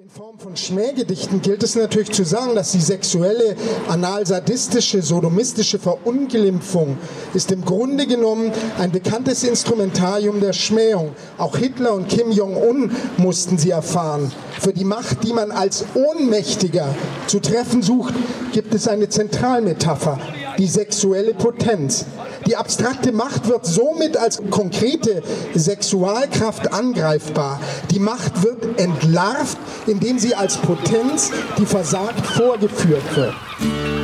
In Form von Schmähgedichten gilt es natürlich zu sagen, dass die sexuelle, analsadistische, sodomistische Verunglimpfung ist im Grunde genommen ein bekanntes Instrumentarium der Schmähung. Auch Hitler und Kim Jong-un mussten sie erfahren. Für die Macht, die man als ohnmächtiger zu treffen sucht, gibt es eine Zentralmetapher, die sexuelle Potenz. Die abstrakte Macht wird somit als konkrete Sexualkraft angreifbar. Die Macht wird entlarvt, indem sie als Potenz, die versagt, vorgeführt wird.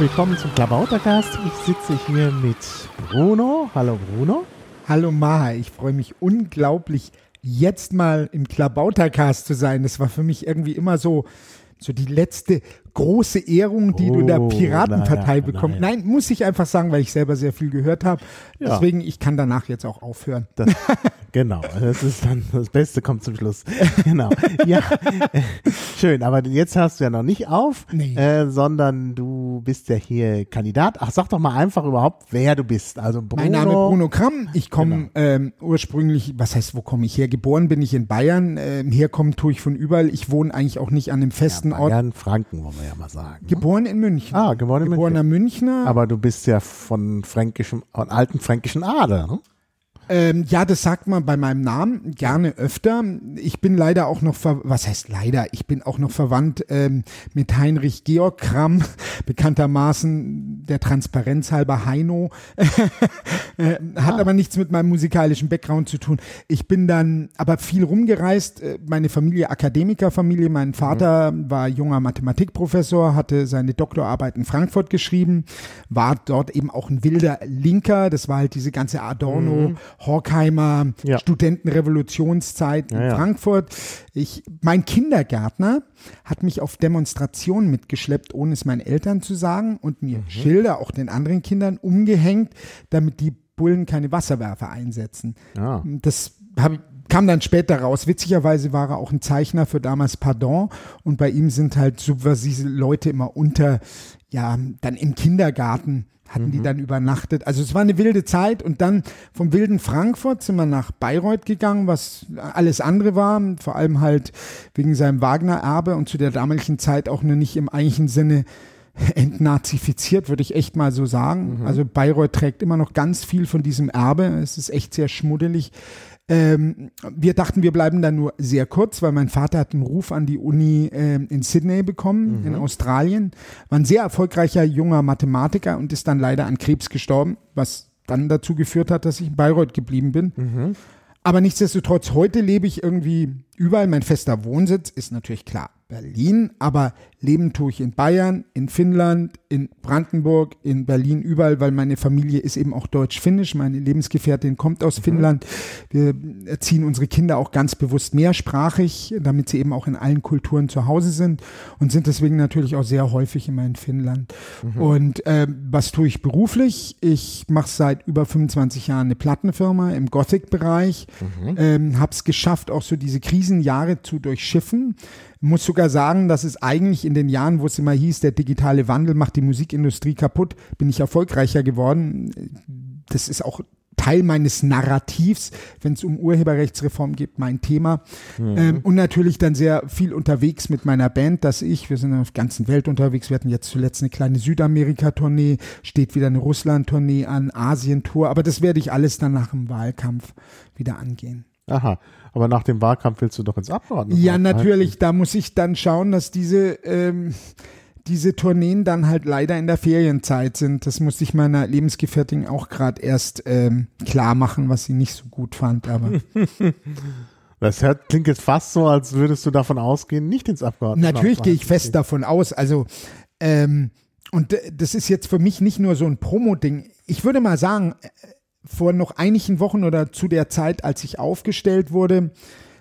Willkommen zum Klabautercast. Ich sitze hier mit Bruno. Hallo Bruno. Hallo Maha, ich freue mich unglaublich, jetzt mal im Klabautercast zu sein. Das war für mich irgendwie immer so, so die letzte große Ehrung, die du der Oh, Piratenpartei naja, bekommst. naja. Nein, muss ich einfach sagen, weil ich selber sehr viel gehört habe. Ja. Deswegen, ich kann danach jetzt auch aufhören. Das, genau, das ist dann das Beste kommt zum Schluss. Genau. Ja, schön. Aber jetzt hast du ja noch nicht auf, Nee. äh, sondern du bist ja hier Kandidat. Ach, sag doch mal einfach überhaupt, wer du bist. Also Bruno. Mein Name ist Bruno Kramm. Ich komme Genau. ähm, ursprünglich, was heißt, wo komme ich her? Geboren bin ich in Bayern. Ähm, herkommen tue ich von überall. Ich wohne eigentlich auch nicht an einem festen Ort. Bayern, Franken, wollen wir ja mal sagen. ne? Geboren in München. Ah, geboren in Geborener Münchner. Aber du bist ja von fränkischem, von alten fränkischen Ader. Ne? Ähm, ja, das sagt man bei meinem Namen gerne öfter. Ich bin leider auch noch, was heißt leider? Ich bin auch noch verwandt ähm, mit Heinrich Georg Kramm, bekanntermaßen der Transparenz halber Heino. äh, hat aber nichts mit meinem musikalischen Background zu tun. Ich bin dann aber viel rumgereist. Äh, Meine Familie, Akademikerfamilie. Mein Vater war junger Mathematikprofessor, hatte seine Doktorarbeit in Frankfurt geschrieben, war dort eben auch ein wilder Linker. Das war halt diese ganze Adorno, Horkheimer, Ja. Studentenrevolutionszeit in Ja, ja. Frankfurt. Ich, mein Kindergärtner hat mich auf Demonstrationen mitgeschleppt, ohne es meinen Eltern zu sagen und mir Schilder auch den anderen Kindern umgehängt, damit die Bullen keine Wasserwerfer einsetzen. Ja. Das hab, kam dann später raus. Witzigerweise war er auch ein Zeichner für damals Pardon und bei ihm sind halt subversive Leute immer unter, ja, dann im Kindergarten hatten die dann übernachtet. Also es war eine wilde Zeit und dann vom wilden Frankfurt sind wir nach Bayreuth gegangen, was alles andere war, vor allem halt wegen seinem Wagner-Erbe und zu der damaligen Zeit auch nur nicht im eigentlichen Sinne entnazifiziert, würde ich echt mal so sagen. Also Bayreuth trägt immer noch ganz viel von diesem Erbe. Es ist echt sehr schmuddelig. Ähm, wir dachten, wir bleiben da nur sehr kurz, weil mein Vater hat einen Ruf an die Uni ähm, in Sydney bekommen, in Australien. War ein sehr erfolgreicher junger Mathematiker und ist dann leider an Krebs gestorben, was dann dazu geführt hat, dass ich in Bayreuth geblieben bin. Aber nichtsdestotrotz, heute lebe ich irgendwie überall. Mein fester Wohnsitz ist natürlich klar Berlin, aber leben tue ich in Bayern, in Finnland, in Brandenburg, in Berlin, überall, weil meine Familie ist eben auch deutsch-finnisch. Meine Lebensgefährtin kommt aus Finnland. Wir erziehen unsere Kinder auch ganz bewusst mehrsprachig, damit sie eben auch in allen Kulturen zu Hause sind und sind deswegen natürlich auch sehr häufig immer in Finnland. Und ähm, was tue ich beruflich? Ich mache seit über 25 Jahren eine Plattenfirma im Gothic-Bereich. Ähm, habe es geschafft, auch so diese Krisenjahre zu durchschiffen. Muss sogar sagen, dass es eigentlich in den Jahren, wo es immer hieß, der digitale Wandel macht die Musikindustrie kaputt, bin ich erfolgreicher geworden. Das ist auch Teil meines Narrativs, wenn es um Urheberrechtsreform geht, mein Thema. Ähm, und natürlich dann sehr viel unterwegs mit meiner Band, dass ich, wir sind auf der ganzen Welt unterwegs, wir hatten jetzt zuletzt eine kleine Südamerika-Tournee, steht wieder eine Russland-Tournee an, Asien-Tour, aber das werde ich alles dann nach dem Wahlkampf wieder angehen. Aha. Aber nach dem Wahlkampf willst du doch ins Abgeordnetenhaus. Ja, ne? natürlich. Da muss ich dann schauen, dass diese, ähm, diese Tourneen dann halt leider in der Ferienzeit sind. Das musste ich meiner Lebensgefährtin auch gerade erst ähm, klar machen, was sie nicht so gut fand. Aber Das hört, klingt jetzt fast so, als würdest du davon ausgehen, nicht ins Abgeordnetenhaus. natürlich gehe ich fest davon aus. Also, ähm, und das ist jetzt für mich nicht nur so ein Promo-Ding. Ich würde mal sagen, äh, vor noch einigen Wochen oder zu der Zeit, als ich aufgestellt wurde,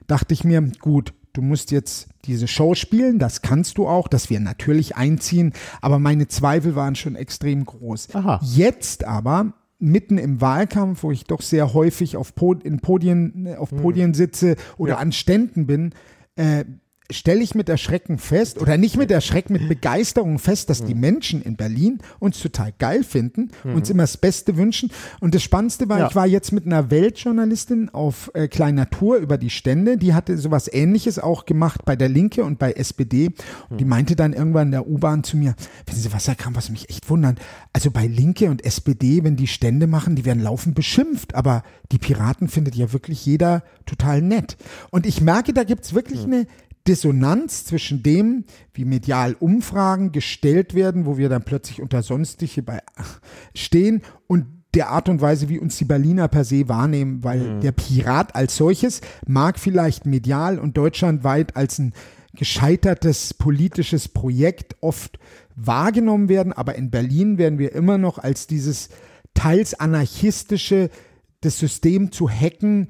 dachte ich mir, gut, du musst jetzt diese Show spielen, das kannst du auch, dass wir natürlich einziehen, aber meine Zweifel waren schon extrem groß. Aha. Jetzt aber mitten im Wahlkampf, wo ich doch sehr häufig auf, Pod in Podien, auf Podien sitze oder Ja. an Ständen bin, äh, stelle ich mit Erschrecken fest, oder nicht mit Erschrecken, mit Begeisterung fest, dass die Menschen in Berlin uns total geil finden, uns immer das Beste wünschen. Und das Spannendste war, Ja. ich war jetzt mit einer Weltjournalistin auf äh, Kleiner Tour über die Stände, die hatte sowas ähnliches auch gemacht bei der Linke und bei SPD. Und die meinte dann irgendwann in der U-Bahn zu mir, wissen Sie was, Herr Kram, was mich echt wundert, also bei Linke und SPD, wenn die Stände machen, die werden laufend beschimpft, aber die Piraten findet ja wirklich jeder total nett. Und ich merke, da gibt's wirklich eine Dissonanz zwischen dem, wie medial Umfragen gestellt werden, wo wir dann plötzlich unter Sonstige bei stehen und der Art und Weise, wie uns die Berliner per se wahrnehmen, weil der Pirat als solches mag vielleicht medial und deutschlandweit als ein gescheitertes politisches Projekt oft wahrgenommen werden, aber in Berlin werden wir immer noch als dieses teils anarchistische, das System zu hacken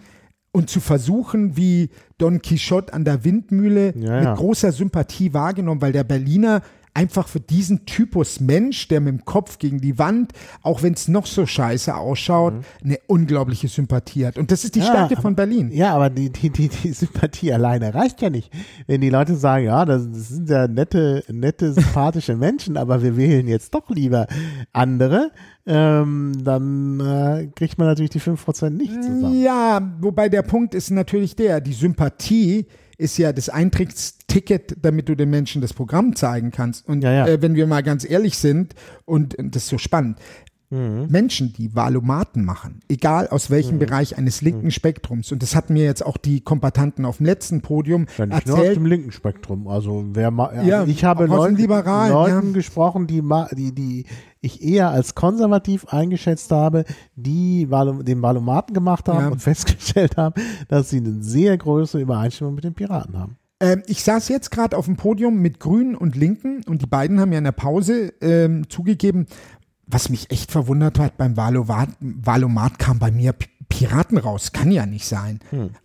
und zu versuchen, wie Don Quixote an der Windmühle Ja, ja. mit großer Sympathie wahrgenommen, weil der Berliner einfach für diesen Typus Mensch, der mit dem Kopf gegen die Wand, auch wenn es noch so scheiße ausschaut, eine unglaubliche Sympathie hat. Und das ist die Mhm. Ja, Stärke von Berlin. Ja, aber die, die, die, die Sympathie alleine reicht ja nicht. Wenn die Leute sagen, ja, das, das sind ja nette, nette, sympathische Menschen, aber wir wählen jetzt doch lieber andere, ähm, dann äh, kriegt man natürlich die 5% nicht zusammen. Ja, wobei der Punkt ist natürlich der, die Sympathie ist ja das Eintrittsticket, damit du den Menschen das Programm zeigen kannst. Und Ja, ja. Äh, wenn wir mal ganz ehrlich sind, und und das ist so spannend, Mhm. Menschen, die Valomaten machen, egal aus welchem Bereich eines linken Spektrums, und das hatten mir jetzt auch die Kombatanten auf dem letzten Podium Ja, nicht nur auf erzählt, dem linken Spektrum. Also wer ma also Ja, ich habe aus Leuten, Liberalen, Leuten ja. gesprochen, die, die, die ich eher als konservativ eingeschätzt habe, die den Valomaten gemacht haben Ja. und festgestellt haben, dass sie eine sehr große Übereinstimmung mit den Piraten haben. Ähm, ich saß jetzt gerade auf dem Podium mit Grünen und Linken und die beiden haben ja in der Pause ähm, zugegeben, was mich echt verwundert hat, beim Valomat, Valomat kam bei mir Piraten raus. Kann ja nicht sein.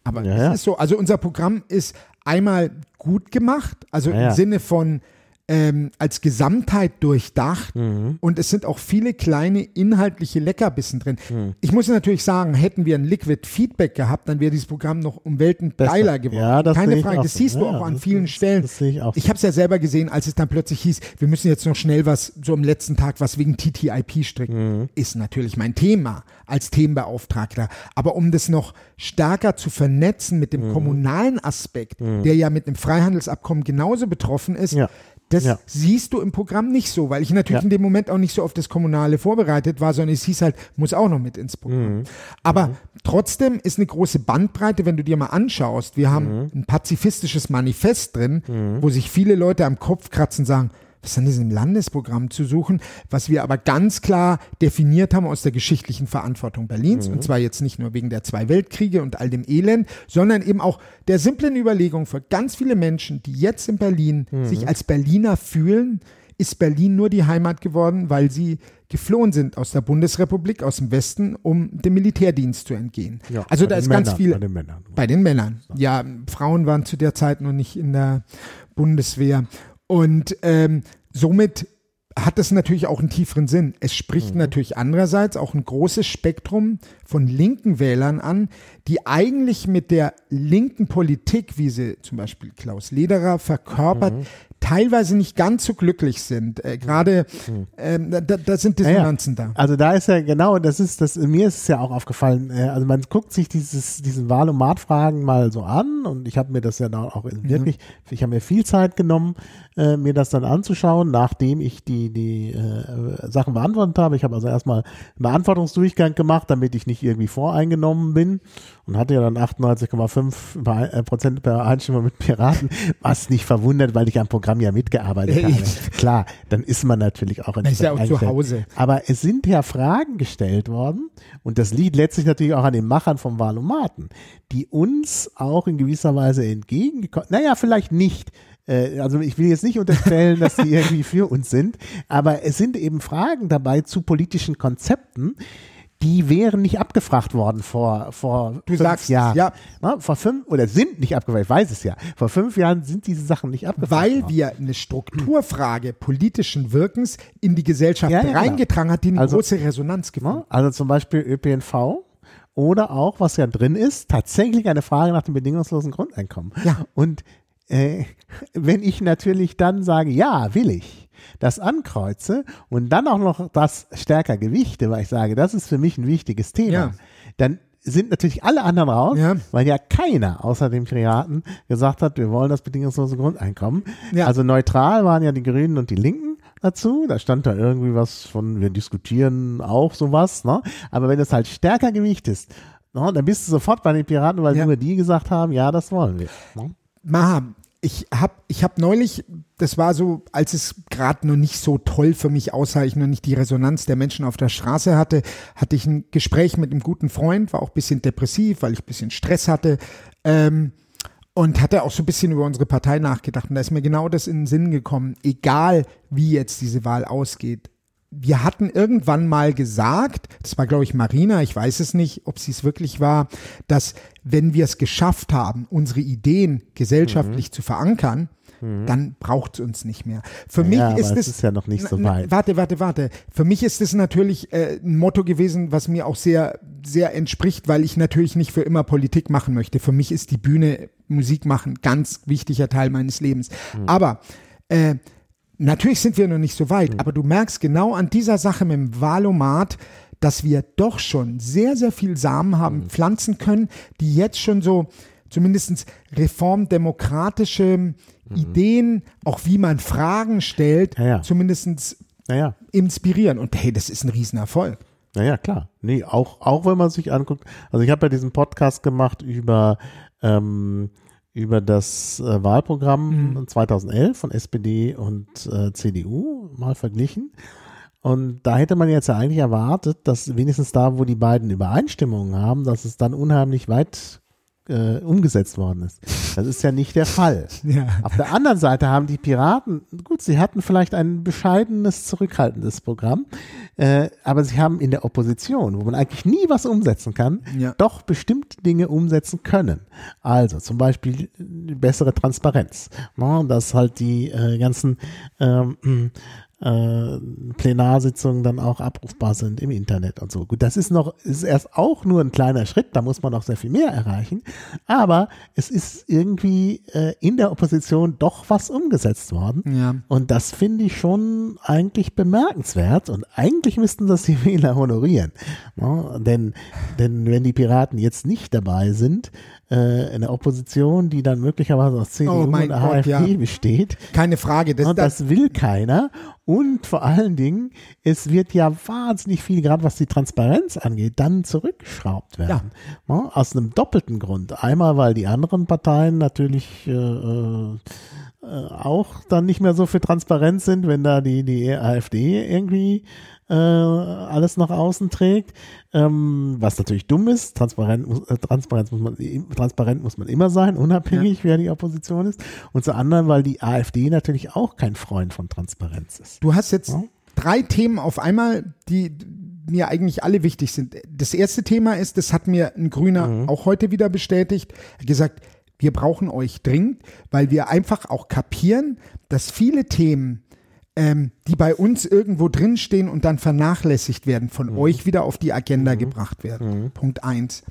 Aber Hm. Ja, es ja. ist so, also unser Programm ist einmal gut gemacht, also Ja, ja. im Sinne von ähm, als Gesamtheit durchdacht Mhm. und es sind auch viele kleine inhaltliche Leckerbissen drin. Mhm. Ich muss natürlich sagen, hätten wir ein Liquid Feedback gehabt, dann wäre dieses Programm noch um Welten geiler geworden. Ja, das Keine Frage, das so. siehst du Ja, auch an vielen das- Stellen. das sehe ich auch Ich so. habe es ja selber gesehen, als es dann plötzlich hieß, wir müssen jetzt noch schnell was so am letzten Tag was wegen TTIP stricken. Mhm. Ist natürlich mein Thema als Themenbeauftragter. Aber um das noch stärker zu vernetzen mit dem Mhm. kommunalen Aspekt, der ja mit einem Freihandelsabkommen genauso betroffen ist, Ja. Das Ja. siehst du im Programm nicht so, weil ich natürlich Ja. in dem Moment auch nicht so auf das Kommunale vorbereitet war, sondern es hieß halt, muss auch noch mit ins Programm. Aber trotzdem ist eine große Bandbreite, wenn du dir mal anschaust. Wir haben ein pazifistisches Manifest drin, wo sich viele Leute am Kopf kratzen und sagen, was an diesem Landesprogramm zu suchen, was wir aber ganz klar definiert haben aus der geschichtlichen Verantwortung Berlins. Und zwar jetzt nicht nur wegen der zwei Weltkriege und all dem Elend, sondern eben auch der simplen Überlegung für ganz viele Menschen, die jetzt in Berlin sich als Berliner fühlen, ist Berlin nur die Heimat geworden, weil sie geflohen sind aus der Bundesrepublik, aus dem Westen, um dem Militärdienst zu entgehen. Ja, also da ist ganz Männern, viel. bei den Männern. Bei den Männern. Ja, Frauen waren zu der Zeit noch nicht in der Bundeswehr. Und ähm, somit hat es natürlich auch einen tieferen Sinn. Es spricht natürlich andererseits auch ein großes Spektrum von linken Wählern an, die eigentlich mit der linken Politik, wie sie zum Beispiel Klaus Lederer verkörpert, teilweise nicht ganz so glücklich sind. Äh, Gerade ähm, da, da sind Ja, ja. Dissonanzen da. Also da ist ja genau, das ist das, mir ist es ja auch aufgefallen, äh, also man guckt sich dieses, diesen Wahlomat-Fragen mal so an und ich habe mir das ja dann auch in- wirklich, ich habe mir viel Zeit genommen, äh, mir das dann anzuschauen, nachdem ich die, die äh, Sachen beantwortet habe. Ich habe also erstmal einen Beantwortungsdurchgang gemacht, damit ich nicht irgendwie voreingenommen bin und hatte ja dann 98,5 Überei- äh, Prozent Übereinstimmung mit Piraten, was nicht verwundert, weil ich am Programm ja mitgearbeitet habe. Klar, dann ist man natürlich auch ist ja auch zu. Hause. Aber es sind ja Fragen gestellt worden und das liegt letztlich natürlich auch an den Machern vom Valomaten, die uns auch in gewisser Weise entgegengekommen, naja, vielleicht nicht. Äh, Also ich will jetzt nicht unterstellen, dass sie irgendwie für uns sind, aber es sind eben Fragen dabei zu politischen Konzepten, die wären nicht abgefragt worden vor, vor Du fünf sagst es, Jahren. ja. Na, vor fünf, oder sind nicht abgefragt, ich weiß es ja. Vor fünf Jahren sind diese Sachen nicht abgefragt Weil worden. wir eine Strukturfrage politischen Wirkens in die Gesellschaft Ja, ja, klar. reingetragen hat, die eine Also- große Resonanz gefunden Ne? Also zum Beispiel ÖPNV oder auch, was ja drin ist, tatsächlich eine Frage nach dem bedingungslosen Grundeinkommen. Ja. Und äh, wenn ich natürlich dann sage, ja, will ich, das ankreuze und dann auch noch das stärker gewichte, weil ich sage, das ist für mich ein wichtiges Thema, Ja. dann sind natürlich alle anderen raus, Ja. weil ja keiner außer dem Piraten gesagt hat, wir wollen das bedingungslose Grundeinkommen. Ja. Also neutral waren ja die Grünen und die Linken dazu. Da stand da irgendwie was von, wir diskutieren auch sowas. Ne? Aber wenn es halt stärker gewichtest, ne, dann bist du sofort bei den Piraten, weil nur die gesagt haben, ja, das wollen wir. Ne? Maha, ich habe ich hab neulich, das war so, als es gerade noch nicht so toll für mich aussah, ich noch nicht die Resonanz der Menschen auf der Straße hatte, hatte ich ein Gespräch mit einem guten Freund, war auch ein bisschen depressiv, weil ich ein bisschen Stress hatte. Ähm, und hatte auch so ein bisschen über unsere Partei nachgedacht. Und da ist mir genau das in den Sinn gekommen, egal wie jetzt diese Wahl ausgeht. Wir hatten irgendwann mal gesagt, das war glaube ich Marina, ich weiß es nicht, ob sie es wirklich war, dass wenn wir es geschafft haben, unsere Ideen gesellschaftlich zu verankern, dann braucht es uns nicht mehr. Für mich Ja, aber ist es es ist ja noch nicht so weit. Warte, warte, warte. Für mich ist es natürlich äh, ein Motto gewesen, was mir auch sehr, sehr entspricht, weil ich natürlich nicht für immer Politik machen möchte. Für mich ist die Bühne Musik machen ganz wichtiger Teil meines Lebens. Aber äh, natürlich sind wir noch nicht so weit. Aber du merkst genau an dieser Sache mit dem Valomat, dass wir doch schon sehr, sehr viel Samen haben pflanzen können, die jetzt schon so zumindest reformdemokratische Ideen, auch wie man Fragen stellt, Ja, ja. zumindest Naja. inspirieren. Und hey, das ist ein Riesenerfolg. Naja, klar. Nee, auch, auch wenn man sich anguckt, also ich habe ja diesen Podcast gemacht über, ähm, über das äh, Wahlprogramm 2011 von SPD und äh, CDU mal verglichen. Und da hätte man jetzt ja eigentlich erwartet, dass wenigstens da, wo die beiden Übereinstimmungen haben, dass es dann unheimlich weit äh, umgesetzt worden ist. Das ist ja nicht der Fall. Ja. Auf der anderen Seite haben die Piraten, gut, sie hatten vielleicht ein bescheidenes, zurückhaltendes Programm, äh, aber sie haben in der Opposition, wo man eigentlich nie was umsetzen kann, Ja. doch bestimmte Dinge umsetzen können. Also zum Beispiel äh, bessere Transparenz, dass halt die äh, ganzen ähm, äh, Plenarsitzungen dann auch abrufbar sind im Internet und so. Gut, das ist noch, ist erst auch nur ein kleiner Schritt, da muss man noch sehr viel mehr erreichen, aber es ist irgendwie äh, in der Opposition doch was umgesetzt worden Ja. und das finde ich schon eigentlich bemerkenswert und eigentlich müssten das die Wähler honorieren, ne? denn, denn wenn die Piraten jetzt nicht dabei sind, äh, in der Opposition, die dann möglicherweise aus CDU Oh und Gott, AfD ja. besteht, Keine Frage. Das, und das, das will keiner. Und vor allen Dingen, es wird ja wahnsinnig viel, gerade was die Transparenz angeht, dann zurückgeschraubt werden. Ja, aus einem doppelten Grund. Einmal, weil die anderen Parteien natürlich äh, äh, auch dann nicht mehr so für Transparenz sind, wenn da die, die AfD irgendwie äh, alles nach außen trägt, ähm, was natürlich dumm ist. Transparent, muss- äh, Transparenz muss man, transparent muss man immer sein, unabhängig, wer die Opposition ist. Und zum anderen, weil die AfD natürlich auch kein Freund von Transparenz ist. du hast jetzt Ja. drei Themen auf einmal, die mir eigentlich alle wichtig sind. Das erste Thema ist, das hat mir ein Grüner Mhm. auch heute wieder bestätigt, er hat gesagt, wir brauchen euch dringend, weil wir einfach auch kapieren, dass viele Themen ähm, die bei uns irgendwo drinstehen und dann vernachlässigt werden, von Mhm. euch wieder auf die Agenda gebracht werden. Punkt eins.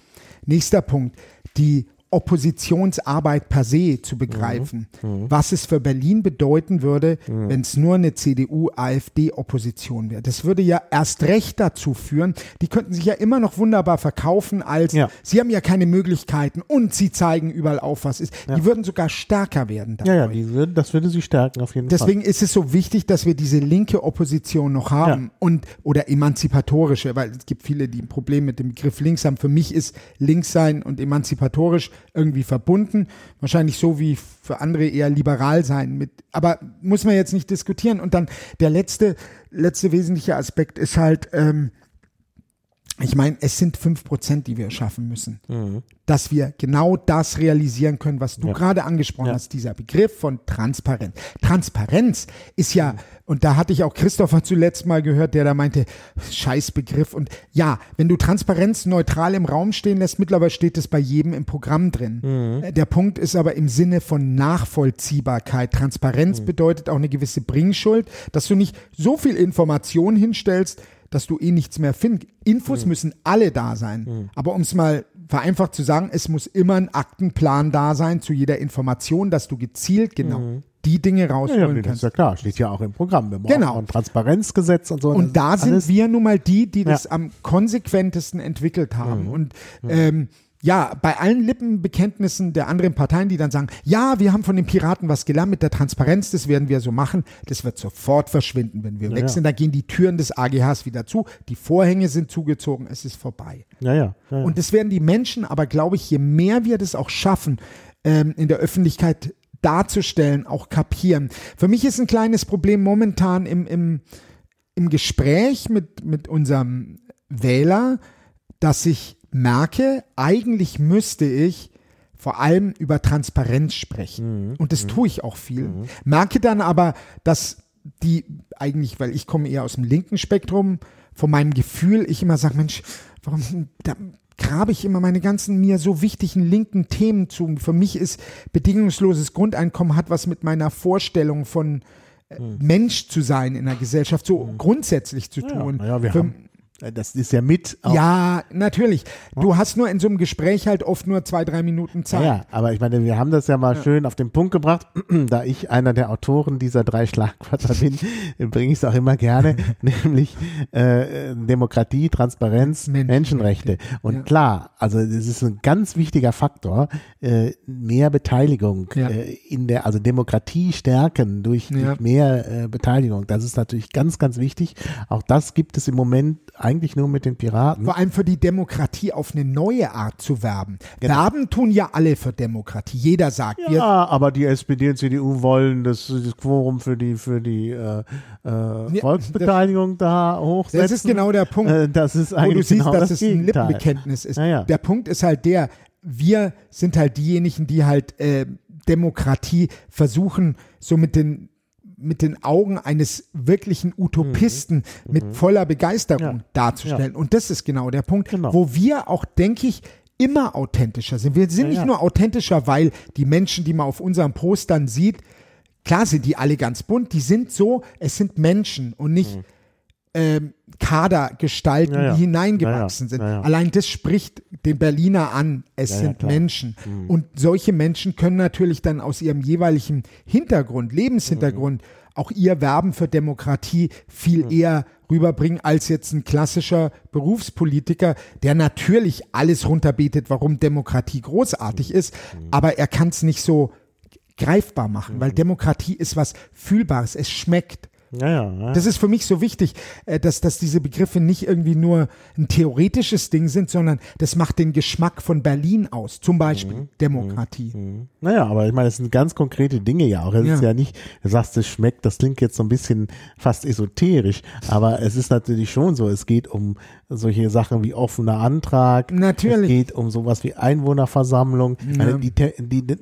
Nächster Punkt, die Oppositionsarbeit per se zu begreifen, was es für Berlin bedeuten würde, wenn es nur eine CDU-AfD-Opposition wäre. Das würde ja erst recht dazu führen, die könnten sich ja immer noch wunderbar verkaufen als, Ja. sie haben ja keine Möglichkeiten und sie zeigen überall auf, was ist. Die würden sogar stärker werden. Ja, ja, dadurch. die würde, das würde sie stärken auf jeden Deswegen ist es so wichtig, dass wir diese linke Opposition noch haben Ja. und oder emanzipatorische, weil es gibt viele, die ein Problem mit dem Begriff links haben. Für mich ist links sein und emanzipatorisch irgendwie verbunden. Wahrscheinlich so wie für andere eher liberal sein. Mit, aber muss man jetzt nicht diskutieren. Und dann der letzte, letzte wesentliche Aspekt ist halt, ähm, ich meine, es sind fünf Prozent, die wir schaffen müssen, dass wir genau das realisieren können, was du Ja. gerade angesprochen Ja. hast, dieser Begriff von Transparenz. Transparenz ist ja, und da hatte ich auch Christopher zuletzt mal gehört, der da meinte, scheiß Begriff. Und ja, wenn du Transparenz neutral im Raum stehen lässt, mittlerweile steht es bei jedem im Programm drin. Äh, Der Punkt ist aber im Sinne von Nachvollziehbarkeit. Transparenz bedeutet auch eine gewisse Bringschuld, dass du nicht so viel Information hinstellst, dass du eh nichts mehr findest. Infos müssen alle da sein. Aber um es mal vereinfacht zu sagen, es muss immer ein Aktenplan da sein zu jeder Information, dass du gezielt genau die Dinge Ja, ja, rausholen nee, das ist kannst. ja klar, steht ja auch im Programm. Wir Genau. auch ein Transparenzgesetz und so. Und da das sind wir nun mal die, die das Ja. am konsequentesten entwickelt Mhm. haben. Und ähm, ja, bei allen Lippenbekenntnissen der anderen Parteien, die dann sagen, ja, wir haben von den Piraten was gelernt mit der Transparenz, das werden wir so machen, das wird sofort verschwinden, wenn wir Ja, weg ja. sind. Da gehen die Türen des AGHs wieder zu, die Vorhänge sind zugezogen, es ist vorbei. Ja, ja. ja, ja. Und das werden die Menschen, aber glaube ich, je mehr wir das auch schaffen, ähm, in der Öffentlichkeit darzustellen, auch kapieren. Für mich ist ein kleines Problem momentan im, im, im Gespräch mit, mit unserem Wähler, dass ich merke, eigentlich müsste ich vor allem über Transparenz sprechen. Und das tue ich auch viel. Merke dann aber, dass die eigentlich, weil ich komme eher aus dem linken Spektrum, von meinem Gefühl, ich immer sage, Mensch, warum da grabe ich immer meine ganzen mir so wichtigen linken Themen zu. Für mich ist bedingungsloses Grundeinkommen hat was mit meiner Vorstellung von äh, Mensch zu sein in der Gesellschaft so grundsätzlich zu ja, tun. ja, wir Für- haben, das ist ja mit. Ja, natürlich. Du hast nur in so einem Gespräch halt oft nur zwei, drei Minuten Zeit. Ja, ja, aber ich meine, wir haben das ja mal schön auf den Punkt gebracht. da ich einer der Autoren dieser drei Schlagwörter bin, bringe ich es auch immer gerne, nämlich äh, Demokratie, Transparenz, Menschenrechte. Menschenrechte. Und Ja. klar, also das ist ein ganz wichtiger Faktor, äh, mehr Beteiligung Ja. äh, in der, also Demokratie stärken durch, Ja. durch mehr äh, Beteiligung. Das ist natürlich ganz, ganz wichtig. Auch das gibt es im Moment eigentlich nur mit den Piraten. Vor allem für die Demokratie auf eine neue Art zu werben. Genau. Werben tun ja alle für Demokratie. Jeder sagt, Ja, aber die SPD und CDU wollen das, das Quorum für die für die äh, äh, Volksbeteiligung da hochsetzen. das ist genau der Punkt, Äh, das ist wo eigentlich du siehst, genau dass das es ein Gegenteil. Lippenbekenntnis ist. Ja, ja. Der Punkt ist halt der, wir sind halt diejenigen, die halt äh, Demokratie versuchen, so mit den mit den Augen eines wirklichen Utopisten mit voller Begeisterung Mhm. Ja. darzustellen. Und das ist genau der Punkt, Genau. wo wir auch, denke ich, immer authentischer sind. Wir sind Ja, nicht ja. nur authentischer, weil die Menschen, die man auf unseren Postern sieht, klar sind die alle ganz bunt, die sind so, es sind Menschen und nicht ähm, Kadergestalten, Mhm. Ja, ja. die hineingewachsen Ja, sind. Allein das spricht den Berliner an. Es sind klar. Mhm. Menschen. Und solche Menschen können natürlich dann aus ihrem jeweiligen Hintergrund, Lebenshintergrund, Mhm. auch ihr Werben für Demokratie viel eher rüberbringen als jetzt ein klassischer Berufspolitiker, der natürlich alles runterbetet, warum Demokratie großartig Mhm. ist, aber er kann es nicht so greifbar machen, weil Demokratie ist was Fühlbares, es schmeckt. Ja, ja, ja. Das ist für mich so wichtig, äh, dass, dass diese Begriffe nicht irgendwie nur ein theoretisches Ding sind, sondern das macht den Geschmack von Berlin aus. Zum Beispiel Mhm. Demokratie. Naja, aber ich meine, das sind ganz konkrete Dinge ja auch. Es Ja. ist ja nicht, du sagst, es schmeckt, das klingt jetzt so ein bisschen fast esoterisch, aber es ist natürlich schon so, es geht um solche Sachen wie offener Antrag. Natürlich. Es geht um sowas wie Einwohnerversammlung. Ich meine, die, die, die,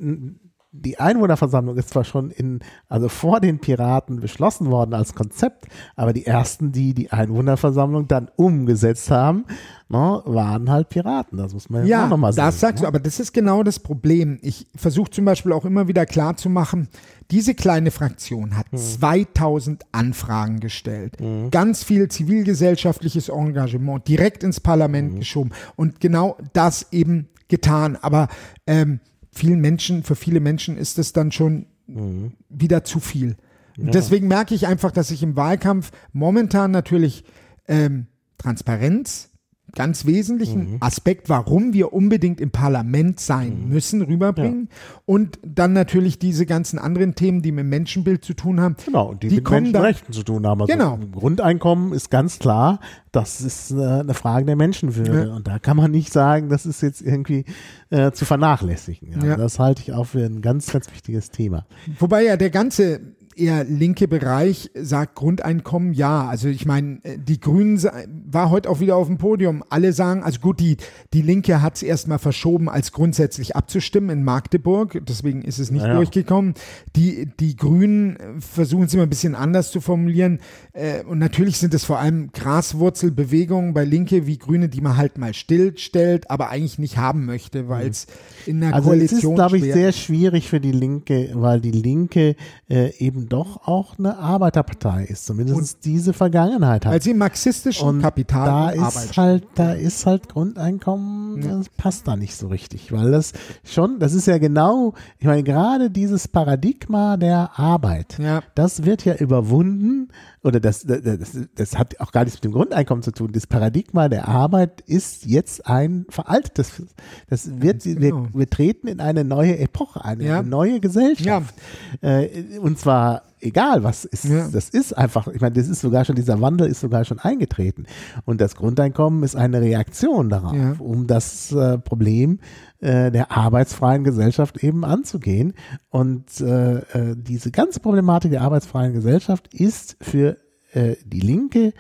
die Einwohnerversammlung ist zwar schon in, also vor den Piraten beschlossen worden als Konzept, aber die ersten, die die Einwohnerversammlung dann umgesetzt haben, ne, waren halt Piraten. Das muss man ja, Ja, auch nochmal sagen. das sagst ne? du, aber das ist genau das Problem. Ich versuche zum Beispiel auch immer wieder klar zu machen, diese kleine Fraktion Hm. hat 2000 Anfragen gestellt, ganz viel zivilgesellschaftliches Engagement direkt ins Hm. Parlament geschoben und genau das eben getan. Aber ähm, vielen Menschen, für viele Menschen ist es dann schon Hm. wieder zu viel. Und deswegen merke ich einfach, dass ich im Wahlkampf momentan natürlich ähm, Transparenz, ganz wesentlichen Aspekt, warum wir unbedingt im Parlament sein müssen, rüberbringen. Und dann natürlich diese ganzen anderen Themen, die mit Menschenbild zu tun haben. Genau, und die, Die mit Menschenrechten zu tun haben. Also Genau. ein Grundeinkommen ist ganz klar, das ist äh, eine Frage der Menschenwürde. Ja. Und da kann man nicht sagen, das ist jetzt irgendwie äh, zu vernachlässigen. Ja. Ja. Das halte ich auch für ein ganz, ganz wichtiges Thema. Wobei ja der ganze eher linke Bereich sagt Grundeinkommen ja. Also ich meine, äh, die Grünen war heute auch wieder auf dem Podium. Alle sagen, also gut, die, die Linke hat es erstmal verschoben, als grundsätzlich abzustimmen in Magdeburg. Deswegen ist es nicht naja. durchgekommen. Die, die Grünen versuchen es immer ein bisschen anders zu formulieren. Äh, und natürlich sind es vor allem Graswurzelbewegungen bei Linke wie Grüne, die man halt mal stillstellt, aber eigentlich nicht haben möchte, weil es in der also Koalition. Es ist, glaube ich, sehr schwierig für die Linke, weil die Linke äh, eben doch auch eine Arbeiterpartei ist, zumindest und diese Vergangenheit hat. Weil sie marxistischen und Kapital da ist halt, da ist halt Grundeinkommen, ja. das passt da nicht so richtig, weil das schon, das ist ja genau, ich meine, gerade dieses Paradigma der Arbeit, ja. das wird ja überwunden oder das, das, das, hat auch gar nichts mit dem Grundeinkommen zu tun. Das Paradigma der Arbeit ist jetzt ein veraltetes. Das wird, genau. wir, wir treten in eine neue Epoche, eine, ja. neue Gesellschaft. Ja. Äh, und zwar egal was ist, das ist einfach, ich meine, das ist sogar schon, dieser Wandel ist sogar schon eingetreten. Und das Grundeinkommen ist eine Reaktion darauf, um das äh, Problem äh, der arbeitsfreien Gesellschaft eben anzugehen. Und äh, äh diese ganze Problematik der arbeitsfreien Gesellschaft ist für äh, die Linke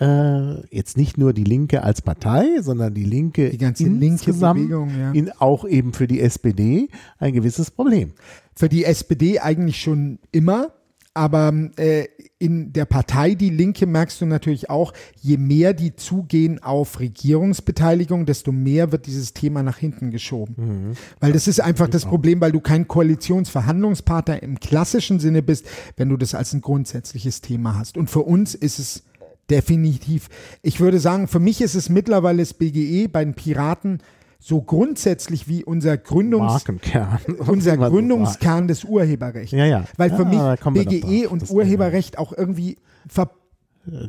äh, jetzt nicht nur die Linke als Partei, sondern die Linke die ganze insgesamt, linke Bewegung, ja. in, auch eben für die SPD ein gewisses Problem. Für die SPD eigentlich schon immer, aber äh, in der Partei Die Linke merkst du natürlich auch, je mehr die zugehen auf Regierungsbeteiligung, desto mehr wird dieses Thema nach hinten geschoben. Mhm. Weil das ist einfach das Problem, weil du kein Koalitionsverhandlungspartner im klassischen Sinne bist, wenn du das als ein grundsätzliches Thema hast. Und für uns ist es definitiv, ich würde sagen, für mich ist es mittlerweile das BGE bei den Piraten so grundsätzlich wie unser Gründungs unser Gründungskern des Urheberrechts. Ja, ja. Weil für ja, mich BGE und Urheberrecht auch irgendwie ver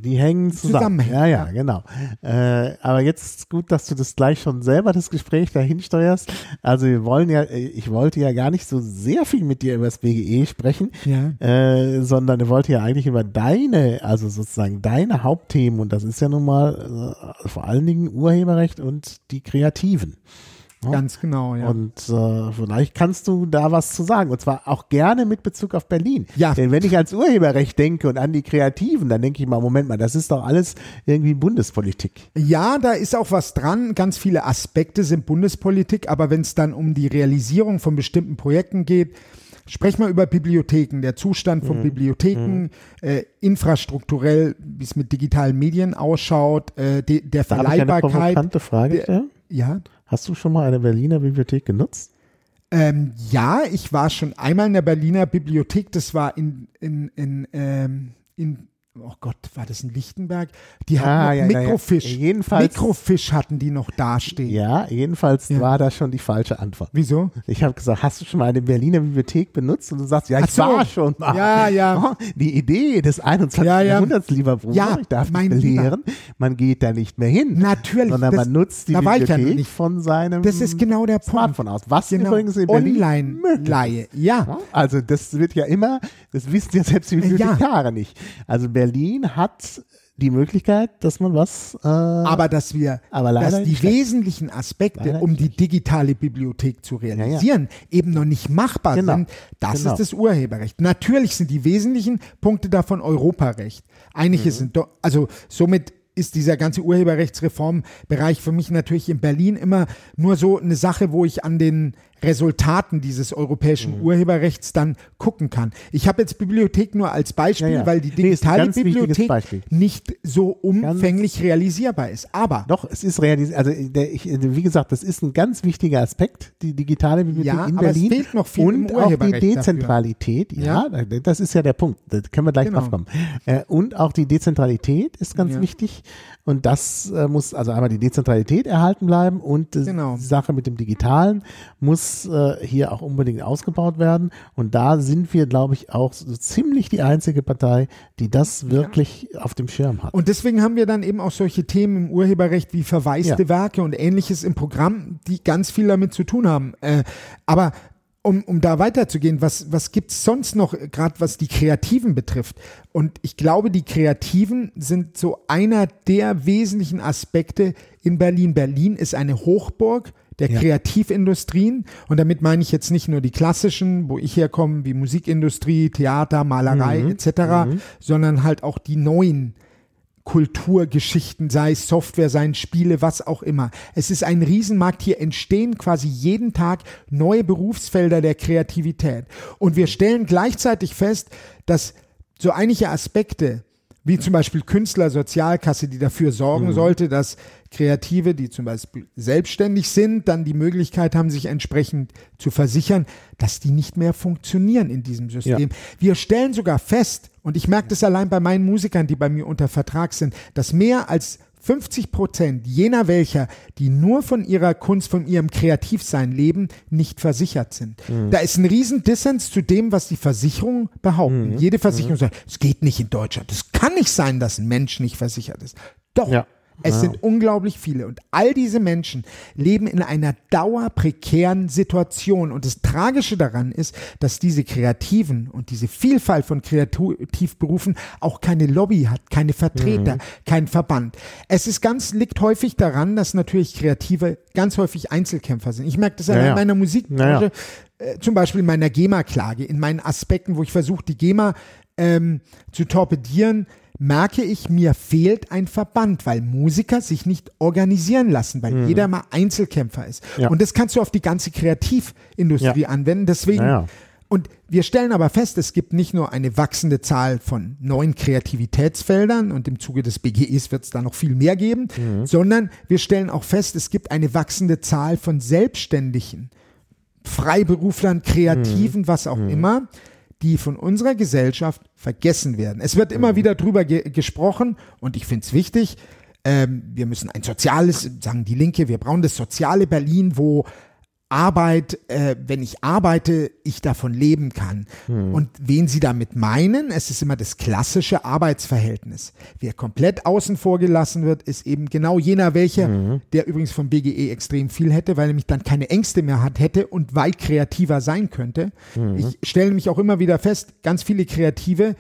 die hängen zusammen. zusammen. Ja, ja, genau. Äh, aber jetzt gut, dass du das gleich schon selber das Gespräch dahin steuerst. Also wir wollen ja, ich wollte ja gar nicht so sehr viel mit dir über das BGE sprechen, ja. äh, sondern ich wollte ja eigentlich über deine, also sozusagen deine Hauptthemen und das ist ja nun mal äh, vor allen Dingen Urheberrecht und die Kreativen. Ja? Ganz genau, ja. Und äh, vielleicht kannst du da was zu sagen. Und zwar auch gerne mit Bezug auf Berlin. Ja. Denn wenn ich ans Urheberrecht denke und an die Kreativen, dann denke ich mal, Moment mal, das ist doch alles irgendwie Bundespolitik. Ja, da ist auch was dran. Ganz viele Aspekte sind Bundespolitik, aber wenn es dann um die Realisierung von bestimmten Projekten geht, Sprech mal über Bibliotheken, der Zustand von mhm. Bibliotheken, mhm. Äh, infrastrukturell, wie es mit digitalen Medien ausschaut, äh, de, der da Verleihbarkeit. Eine provokante Frage, der, ja. Hast du schon mal eine Berliner Bibliothek genutzt? Ähm, ja, ich war schon einmal in der Berliner Bibliothek. Das war in, in, in, ähm, in oh Gott, war das in Lichtenberg? Die hatten ah, ja, Mikrofisch. Ja, ja. Jedenfalls, Mikrofisch hatten die noch dastehen. Ja, jedenfalls war das schon die falsche Antwort. Wieso? Ich habe gesagt, hast du schon mal eine Berliner Bibliothek benutzt? Und du sagst, ja, ich so. war schon mal. Ja, ja. Oh, die Idee des 21. Jahrhunderts, lieber Bruder, ich darf dich belehren, man geht da nicht mehr hin. Natürlich. Sondern das, man nutzt die Bibliothek von seinem das ist genau der Smartphone Punkt. aus. Was genau. übrigens in Online-Leihe, ja. Also das wird ja immer, das wissen ja selbst die Bibliothekare nicht. Also Berlin hat die Möglichkeit, dass man was. Äh, aber dass wir, aber dass die wesentlichen Aspekte, um die digitale Bibliothek zu realisieren, ja, ja. eben noch nicht machbar genau. sind, das genau. ist das Urheberrecht. Natürlich sind die wesentlichen Punkte davon Europarecht. Einige mhm. sind doch, also somit ist dieser ganze Urheberrechtsreformbereich für mich natürlich in Berlin immer nur so eine Sache, wo ich an den Resultaten dieses europäischen mhm. Urheberrechts dann gucken kann. Ich habe jetzt Bibliothek nur als Beispiel, ja, ja. weil die digitale nee, Bibliothek nicht so umfänglich ganz realisierbar ist. Aber doch, es ist realisierbar. Also der, ich, wie gesagt, das ist ein ganz wichtiger Aspekt, die digitale Bibliothek ja, in aber Berlin. Es fehlt noch viel und auch die Dezentralität. Ja, das ist ja der Punkt. Da können wir gleich genau. drauf kommen. Äh, und auch die Dezentralität ist ganz wichtig. Und das äh, muss also einmal die Dezentralität erhalten bleiben und äh, genau. die Sache mit dem Digitalen muss äh, hier auch unbedingt ausgebaut werden. Und da sind wir, glaube ich, auch so ziemlich die einzige Partei, die das wirklich ja. auf dem Schirm hat. Und deswegen haben wir dann eben auch solche Themen im Urheberrecht wie verwaiste ja. Werke und ähnliches im Programm, die ganz viel damit zu tun haben. Äh, aber um, um da weiterzugehen, was, was gibt's sonst noch, gerade was die Kreativen betrifft? Und ich glaube, die Kreativen sind so einer der wesentlichen Aspekte in Berlin. Berlin ist eine Hochburg der Ja. Kreativindustrien. Und damit meine ich jetzt nicht nur die klassischen, wo ich herkomme, wie Musikindustrie, Theater, Malerei Mhm. etc., sondern halt auch die neuen Kulturgeschichten, sei es Software, seien Spiele, was auch immer. Es ist ein Riesenmarkt. Hier entstehen quasi jeden Tag neue Berufsfelder der Kreativität. Und wir stellen gleichzeitig fest, dass so einige Aspekte, wie zum Beispiel Künstlersozialkasse, die dafür sorgen sollte, dass Kreative, die zum Beispiel selbstständig sind, dann die Möglichkeit haben, sich entsprechend zu versichern, dass die nicht mehr funktionieren in diesem System. Wir stellen sogar fest, und ich merke das allein bei meinen Musikern, die bei mir unter Vertrag sind, dass mehr als 50 Prozent jener welcher, die nur von ihrer Kunst, von ihrem Kreativsein leben, nicht versichert sind. Da ist ein riesen Dissens zu dem, was die Versicherungen behaupten. Jede Versicherung sagt, es geht nicht in Deutschland. Es kann nicht sein, dass ein Mensch nicht versichert ist. Doch. Ja. Es Ja. sind unglaublich viele und all diese Menschen leben in einer dauerprekären Situation und das Tragische daran ist, dass diese Kreativen und diese Vielfalt von Kreativberufen auch keine Lobby hat, keine Vertreter, Mhm. kein Verband. Es ist ganz, liegt häufig daran, dass natürlich Kreative ganz häufig Einzelkämpfer sind. Ich merke das Ja, ja, in ja. meiner Musikbranche, Ja, äh, zum Beispiel in meiner GEMA-Klage, in meinen Aspekten, wo ich versuche, die GEMA ähm, zu torpedieren, merke ich, mir fehlt ein Verband, weil Musiker sich nicht organisieren lassen, weil jeder mal Einzelkämpfer ist. Mhm. Ja. Und das kannst du auf die ganze Kreativindustrie Ja. anwenden. Deswegen, Ja, und wir stellen aber fest, es gibt nicht nur eine wachsende Zahl von neuen Kreativitätsfeldern und im Zuge des BGEs wird es da noch viel mehr geben, Mhm. sondern wir stellen auch fest, es gibt eine wachsende Zahl von Selbstständigen, Freiberuflern, Kreativen, was auch immer, die von unserer Gesellschaft vergessen werden. Es wird immer wieder drüber ge gesprochen und ich finde es wichtig, ähm, wir müssen ein soziales, sagen die Linke, wir brauchen das soziale Berlin, wo Arbeit, äh, wenn ich arbeite, ich davon leben kann. Und wen sie damit meinen, es ist immer das klassische Arbeitsverhältnis. Wer komplett außen vor gelassen wird, ist eben genau jener welcher, der übrigens vom BGE extrem viel hätte, weil er nämlich dann keine Ängste mehr hat, hätte und weit kreativer sein könnte. Ich stelle mich auch immer wieder fest, ganz viele Kreative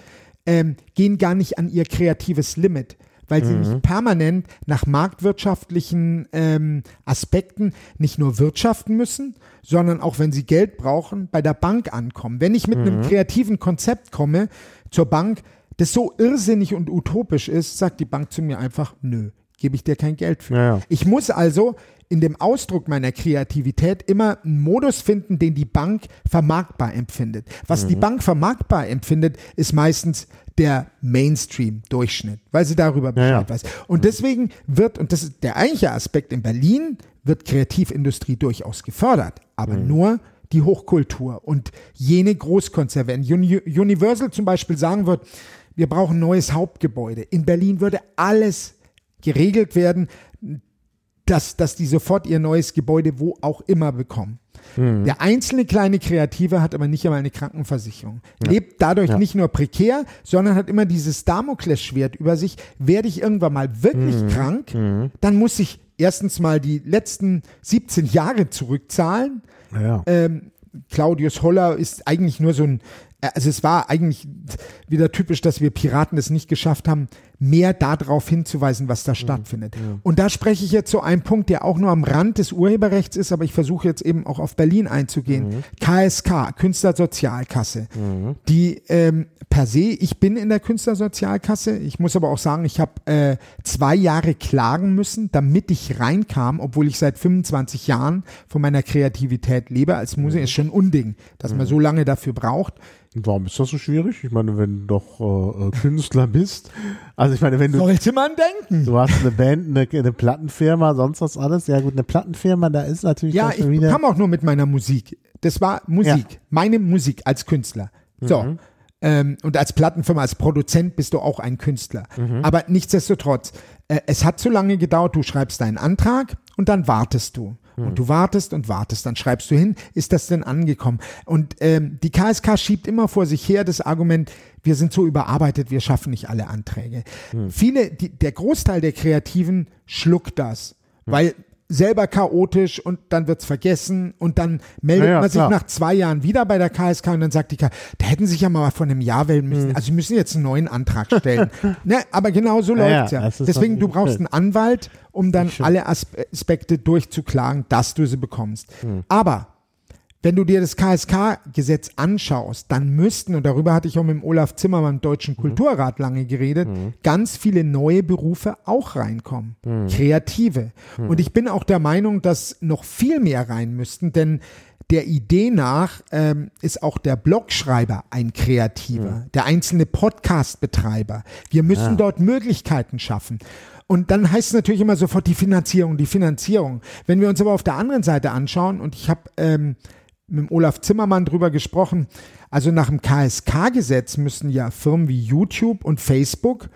ähm, gehen gar nicht an ihr kreatives Limit weil sie nicht permanent nach marktwirtschaftlichen ähm, Aspekten nicht nur wirtschaften müssen, sondern auch wenn sie Geld brauchen, bei der Bank ankommen. Wenn ich mit einem kreativen Konzept komme zur Bank, das so irrsinnig und utopisch ist, sagt die Bank zu mir einfach, nö, gebe ich dir kein Geld für. Ja. Ich muss also in dem Ausdruck meiner Kreativität immer einen Modus finden, den die Bank vermarktbar empfindet. Was die Bank vermarktbar empfindet, ist meistens der Mainstream-Durchschnitt, weil sie darüber Bescheid Ja, ja. weiß. Und deswegen wird, und das ist der eigentliche Aspekt in Berlin, wird Kreativindustrie durchaus gefördert, aber nur die Hochkultur und jene Großkonzerne. Wenn Uni Universal zum Beispiel sagen wird, wir brauchen ein neues Hauptgebäude. In Berlin würde alles geregelt werden, dass, dass die sofort ihr neues Gebäude wo auch immer bekommen. Der einzelne kleine Kreative hat aber nicht einmal eine Krankenversicherung. Lebt dadurch Ja. nicht nur prekär, sondern hat immer dieses Damoklesschwert über sich. Werde ich irgendwann mal wirklich krank, dann muss ich erstens mal die letzten 17 Jahre zurückzahlen. Ja. Ähm, Claudius Holler ist eigentlich nur so ein, äh, also es war eigentlich wieder typisch, dass wir Piraten es nicht geschafft haben, mehr darauf hinzuweisen, was da stattfindet. Und da spreche ich jetzt zu einem Punkt, der auch nur am Rand des Urheberrechts ist, aber ich versuche jetzt eben auch auf Berlin einzugehen. KSK, Künstlersozialkasse, die ähm, per se, ich bin in der Künstlersozialkasse, ich muss aber auch sagen, ich habe äh, zwei Jahre klagen müssen, damit ich reinkam, obwohl ich seit 25 Jahren von meiner Kreativität lebe als Musiker, ist schon ein Unding, dass man so lange dafür braucht. Warum ist das so schwierig? Ich meine, wenn du doch äh, äh, Künstler bist. Also ich meine, wenn du, Sollte man denken. du hast eine Band, eine, eine Plattenfirma, sonst was alles. Ja gut, eine Plattenfirma, da ist natürlich Ja, ich wieder. kam auch nur mit meiner Musik. Das war Musik, meine Musik als Künstler. So. Ähm, und als Plattenfirma, als Produzent bist du auch ein Künstler. Aber nichtsdestotrotz, äh, es hat zu lange gedauert, du schreibst deinen Antrag und dann wartest du. Und du wartest und wartest, dann schreibst du hin, ist das denn angekommen? Und ähm, die KSK schiebt immer vor sich her das Argument, wir sind so überarbeitet, wir schaffen nicht alle Anträge. Viele, die, der Großteil der Kreativen schluckt das, weil selber chaotisch und dann wird's vergessen und dann meldet Ja, ja, man sich klar. nach zwei Jahren wieder bei der KSK und dann sagt die KSK, da hätten sich ja mal vor einem Jahr wählen müssen. Also sie müssen jetzt einen neuen Antrag stellen. ne, aber genau so Ja, ja, läuft's ja. Deswegen, du brauchst einen Anwalt, um dann alle Aspe- Aspekte durchzuklagen, dass du sie bekommst. Hm. Aber wenn du dir das KSK-Gesetz anschaust, dann müssten, und darüber hatte ich auch mit dem Olaf Zimmermann, im Deutschen Mhm. Kulturrat, lange geredet, ganz viele neue Berufe auch reinkommen. Mhm. Kreative. Und ich bin auch der Meinung, dass noch viel mehr rein müssten, denn der Idee nach ähm, ist auch der Blogschreiber ein Kreativer, der einzelne Podcast-Betreiber. Wir müssen dort Möglichkeiten schaffen. Und dann heißt es natürlich immer sofort die Finanzierung, die Finanzierung. Wenn wir uns aber auf der anderen Seite anschauen, und ich habe ähm, mit dem Olaf Zimmermann drüber gesprochen, also nach dem KSK-Gesetz müssen ja Firmen wie YouTube und Facebook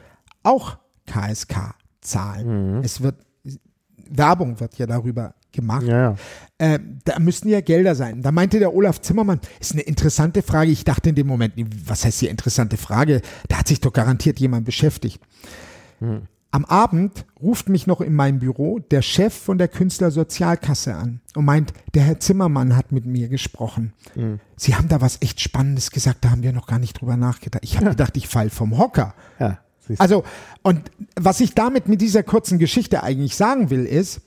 auch KSK zahlen. Es wird, Werbung wird ja darüber gemacht. Ja. Äh, da müssten ja Gelder sein. Da meinte der Olaf Zimmermann, ist eine interessante Frage. Ich dachte in dem Moment, was heißt hier interessante Frage? Da hat sich doch garantiert jemand beschäftigt. Am Abend ruft mich noch in meinem Büro der Chef von der Künstlersozialkasse an und meint, der Herr Zimmermann hat mit mir gesprochen. Sie haben da was echt Spannendes gesagt, da haben wir noch gar nicht drüber nachgedacht. Ich habe gedacht, ich fall vom Hocker. ja. Also, und was ich damit mit dieser kurzen Geschichte eigentlich sagen will, ist,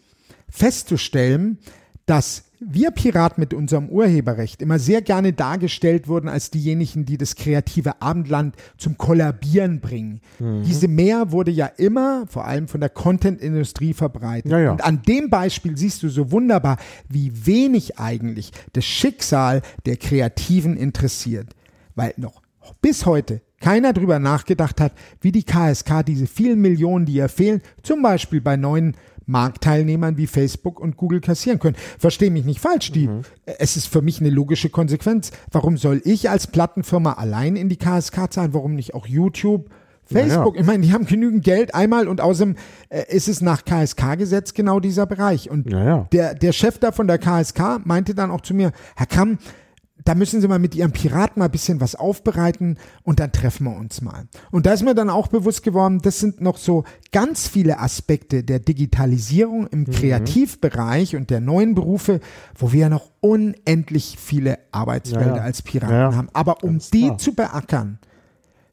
festzustellen, dass wir Piraten mit unserem Urheberrecht immer sehr gerne dargestellt wurden als diejenigen, die das kreative Abendland zum Kollabieren bringen. Mhm. Diese Mehr wurde ja immer, vor allem von der Content-Industrie verbreitet. Ja, ja. Und an dem Beispiel siehst du so wunderbar, wie wenig eigentlich das Schicksal der Kreativen interessiert. Weil noch bis heute keiner drüber nachgedacht hat, wie die KSK diese vielen Millionen, die ihr fehlen, zum Beispiel bei neuen Marktteilnehmern wie Facebook und Google kassieren können. Versteh mich nicht falsch, die, es ist für mich eine logische Konsequenz. Warum soll ich als Plattenfirma allein in die KSK zahlen? Warum nicht auch YouTube? Facebook, Ja, ich meine, die haben genügend Geld einmal und außerdem äh, ist es nach KSK-Gesetz genau dieser Bereich. Und Ja, ja. Der, der Chef da von der KSK meinte dann auch zu mir, Herr Kamm, da müssen Sie mal mit Ihrem Piraten mal ein bisschen was aufbereiten und dann treffen wir uns mal. Und da ist mir dann auch bewusst geworden, das sind noch so ganz viele Aspekte der Digitalisierung Mhm. im Kreativbereich und der neuen Berufe, wo wir ja noch unendlich viele Arbeitsfelder Ja, ja. als Piraten Ja, haben. Aber um die klar. zu beackern,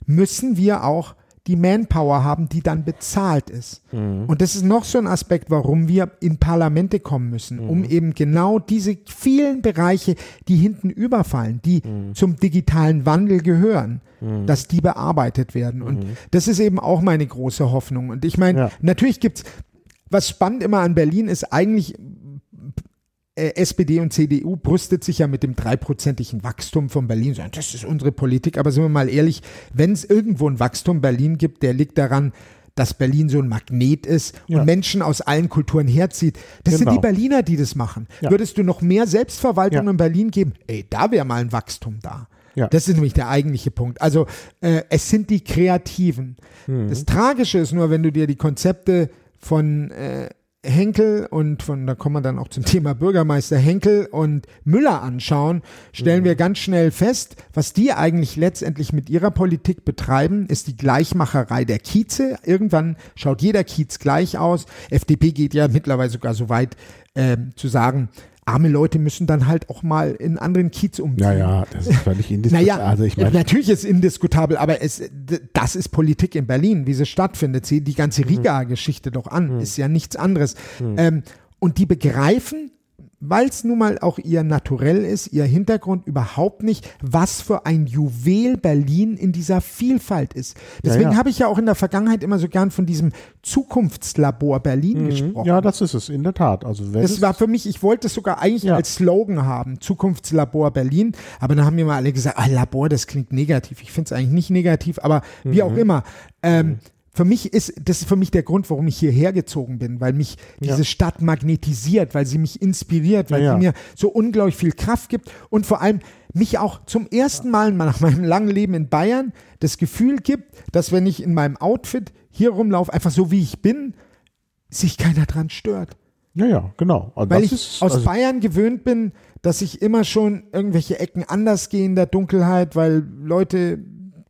müssen wir auch die Manpower haben, die dann bezahlt ist. Mhm. Und das ist noch so ein Aspekt, warum wir in Parlamente kommen müssen, Mhm. um eben genau diese vielen Bereiche, die hinten überfallen, die Mhm. zum digitalen Wandel gehören, dass die bearbeitet werden. Und das ist eben auch meine große Hoffnung. Und ich meine, Mhm. Ja. natürlich gibt's, was spannend immer an Berlin ist, eigentlich SPD und CDU brüstet sich ja mit dem dreiprozentigen Wachstum von Berlin. Sagen, Das ist unsere Politik. Aber sind wir mal ehrlich, wenn es irgendwo ein Wachstum Berlin gibt, der liegt daran, dass Berlin so ein Magnet ist und Ja. Menschen aus allen Kulturen herzieht. Das sind Genau. die Berliner, die das machen. Ja. Würdest du noch mehr Selbstverwaltung Ja. in Berlin geben? Ey, da wäre mal ein Wachstum da. Ja. Das ist nämlich der eigentliche Punkt. Also äh, es sind die Kreativen. Mhm. Das Tragische ist nur, wenn du dir die Konzepte von äh, Henkel und von, da kommen wir dann auch zum Thema Bürgermeister Henkel und Müller anschauen, stellen Mhm. wir ganz schnell fest, was die eigentlich letztendlich mit ihrer Politik betreiben, ist die Gleichmacherei der Kieze. Irgendwann schaut jeder Kiez gleich aus. FDP geht ja mittlerweile sogar so weit, ähm, zu sagen, arme Leute müssen dann halt auch mal in anderen Kiez umziehen. Ja, ja, das ist völlig indiskutabel. Naja, also ich meine, natürlich ist indiskutabel, aber es, das ist Politik in Berlin, wie sie stattfindet. Sieh die ganze Riga-Geschichte doch an, ist ja nichts anderes. Ähm, und die begreifen, weil es nun mal auch ihr Naturell ist, ihr Hintergrund überhaupt nicht, was für ein Juwel Berlin in dieser Vielfalt ist. Deswegen ja. habe ich ja auch in der Vergangenheit immer so gern von diesem Zukunftslabor Berlin gesprochen. ja, das ist es, in der Tat. Also wenn Das war für mich, ich wollte es sogar eigentlich Ja. als Slogan haben, Zukunftslabor Berlin, aber dann haben mir mal alle gesagt, ah, Labor, das klingt negativ. Ich finde es eigentlich nicht negativ, aber wie Mhm. auch immer. Ähm, für mich ist, das ist für mich der Grund, warum ich hierher gezogen bin, weil mich diese Ja. Stadt magnetisiert, weil sie mich inspiriert, weil Ja, sie mir so unglaublich viel Kraft gibt und vor allem mich auch zum ersten Mal nach meinem langen Leben in Bayern das Gefühl gibt, dass wenn ich in meinem Outfit hier rumlaufe, einfach so wie ich bin, sich keiner dran stört. ja, ja, genau. Also Weil ich ist, aus also, Bayern gewöhnt bin, dass ich immer schon irgendwelche Ecken anders gehe in der Dunkelheit, weil Leute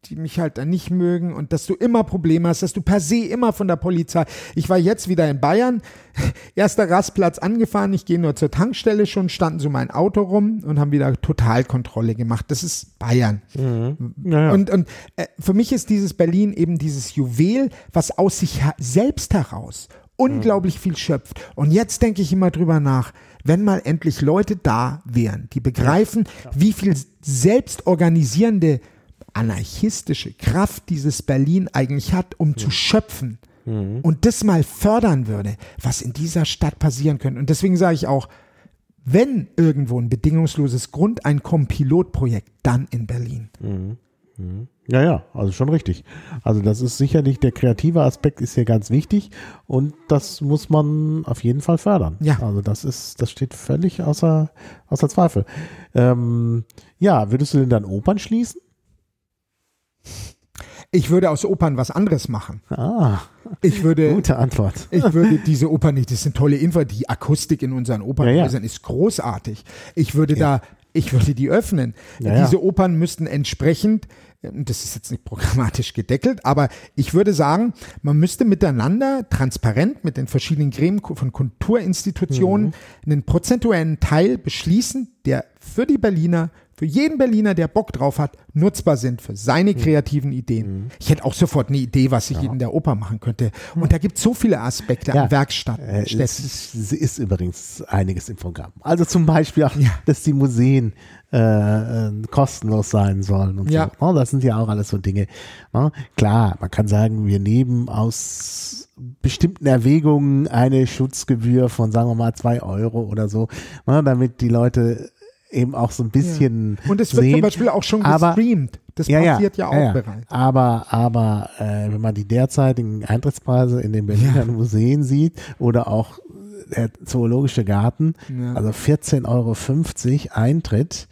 die mich halt dann nicht mögen und dass du immer Probleme hast, dass du per se immer von der Polizei. Ich war jetzt wieder in Bayern, erster Rastplatz angefahren, ich gehe nur zur Tankstelle schon, standen so mein Auto rum und haben wieder Totalkontrolle gemacht. Das ist Bayern. Mhm. Ja, ja. Und, und äh, für mich ist dieses Berlin eben dieses Juwel, was aus sich selbst heraus unglaublich viel schöpft. Und jetzt denke ich immer drüber nach, wenn mal endlich Leute da wären, die begreifen, wie viel selbstorganisierende anarchistische Kraft dieses Berlin eigentlich hat, um zu schöpfen mhm. und das mal fördern würde, was in dieser Stadt passieren könnte. Und deswegen sage ich auch, wenn irgendwo ein bedingungsloses Grundeinkommen Pilotprojekt, dann in Berlin. Mhm. Mhm. Ja, ja, also schon richtig. Also das ist sicherlich, der kreative Aspekt ist hier ganz wichtig und das muss man auf jeden Fall fördern. Ja. Also das ist, das steht völlig außer, außer Zweifel. Ähm, ja, würdest du denn dann Opern schließen? Ich würde aus Opern was anderes machen. Ah, ich würde, gute Antwort. Ich würde diese Opern nicht, das sind tolle Info, die Akustik in unseren Opernhäusern ja, ja. ist großartig. Ich würde ja. da, ich würde die öffnen. Diese Opern müssten entsprechend, das ist jetzt nicht programmatisch gedeckelt, aber ich würde sagen, man müsste miteinander transparent mit den verschiedenen Gremien von Kulturinstitutionen mhm. einen prozentuellen Teil beschließen, der für die Berliner für jeden Berliner, der Bock drauf hat, nutzbar sind für seine mhm. kreativen Ideen. Mhm. Ich hätte auch sofort eine Idee, was ich ja. in der Oper machen könnte. Und da gibt es so viele Aspekte ja. an Werkstatt. Äh, es ist, ist, übrigens einiges im Programm. Also zum Beispiel auch, ja. dass die Museen äh, äh, kostenlos sein sollen und ja. so. Oh, das sind ja auch alles so Dinge. Klar, man kann sagen, wir nehmen aus bestimmten Erwägungen eine Schutzgebühr von, sagen wir mal, zwei Euro oder so, damit die Leute eben auch so ein bisschen. Ja. Und es wird sehen. zum Beispiel auch schon gestreamt. Das ja, passiert ja, ja auch bereits. Aber, aber äh, wenn man die derzeitigen Eintrittspreise in den Berliner Museen sieht oder auch der Zoologische Garten, also 14,50 Euro Eintritt,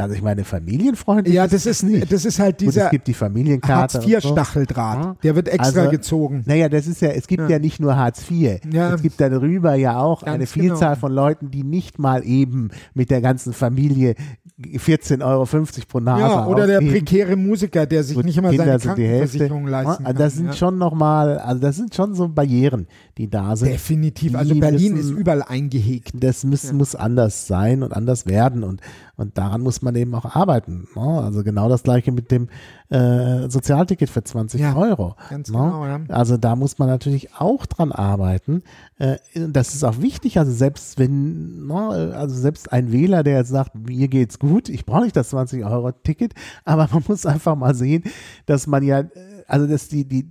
also ich meine, familienfreundlich. Ja, das ist, nicht. das ist halt dieser. Gut, es gibt die Familienkarte. Hartz IV Stacheldraht. So. Der wird extra also, gezogen. Naja, das ist ja, es gibt ja, ja nicht nur Hartz IV. Ja. Es gibt darüber ja auch Ganz eine Vielzahl genau. von Leuten, die nicht mal eben mit der ganzen Familie 14,50 Euro pro Nase Ja, oder der prekäre Musiker, der sich nicht immer Kinder seine Krankenversicherung leisten kann. Das sind ja. schon nochmal, also das sind schon so Barrieren, die da sind. Definitiv. Also Berlin müssen, ist überall eingehegt. Das muss, ja. muss anders sein und anders werden und, und daran muss man eben auch arbeiten. Ne? Also genau das gleiche mit dem äh, Sozialticket für 20 ja, Euro. Ganz ne? genau, ja. Also da muss man natürlich auch dran arbeiten. Äh, das ist auch wichtig. Also selbst wenn, ne, also selbst ein Wähler, der jetzt sagt, mir geht's gut, ich brauche nicht das 20 Euro Ticket, aber man muss einfach mal sehen, dass man ja, also dass die, die,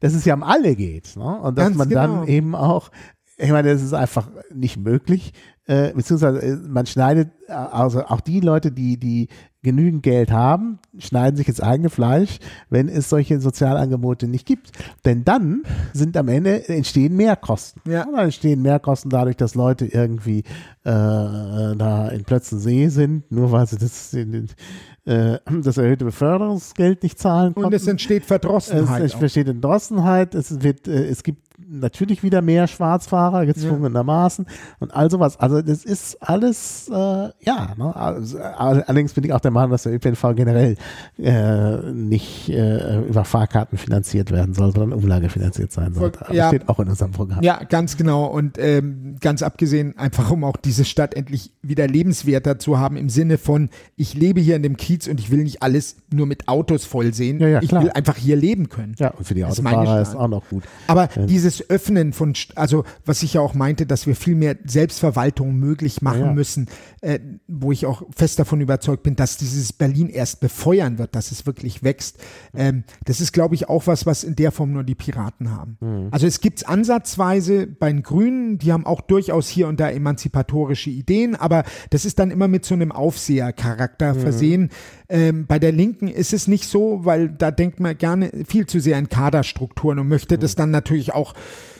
dass es ja um alle geht. Ne? Und dass Ganz man genau. dann eben auch ich meine, das ist einfach nicht möglich, äh, beziehungsweise äh, man schneidet, äh, also auch die Leute, die, die genügend Geld haben, schneiden sich ins eigene Fleisch, wenn es solche Sozialangebote nicht gibt. Denn dann sind am Ende entstehen Mehrkosten. Ja. Dann entstehen Mehrkosten dadurch, dass Leute irgendwie äh, da in Plötzensee sind, nur weil sie das, in, äh, das erhöhte Beförderungsgeld nicht zahlen konnten. Und es entsteht Verdrossenheit. Es entsteht Verdrossenheit. Es wird, äh, es gibt natürlich wieder mehr Schwarzfahrer, gezwungenermaßen und all sowas. Also das ist alles, äh, ja, ne? also, allerdings bin ich auch der Meinung, dass der ÖPNV generell äh, nicht äh, über Fahrkarten finanziert werden soll, sondern umlagefinanziert sein sollte. Aber ja, steht auch in unserem Programm. Ja, ganz genau. Und ähm, ganz abgesehen, einfach um auch diese Stadt endlich wieder lebenswerter zu haben, im Sinne von, ich lebe hier in dem Kiez und ich will nicht alles nur mit Autos voll sehen. Ja, ja, ich will einfach hier leben können. Ja, und für die Autofahrer ist, ist auch noch gut. Aber ja. Dieses Öffnen von, also was ich ja auch meinte, dass wir viel mehr Selbstverwaltung möglich machen ja, ja. müssen, äh, wo ich auch fest davon überzeugt bin, dass dieses Berlin erst befeuern wird, dass es wirklich wächst. Ähm, das ist, glaube ich, auch was, was in der Form nur die Piraten haben. Mhm. Also es gibt es ansatzweise bei den Grünen, die haben auch durchaus hier und da emanzipatorische Ideen, aber das ist dann immer mit so einem Aufsehercharakter mhm. versehen. Ähm, bei der Linken ist es nicht so, weil da denkt man gerne viel zu sehr in Kaderstrukturen und möchte mhm. das dann natürlich auch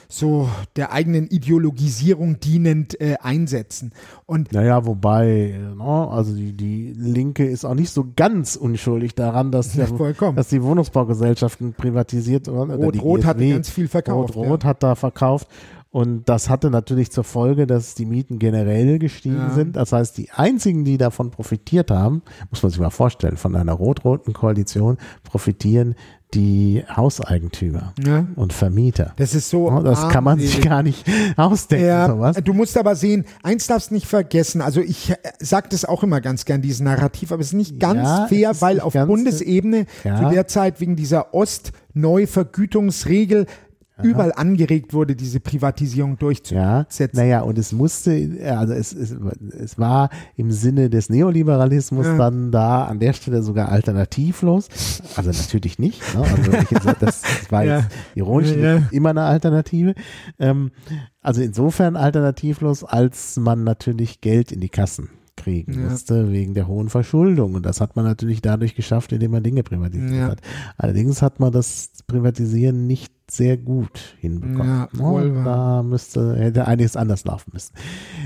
so der eigenen Ideologisierung dienend äh, einsetzen. Und naja, wobei, no, also die, die Linke ist auch nicht so ganz unschuldig daran, dass, der, dass die Wohnungsbaugesellschaften privatisiert wurden. Rot-Rot hat ganz viel verkauft. Rot-Rot ja. hat da verkauft Und das hatte natürlich zur Folge, dass die Mieten generell gestiegen Ja. sind. Das heißt, die einzigen, die davon profitiert haben, muss man sich mal vorstellen, von einer rot-roten Koalition profitieren die Hauseigentümer Ja. und Vermieter. Das ist so. Das kann man sich gar nicht ausdenken, Ja, sowas. du musst aber sehen, eins darfst nicht vergessen, also ich äh, sag das auch immer ganz gern, diesen Narrativ, aber es ist nicht ganz Ja, fair, weil auf Bundesebene zu der Zeit wegen dieser Ost-Neuvergütungsregel überall angeregt wurde, diese Privatisierung Ja, durchzusetzen. naja, und es musste, also es, es, es war im Sinne des Neoliberalismus Ja. dann da an der Stelle sogar alternativlos. Also natürlich nicht. Ne? Also ich jetzt, das, das war Ja. jetzt ironisch Ja. immer eine Alternative. Ähm, also insofern alternativlos, als man natürlich Geld in die Kassen kriegen Ja. musste wegen der hohen Verschuldung. Und das hat man natürlich dadurch geschafft, indem man Dinge privatisiert Ja. hat. Allerdings hat man das Privatisieren nicht sehr gut hinbekommen. Ja, Ne? wohl wahr. da müsste, hätte einiges anders laufen müssen.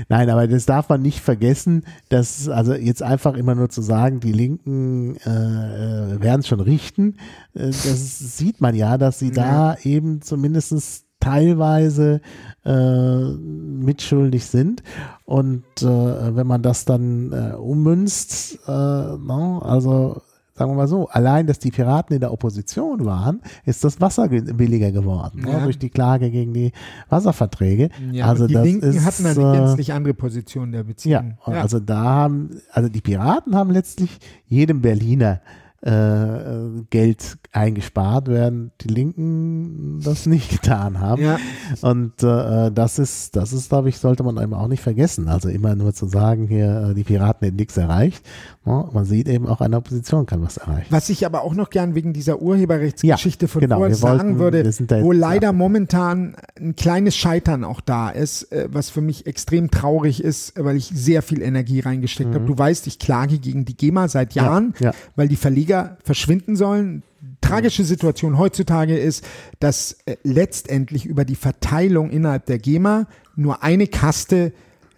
Nein, aber das darf man nicht vergessen, dass also jetzt einfach immer nur zu sagen, die Linken äh, äh, werden es schon richten, äh, das sieht man ja, dass sie da eben zumindest teilweise äh, mitschuldig sind. Und äh, wenn man das dann äh, ummünzt, äh, no, also sagen wir mal so, allein, dass die Piraten in der Opposition waren, ist das Wasser ge- billiger geworden, ne, Ja. durch die Klage gegen die Wasserverträge. Ja, also die Linken ist, hatten eine äh, gänzlich andere Position der ja, Beziehung. und also da haben, also die Piraten haben letztlich jedem Berliner äh, Geld eingespart, während die Linken das nicht getan haben. Ja. Und äh, das ist, das ist, glaube ich, sollte man eben auch nicht vergessen. Also immer nur zu sagen, hier, äh, die Piraten hätten nichts erreicht. Ne? Man sieht eben auch eine Opposition kann was erreichen. Was ich aber auch noch gern wegen dieser Urheberrechtsgeschichte Ja, von genau, vorhin sagen würde, wo leider abgekommen. momentan ein kleines Scheitern auch da ist, äh, was für mich extrem traurig ist, weil ich sehr viel Energie reingesteckt habe. Du weißt, ich klage gegen die GEMA seit Mhm. Ja, Jahren, ja. weil die Verleger verschwinden sollen. Tragische Situation heutzutage ist, dass äh, letztendlich über die Verteilung innerhalb der GEMA nur eine Kaste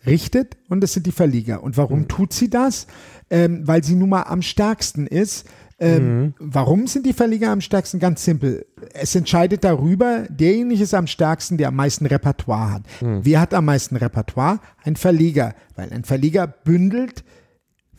richtet und das sind die Verleger. Und warum tut sie das? Ähm, weil sie nun mal am stärksten ist. Ähm, Warum sind die Verleger am stärksten? Ganz simpel. Es entscheidet darüber, derjenige ist am stärksten, der am meisten Repertoire hat. Wer hat am meisten Repertoire? Ein Verleger, weil ein Verleger bündelt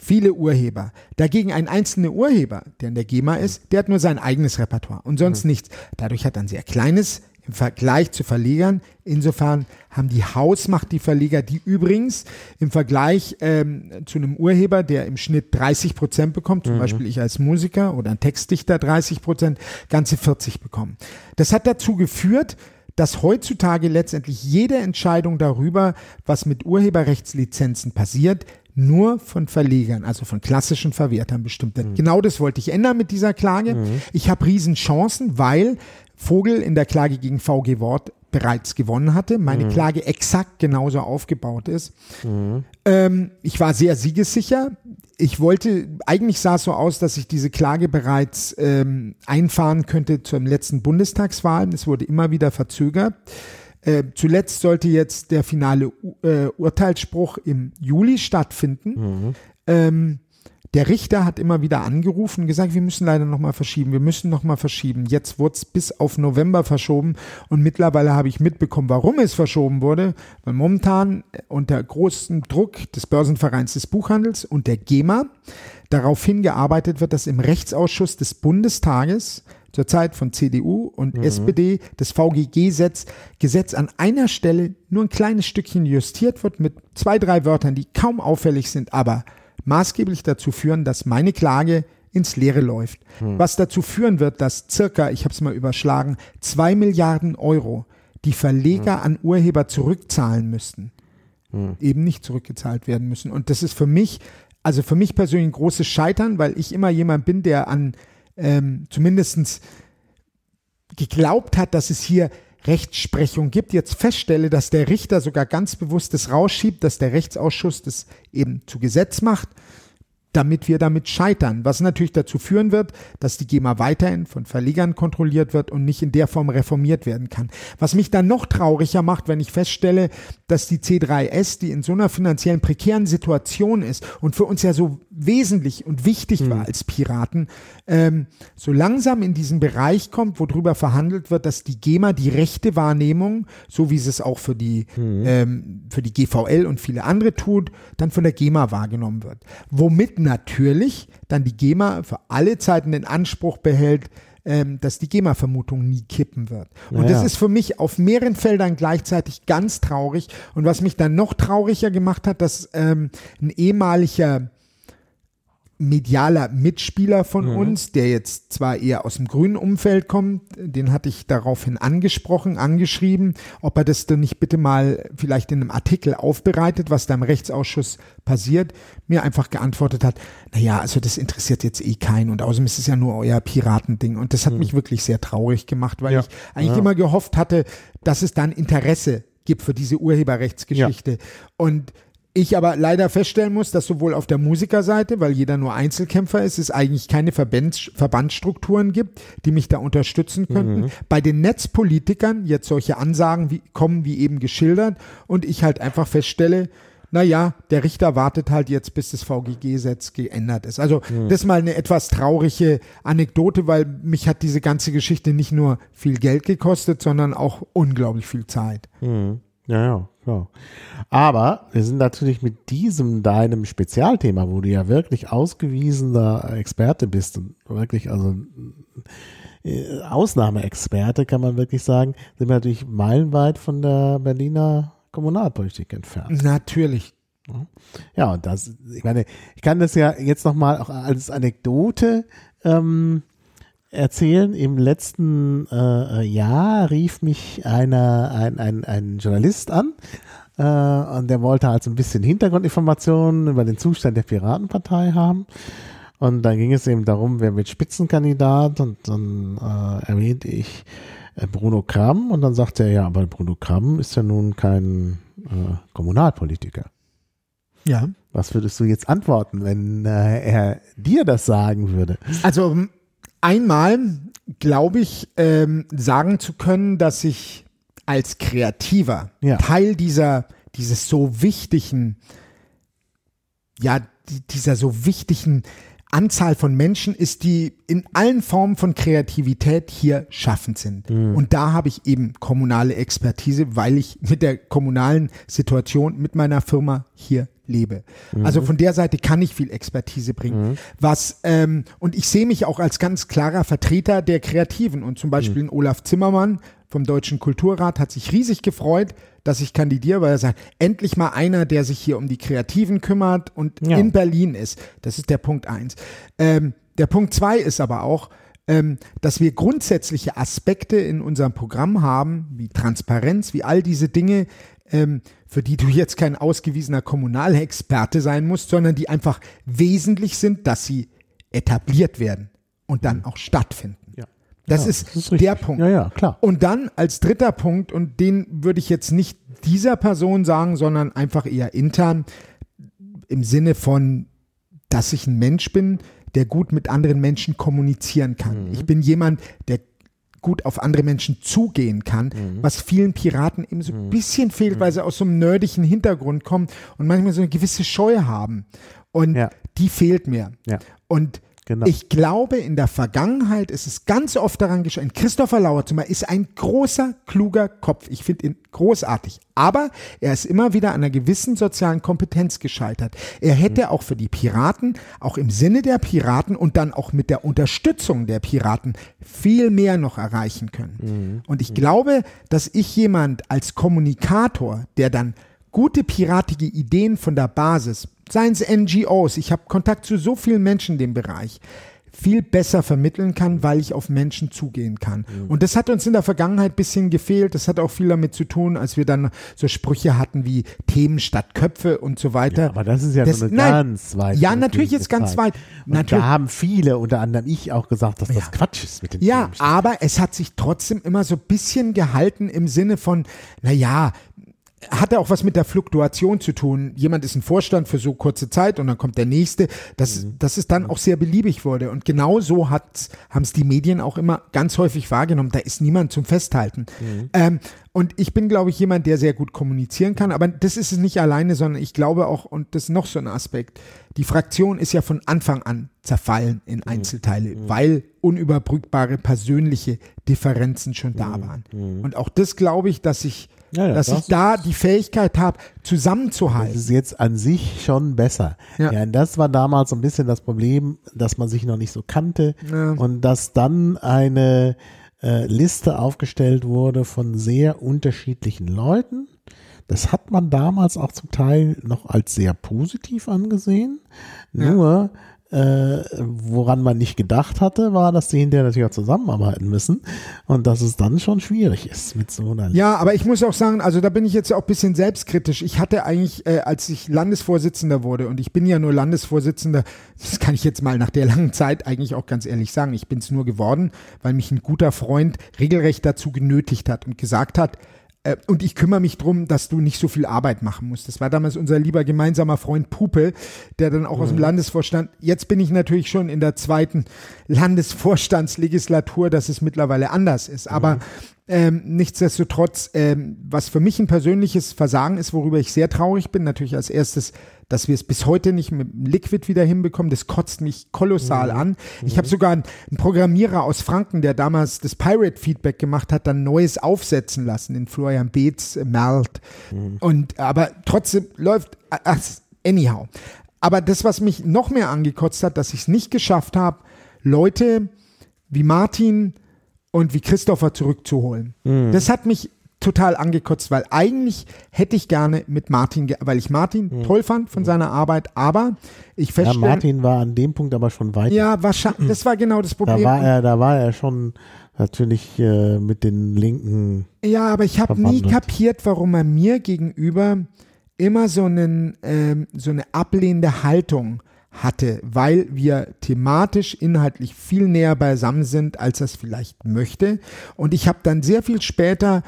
viele Urheber. Dagegen ein einzelner Urheber, der in der GEMA ist, der hat nur sein eigenes Repertoire und sonst nichts. Dadurch hat er ein sehr kleines im Vergleich zu Verlegern. Insofern haben die Hausmacht die Verleger, die übrigens im Vergleich ähm, zu einem Urheber, der im Schnitt 30 Prozent bekommt, zum Beispiel ich als Musiker oder ein Textdichter 30 Prozent, ganze 40 bekommen. Das hat dazu geführt, dass heutzutage letztendlich jede Entscheidung darüber, was mit Urheberrechtslizenzen passiert, nur von Verlegern, also von klassischen Verwertern bestimmt wird. Genau das wollte ich ändern mit dieser Klage. Ich habe Riesenchancen, weil Vogel in der Klage gegen VG Wort bereits gewonnen hatte, meine Klage exakt genauso aufgebaut ist. Ähm, ich war sehr siegessicher. Ich wollte, eigentlich sah es so aus, dass ich diese Klage bereits ähm, einfahren könnte zur letzten Bundestagswahl. Es wurde immer wieder verzögert. Äh, zuletzt sollte jetzt der finale äh, Urteilsspruch im Juli stattfinden. Ähm, der Richter hat immer wieder angerufen und gesagt, wir müssen leider nochmal verschieben, wir müssen nochmal verschieben. Jetzt wurde es bis auf November verschoben und mittlerweile habe ich mitbekommen, warum es verschoben wurde, weil momentan unter großem Druck des Börsenvereins des Buchhandels und der GEMA darauf hingearbeitet wird, dass im Rechtsausschuss des Bundestages zur Zeit von CDU und SPD das VGG-Gesetz Gesetz an einer Stelle nur ein kleines Stückchen justiert wird mit zwei, drei Wörtern, die kaum auffällig sind, aber maßgeblich dazu führen, dass meine Klage ins Leere läuft. Was dazu führen wird, dass circa, ich habe es mal überschlagen, zwei Milliarden Euro die Verleger an Urheber zurückzahlen müssten, eben nicht zurückgezahlt werden müssen. Und das ist für mich, also für mich persönlich ein großes Scheitern, weil ich immer jemand bin, der an ähm, zumindestens geglaubt hat, dass es hier Rechtsprechung gibt, jetzt feststelle, dass der Richter sogar ganz bewusst das rausschiebt, dass der Rechtsausschuss das eben zu Gesetz macht, damit wir damit scheitern, was natürlich dazu führen wird, dass die GEMA weiterhin von Verlegern kontrolliert wird und nicht in der Form reformiert werden kann. Was mich dann noch trauriger macht, wenn ich feststelle, dass die C3S, die in so einer finanziellen prekären Situation ist und für uns ja so wesentlich und wichtig mhm. war als Piraten, ähm, so langsam in diesen Bereich kommt, wo drüber verhandelt wird, dass die GEMA die rechte Wahrnehmung, so wie sie es auch für die, mhm. ähm, für die GVL und viele andere tut, dann von der GEMA wahrgenommen wird. Womit natürlich dann die GEMA für alle Zeiten den Anspruch behält, ähm, dass die GEMA-Vermutung nie kippen wird. Und naja. das ist für mich auf mehreren Feldern gleichzeitig ganz traurig. Und was mich dann noch trauriger gemacht hat, dass ähm, ein ehemaliger medialer Mitspieler von mhm. uns, der jetzt zwar eher aus dem grünen Umfeld kommt, den hatte ich daraufhin angesprochen, angeschrieben, ob er das denn nicht bitte mal vielleicht in einem Artikel aufbereitet, was da im Rechtsausschuss passiert, mir einfach geantwortet hat, naja, also das interessiert jetzt eh keinen und außerdem ist es ja nur euer Piratending und das hat mhm. mich wirklich sehr traurig gemacht, weil ja. ich eigentlich ja. immer gehofft hatte, dass es dann Interesse gibt für diese Urheberrechtsgeschichte ja. und ich aber leider feststellen muss, dass sowohl auf der Musikerseite, weil jeder nur Einzelkämpfer ist, es eigentlich keine Verbands Verbandsstrukturen gibt, die mich da unterstützen könnten. Mhm. Bei den Netzpolitikern jetzt solche Ansagen wie, kommen, wie eben geschildert, und ich halt einfach feststelle, naja, der Richter wartet halt jetzt, bis das VGG-Gesetz geändert ist. Also mhm. das ist mal eine etwas traurige Anekdote, weil mich hat diese ganze Geschichte nicht nur viel Geld gekostet, sondern auch unglaublich viel Zeit. Mhm. Ja, ja, klar. Aber wir sind natürlich mit diesem deinem Spezialthema, wo du ja wirklich ausgewiesener Experte bist und wirklich, also äh, Ausnahmeexperte, kann man wirklich sagen, sind wir natürlich meilenweit von der Berliner Kommunalpolitik entfernt. Natürlich. Ja, und das, ich meine, ich kann das ja jetzt nochmal auch als Anekdote ähm, erzählen. Im letzten äh, Jahr rief mich einer, ein, ein, ein Journalist an äh, und der wollte halt so ein bisschen Hintergrundinformationen über den Zustand der Piratenpartei haben. Und dann ging es eben darum, wer wird Spitzenkandidat und dann äh, erwähnte ich äh, Bruno Kramm und dann sagte er, ja, aber Bruno Kramm ist ja nun kein äh, Kommunalpolitiker. Ja. Was würdest du jetzt antworten, wenn äh, er dir das sagen würde? Also einmal glaube ich, ähm, sagen zu können, dass ich als Kreativer ja. Teil dieser, dieses so wichtigen, ja, dieser so wichtigen Anzahl von Menschen ist, die in allen Formen von Kreativität hier schaffend sind. Mhm. Und da habe ich eben kommunale Expertise, weil ich mit der kommunalen Situation mit meiner Firma hier lebe. Mhm. Also von der Seite kann ich viel Expertise bringen. Mhm. Was ähm, und ich sehe mich auch als ganz klarer Vertreter der Kreativen und zum Beispiel mhm. Olaf Zimmermann vom Deutschen Kulturrat hat sich riesig gefreut, dass ich kandidiere, weil er sagt, endlich mal einer, der sich hier um die Kreativen kümmert und ja. in Berlin ist. Das ist der Punkt eins. Ähm, der Punkt zwei ist aber auch, ähm, dass wir grundsätzliche Aspekte in unserem Programm haben, wie Transparenz, wie all diese Dinge, ähm, für die du jetzt kein ausgewiesener Kommunalexperte sein musst, sondern die einfach wesentlich sind, dass sie etabliert werden und dann mhm. auch stattfinden. Ja. Das, ja, ist, das ist der Punkt. Ja, ja, klar. Und dann als dritter Punkt, und den würde ich jetzt nicht dieser Person sagen, sondern einfach eher intern, im Sinne von, dass ich ein Mensch bin, der gut mit anderen Menschen kommunizieren kann. Mhm. Ich bin jemand, der gut auf andere Menschen zugehen kann, mhm. was vielen Piraten eben so ein mhm. bisschen fehlt, weil mhm. sie aus so einem nerdigen Hintergrund kommen und manchmal so eine gewisse Scheu haben. Und ja. die fehlt mir. Ja. Und Genau. Ich glaube, in der Vergangenheit ist es ganz oft daran geschehen. Christopher Lauer zum Beispiel ist ein großer, kluger Kopf. Ich finde ihn großartig. Aber er ist immer wieder an einer gewissen sozialen Kompetenz gescheitert. Er hätte mhm. auch für die Piraten, auch im Sinne der Piraten und dann auch mit der Unterstützung der Piraten viel mehr noch erreichen können. Mhm. Und ich mhm. glaube, dass ich jemand als Kommunikator, der dann gute piratige Ideen von der Basis seien es NGOs, ich habe Kontakt zu so vielen Menschen in dem Bereich, viel besser vermitteln kann, weil ich auf Menschen zugehen kann. Mhm. Und das hat uns in der Vergangenheit ein bisschen gefehlt. Das hat auch viel damit zu tun, als wir dann so Sprüche hatten wie Themen statt Köpfe und so weiter. Ja, aber das ist ja das, so eine nein, ganz weit. Ja, natürlich ist ganz weit. Und da haben viele, unter anderem ich, auch gesagt, dass das Quatsch ist mit den Ja, Themen aber es hat sich trotzdem immer so ein bisschen gehalten im Sinne von, na ja, hat ja auch was mit der Fluktuation zu tun. Jemand ist ein Vorstand für so kurze Zeit und dann kommt der nächste, dass, mhm. dass es dann auch sehr beliebig wurde. Und genau so haben es die Medien auch immer ganz häufig wahrgenommen. Da ist niemand zum Festhalten. Mhm. Ähm, und ich bin, glaube ich, jemand, der sehr gut kommunizieren kann. Aber das ist es nicht alleine, sondern ich glaube auch, und das ist noch so ein Aspekt, die Fraktion ist ja von Anfang an zerfallen in mhm. Einzelteile, mhm. weil unüberbrückbare persönliche Differenzen schon da mhm. waren. Mhm. Und auch das glaube ich, dass ich ja, ja, dass das ich da die Fähigkeit habe, zusammenzuhalten. Das ist jetzt an sich schon besser. Ja. ja, das war damals so ein bisschen das Problem, dass man sich noch nicht so kannte ja. und dass dann eine äh, Liste aufgestellt wurde von sehr unterschiedlichen Leuten. Das hat man damals auch zum Teil noch als sehr positiv angesehen. Nur äh, woran man nicht gedacht hatte, war, dass die hinterher natürlich auch zusammenarbeiten müssen und dass es dann schon schwierig ist mit so einer. Ja, aber ich muss auch sagen, also da bin ich jetzt auch ein bisschen selbstkritisch. Ich hatte eigentlich, äh, als ich Landesvorsitzender wurde und ich bin ja nur Landesvorsitzender, das kann ich jetzt mal nach der langen Zeit eigentlich auch ganz ehrlich sagen, ich bin es nur geworden, weil mich ein guter Freund regelrecht dazu genötigt hat und gesagt hat, äh, und ich kümmere mich drum, dass du nicht so viel Arbeit machen musst. Das war damals unser lieber gemeinsamer Freund Pupe, der dann auch mhm. aus dem mhm. Landesvorstand. Jetzt bin ich natürlich schon in der zweiten Landesvorstandslegislatur, dass es mittlerweile anders ist. Aber mhm. Ähm, nichtsdestotrotz, ähm, was für mich ein persönliches Versagen ist, worüber ich sehr traurig bin, natürlich als erstes, dass wir es bis heute nicht mit Liquid wieder hinbekommen. Das kotzt mich kolossal mhm. an. Ich habe mhm. sogar einen, einen, Programmierer aus Franken, der damals das Pirate Feedback gemacht hat, dann Neues aufsetzen lassen in Florian Beetz äh, Melt. Mhm. Und aber trotzdem läuft ach, anyhow. Aber das, was mich noch mehr angekotzt hat, dass ich es nicht geschafft habe, Leute wie Martin, und wie Christopher zurückzuholen. Mhm. Das hat mich total angekotzt, weil eigentlich hätte ich gerne mit Martin, weil ich Martin mhm. toll fand von mhm. seiner Arbeit, aber ich feststelle. Ja, Martin war an dem Punkt aber schon weiter. Ja, wahrscheinlich, das war genau das Problem. Da war er, da war er schon natürlich äh, mit den Linken. Ja, aber ich habe nie kapiert, warum er mir gegenüber immer so einen, ähm, so eine ablehnende Haltung hatte, weil wir thematisch, inhaltlich viel näher beisammen sind, als er es vielleicht möchte. Und ich habe dann sehr viel später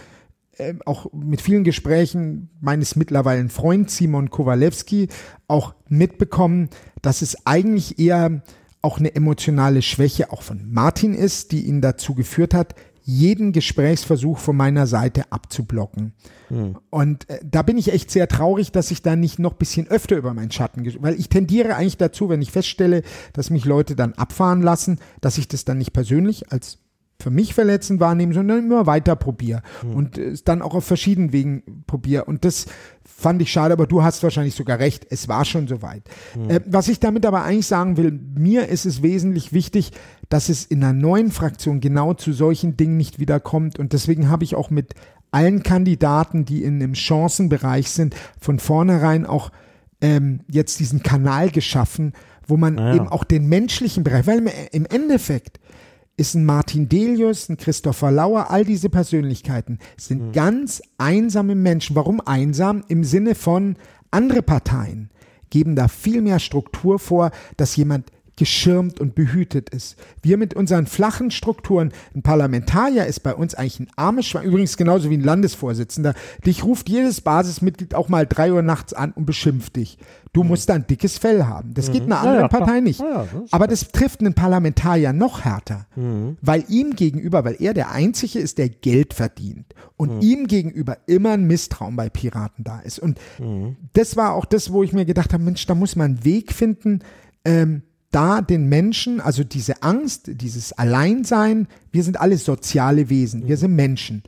äh, auch mit vielen Gesprächen meines mittlerweile Freunds Simon Kowalewski auch mitbekommen, dass es eigentlich eher auch eine emotionale Schwäche auch von Martin ist, die ihn dazu geführt hat, jeden Gesprächsversuch von meiner Seite abzublocken. Hm. Und äh, da bin ich echt sehr traurig, dass ich da nicht noch bisschen öfter über meinen Schatten, weil ich tendiere eigentlich dazu, wenn ich feststelle, dass mich Leute dann abfahren lassen, dass ich das dann nicht persönlich als für mich verletzend wahrnehmen, sondern immer weiter probiere mhm. und es dann auch auf verschiedenen Wegen probiere. Und das fand ich schade, aber du hast wahrscheinlich sogar recht, es war schon soweit. Mhm. Äh, was ich damit aber eigentlich sagen will, mir ist es wesentlich wichtig, dass es in einer neuen Fraktion genau zu solchen Dingen nicht wieder kommt. Und deswegen habe ich auch mit allen Kandidaten, die in dem Chancenbereich sind, von vornherein auch ähm, jetzt diesen Kanal geschaffen, wo man ja. eben auch den menschlichen Bereich, weil im Endeffekt ist ein Martin Delius, ein Christopher Lauer, all diese Persönlichkeiten sind mhm. ganz einsame Menschen. Warum einsam? Im Sinne von andere Parteien geben da viel mehr Struktur vor, dass jemand geschirmt und behütet ist. Wir mit unseren flachen Strukturen, ein Parlamentarier ist bei uns eigentlich ein armes Schwein, übrigens genauso wie ein Landesvorsitzender. Dich ruft jedes Basismitglied auch mal drei Uhr nachts an und beschimpft dich. Du mhm. musst da ein dickes Fell haben. Das mhm. geht einer anderen ja, ja, Partei nicht. Ja, das Aber das trifft einen Parlamentarier noch härter, mhm. weil ihm gegenüber, weil er der Einzige ist, der Geld verdient und mhm. ihm gegenüber immer ein Misstrauen bei Piraten da ist. Und mhm. das war auch das, wo ich mir gedacht habe, Mensch, da muss man einen Weg finden, ähm, da den Menschen, also diese Angst, dieses Alleinsein, wir sind alle soziale Wesen, wir sind Menschen.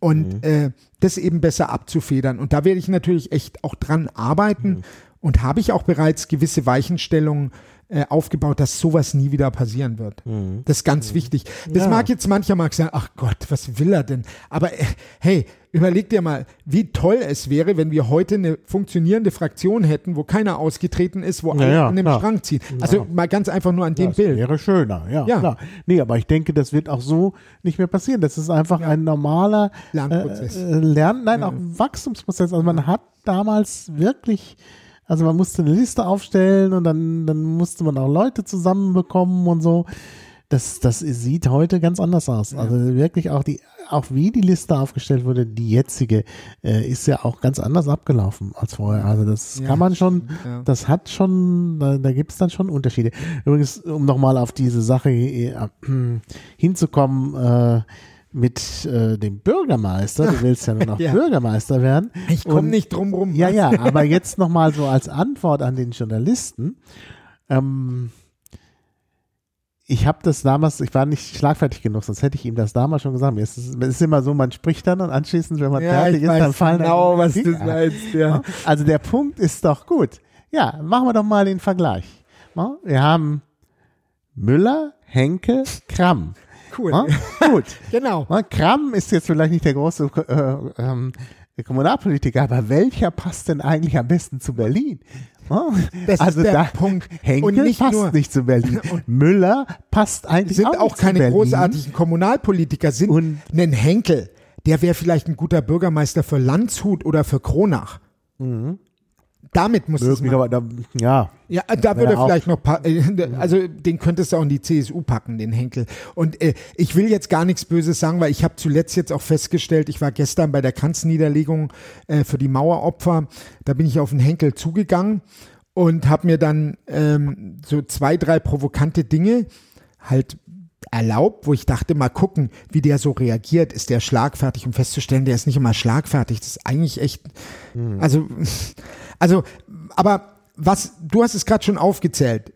Und mhm. äh, das eben besser abzufedern. Und da werde ich natürlich echt auch dran arbeiten mhm. Und habe ich auch bereits gewisse Weichenstellungen äh, aufgebaut, dass sowas nie wieder passieren wird. Mhm. Das ist ganz mhm. wichtig. Das ja. mag jetzt mancher mag sagen, ach Gott, was will er denn? Aber äh, hey, überleg dir mal, wie toll es wäre, wenn wir heute eine funktionierende Fraktion hätten, wo keiner ausgetreten ist, wo alle ja, an dem klar. Strang ziehen. Also ja. mal ganz einfach nur an dem das Bild. Wäre schöner, ja, ja. Klar. Nee, aber ich denke, das wird auch so nicht mehr passieren. Das ist einfach ein normaler Lernprozess. Äh, äh Lern, nein, auch Wachstumsprozess. Also man hat damals wirklich also man musste eine Liste aufstellen und dann, dann musste man auch Leute zusammenbekommen und so. das, das sieht heute ganz anders aus. Also wirklich auch die, auch wie die Liste aufgestellt wurde, die jetzige, äh, ist ja auch ganz anders abgelaufen als vorher. Also das Ja, kann man schon, ja. das hat schon, da, da gibt es dann schon Unterschiede. Übrigens, um nochmal auf diese Sache äh, hinzukommen, äh, mit äh, dem Bürgermeister, du willst ja nur noch Ja. Bürgermeister werden. Ich komme nicht drum rum. ja, ja, aber jetzt nochmal so als Antwort an den Journalisten. Ähm, ich habe das damals, ich war nicht schlagfertig genug, sonst hätte ich ihm das damals schon gesagt. Es ist, es ist immer so, man spricht dann und anschließend, wenn man Ja, fertig ist, dann fallen genau, was du meinst, ja. Also der Punkt ist doch gut. Ja, machen wir doch mal den Vergleich. Wir haben Müller, Henke, Kramm. Cool. Ja, gut. Genau. Ja, Kramm ist jetzt vielleicht nicht der große äh, ähm, Kommunalpolitiker, aber welcher passt denn eigentlich am besten zu Berlin? Ist also der da, Punkt. Henkel Und nicht passt nur- nicht zu Berlin. Müller passt eigentlich sind auch, auch keine Berlin. großartigen Kommunalpolitiker, sind Und- ein Henkel, der wäre vielleicht ein guter Bürgermeister für Landshut oder für Kronach. Damit muss es aber da, ja. ja, da Wäre würde vielleicht noch, äh, also den könntest du auch in die CSU packen, den Henkel. Und äh, ich will jetzt gar nichts Böses sagen, weil ich habe zuletzt jetzt auch festgestellt, ich war gestern bei der Kanzniederlegung äh, für die Maueropfer, da bin ich auf den Henkel zugegangen und habe mir dann ähm, so zwei, drei provokante Dinge halt erlaubt, wo ich dachte, mal gucken, wie der so reagiert. Ist der schlagfertig, um festzustellen, der ist nicht immer schlagfertig. Das ist eigentlich echt, also, also, aber was, du hast es gerade schon aufgezählt.